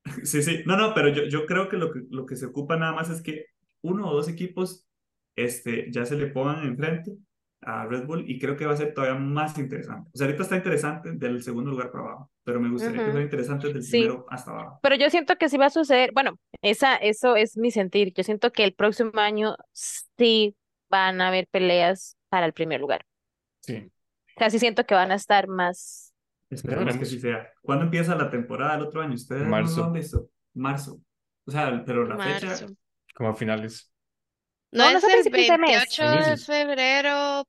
Sí, sí, no, no, pero yo, yo creo que lo, que lo que se ocupa nada más es que uno o dos equipos este, ya se le pongan enfrente a Red Bull y creo que va a ser todavía más interesante. O sea, ahorita está interesante del segundo lugar para abajo, pero me gustaría que Ujú. fuera interesante del Sí. primero hasta abajo. Pero yo siento que sí va a suceder. Bueno, esa, eso es mi sentir. Yo siento que el próximo año sí van a haber peleas para el primer lugar. Sí, Casi siento que van a estar más. Esperemos que sí sea. ¿Cuándo empieza la temporada del otro año? ¿Ustedes no Marzo. lo han visto? Marzo. O sea, pero la fecha... Marzo. como a finales. No, No, no es el principios de mes. 28 de febrero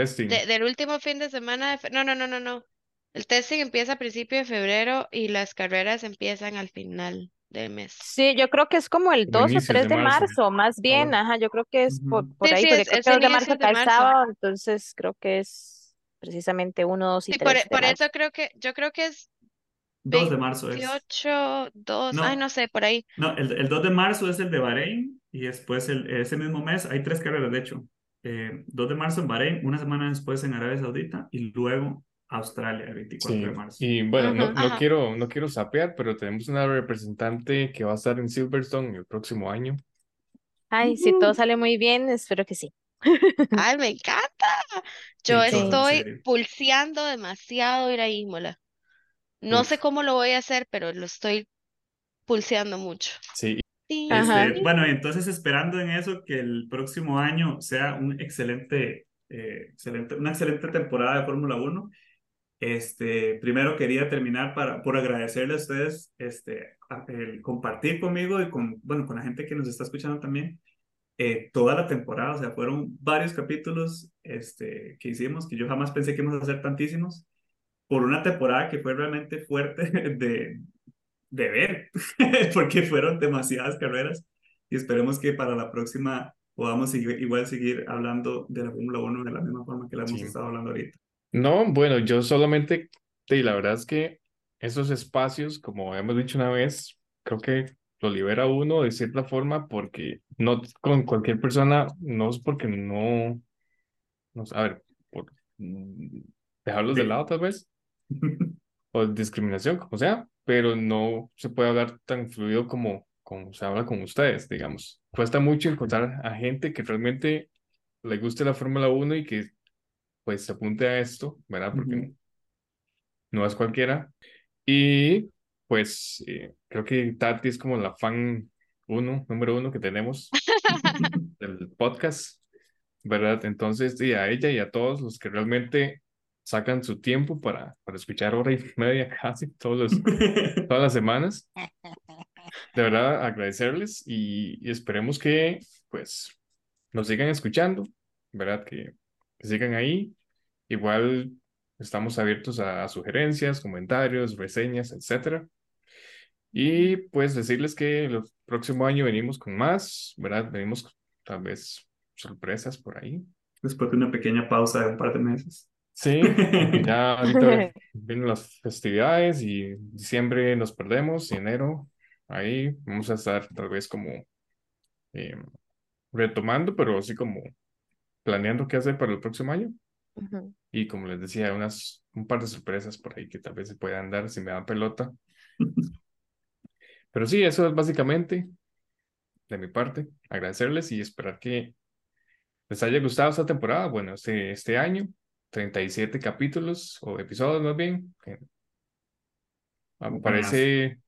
Testing. de- del último fin de semana de fe- No, no, no, no, no. El testing empieza a principio de febrero y las carreras empiezan al final del mes. Sí, yo creo que es como el Como 2 o inicios 3 de de marzo. marzo, más bien. Ajá, yo creo que es por, por Sí, ahí, sí, porque es- creo es que el de marzo de cae marzo. sábado, entonces creo que es precisamente 1, 2 y Sí, por, 3 de por marzo. eso creo que, yo creo que es 2 de marzo es. 28, 2, No. ay, no sé, por ahí. No, el, el 2 de marzo es el de Bahrein y después el, ese mismo mes hay tres carreras, de hecho. Eh, 2 de marzo en Bahrein, una semana después en Arabia Saudita y luego Australia, el 24 Sí, de marzo. y bueno, no, quiero, no quiero sapear, pero tenemos una representante que va a estar en Silverstone el próximo año. Ay, si todo sale muy bien, espero que sí. Ay, me encanta. Yo Sí, estoy pulseando demasiado ir a Imola. No sé cómo lo voy a hacer, pero lo estoy pulseando mucho. Sí. Este, bueno, y entonces esperando en eso que el próximo año sea un excelente, eh, excelente, una excelente temporada de Fórmula 1. Este, primero quería terminar para, por agradecerle a ustedes este, a- el compartir conmigo y con, bueno, con la gente que nos está escuchando también eh, toda la temporada. O sea, fueron varios capítulos este, que hicimos que yo jamás pensé que íbamos a hacer tantísimos por una temporada que fue realmente fuerte de, de ver, porque fueron demasiadas carreras y esperemos que para la próxima podamos seguir, igual seguir hablando de la Fórmula 1 de la misma forma que la hemos Sí. estado hablando ahorita. No, bueno, yo solamente, sí, la verdad es que esos espacios, como hemos dicho una vez, creo que lo libera uno de cierta forma porque no con cualquier persona, no es porque no, no a ver, por mm, dejarlos de Sí. lado tal vez, o discriminación, como sea, pero no se puede hablar tan fluido como, como se habla con ustedes, digamos. Cuesta mucho encontrar a gente que realmente le guste la Fórmula 1 y que pues se apunte a esto, ¿verdad? Porque no es cualquiera. Y pues eh, creo que Tati es como la fan uno, número uno que tenemos del podcast, ¿verdad? Entonces, sí, a ella y a todos los que realmente sacan su tiempo para, para escuchar hora y media casi todos los, todas las semanas. De verdad, agradecerles y, y esperemos que pues nos sigan escuchando, ¿verdad? Que, que sigan ahí. Igual estamos abiertos a, a sugerencias, comentarios, reseñas, etcétera. Y pues decirles que el próximo año venimos con más, ¿verdad? Venimos tal vez sorpresas por ahí. Después de una pequeña pausa de un par de meses. Sí, ya ahorita vienen las festividades y diciembre nos perdemos, y enero ahí vamos a estar tal vez como eh, retomando, pero así como planeando qué hacer para el próximo año. Ujú. Y como les decía, unas, un par de sorpresas por ahí que tal vez se puedan dar si me dan pelota. Pero sí, eso es básicamente de mi parte. Agradecerles y esperar que les haya gustado esta temporada. Bueno, este, este año, 37 capítulos o episodios más bien. que, parece,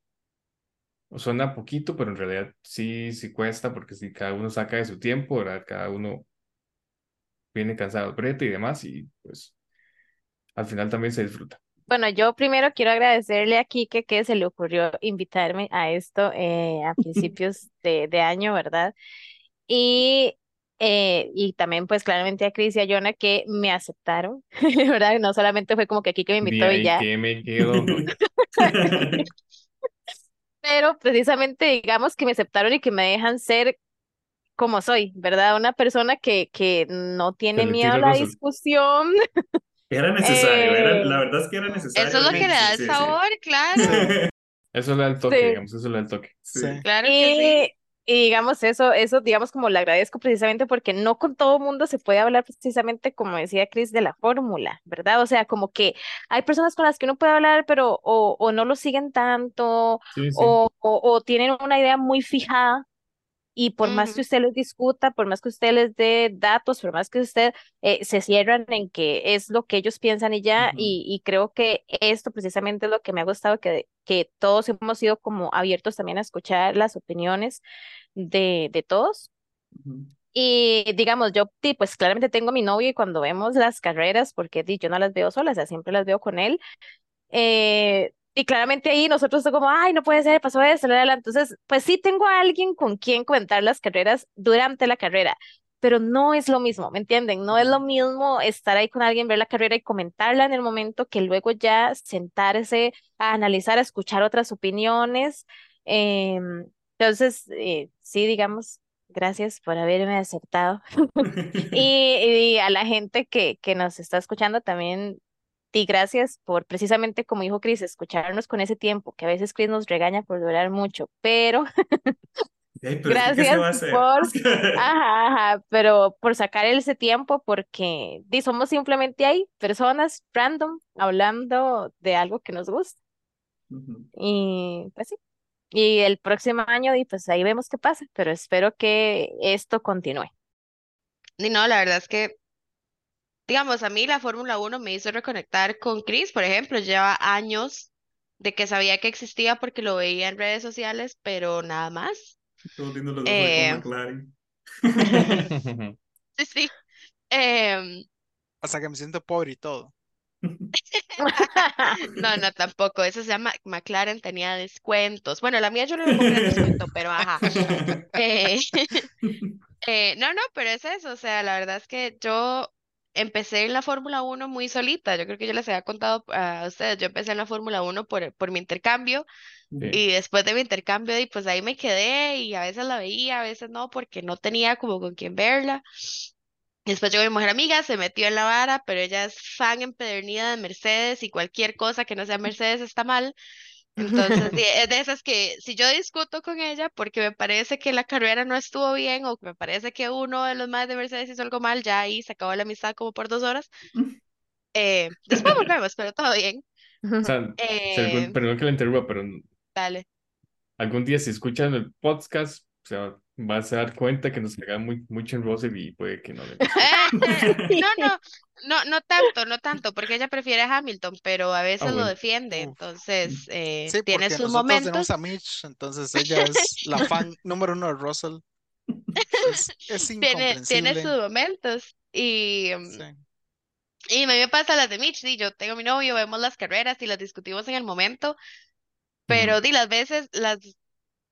o suena poquito, pero en realidad sí, sí cuesta porque si cada uno saca de su tiempo, ¿verdad? Cada uno viene cansado brete y demás y pues al final también se disfruta. Bueno, yo primero quiero agradecerle a Kike que se le ocurrió invitarme a esto eh, a principios de, de año, ¿verdad? Y, eh, y también pues claramente a Cris y a Jonah que me aceptaron, ¿verdad? No solamente fue como que Kike me De invitó y ya, que me quedo. pero precisamente digamos que me aceptaron y que me dejan ser como soy, ¿verdad? Una persona que, que no tiene Pero miedo a la discusión. Era necesario, era, Eh, la verdad es que era necesario. Eso es lo que le da el Sí, sí, sabor, claro. Eso le da el toque, Sí. digamos, eso le da el toque. sí. Sí. Claro que sí. Y, digamos eso, eso digamos como le agradezco precisamente porque no con todo mundo se puede hablar precisamente como decía Chris de la fórmula, ¿verdad? O sea, como que hay personas con las que uno puede hablar, pero o, o no lo siguen tanto, Sí, sí. o, o, o tienen una idea muy fijada y por más que usted les discuta, por más que usted les dé datos, por más que usted eh, se cierran en que es lo que ellos piensan y ya, y, y creo que esto precisamente es lo que me ha gustado, que, que todos hemos sido como abiertos también a escuchar las opiniones de, de todos. Ujú. Y digamos, yo pues claramente tengo a mi novio y cuando vemos las carreras, porque yo no las veo solas, o sea, siempre las veo con él, eh, y claramente ahí nosotros como, ay, no puede ser, pasó esto, la, la, la". Entonces, pues sí tengo a alguien con quien comentar las carreras durante la carrera, pero no es lo mismo, ¿me entienden? No es lo mismo estar ahí con alguien, ver la carrera y comentarla en el momento que luego ya sentarse a analizar, a escuchar otras opiniones. Em, entonces, eh, sí, digamos, gracias por haberme aceptado. Y, y a la gente que, que nos está escuchando también, y gracias por precisamente, como dijo Chris, escucharnos con ese tiempo, que a veces Chris nos regaña por durar mucho, pero Ey, pero es que, ¿qué se va a gracias hacer? por, ajá, ajá, pero por sacar ese tiempo, porque di, somos simplemente ahí, personas random, hablando de algo que nos gusta. Y pues sí. Y el próximo año, y pues ahí vemos qué pasa, pero espero que esto continúe. Y no, la verdad es que, digamos, a mí la Fórmula 1 me hizo reconectar con Chris, por ejemplo, lleva años de que sabía que existía porque lo veía en redes sociales, pero nada más. Todos viendo los Eh, con McLaren. sí, sí. Em, Hasta que me siento pobre y todo. no, no, tampoco. Eso se llama McLaren tenía descuentos. Bueno, la mía yo no lo compré en descuento, pero ajá. Eh, eh, no, no, pero es eso. O sea, la verdad es que yo empecé en la Fórmula 1 muy solita. Yo creo que yo les había contado a ustedes. Yo empecé en la Fórmula 1 por, por mi intercambio. Y después de mi intercambio, y pues ahí me quedé y a veces la veía, a veces no, porque no tenía como con quién verla. Después llegó mi mujer amiga, se metió en la vara, pero ella es fan empedernida de Mercedes y cualquier cosa que no sea Mercedes está mal. Entonces, es de esas que si yo discuto con ella porque me parece que la carrera no estuvo bien o que me parece que uno de los más de Mercedes hizo algo mal, ya ahí se acabó la amistad como por dos horas. Eh, después volvemos, pero todo bien. O sea, Eh, perdón que la interrumpa, pero dale. algún día si escuchan el podcast, o sea, vas a dar cuenta que nos caga muy, mucho en y puede que no le guste. No, no, no, no tanto, no tanto, porque ella prefiere a Hamilton, pero a veces lo bueno. defiende, Uf. entonces eh, Sí, tiene sus nosotros tenemos momentos. a Mitch, entonces ella es la fan número uno de Russell. Es, es Tiene, tiene sus momentos. Y, mm, Sí. y a mí me pasa las de Mitch, sí, yo tengo a mi novio, vemos las carreras y las discutimos en el momento, pero di las veces, las,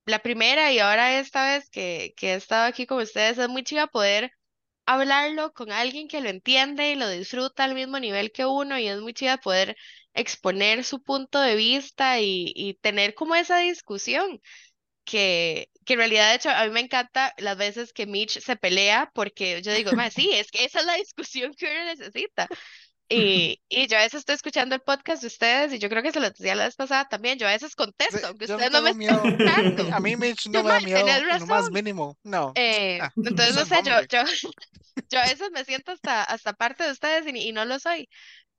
la primera y ahora esta vez que, que he estado aquí con ustedes, es muy chiva poder hablarlo con alguien que lo entiende y lo disfruta al mismo nivel que uno y es muy chiva poder exponer su punto de vista y, y tener como esa discusión que, que en realidad de hecho a mí me encanta las veces que Mitch se pelea porque yo digo, "Mae, sí, es que esa es la discusión que uno necesita. Y, y yo a veces estoy escuchando el podcast de ustedes y yo creo que se lo decía la vez pasada también, yo a veces contesto, aunque no ustedes no me miedo. escuchando. A mí Mitch no Yo, me da "Mae, miedo lo más mínimo. No. Eh, Ah, entonces, no sé, yo, yo, yo a veces me siento hasta, hasta parte de ustedes y, y no lo soy.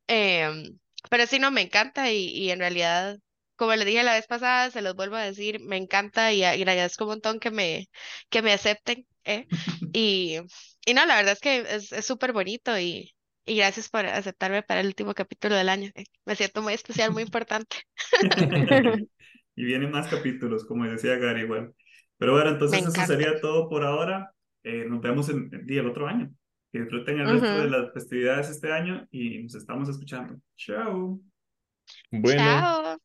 Em, pero sí, no, me encanta y, y en realidad, como le dije la vez pasada, se los vuelvo a decir, me encanta y, agradezco un montón que me, que me acepten. ¿eh? Y, y no, la verdad es que es es súper bonito y, y gracias por aceptarme para el último capítulo del año. ¿eh? Me siento muy especial, muy importante. Y vienen más capítulos, como decía Gary, igual. Pero bueno, entonces eso sería todo por ahora. Eh, nos vemos en el día el otro año. Que disfruten el resto de las festividades este año y nos estamos escuchando. Chao. Bueno, Chao.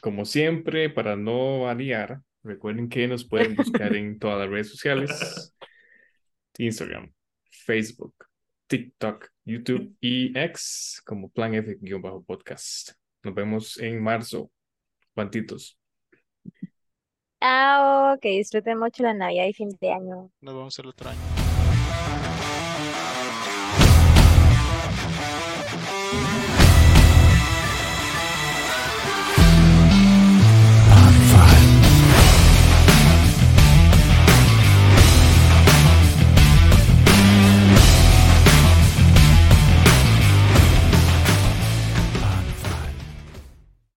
como siempre, para no variar, recuerden que nos pueden buscar en todas las redes sociales, Instagram, Facebook, TikTok, YouTube y X como Plan F-podcast. Nos vemos en marzo. Cuantitos. Chao, que disfruten mucho la Navidad y fin de año. Nos vemos el otro año.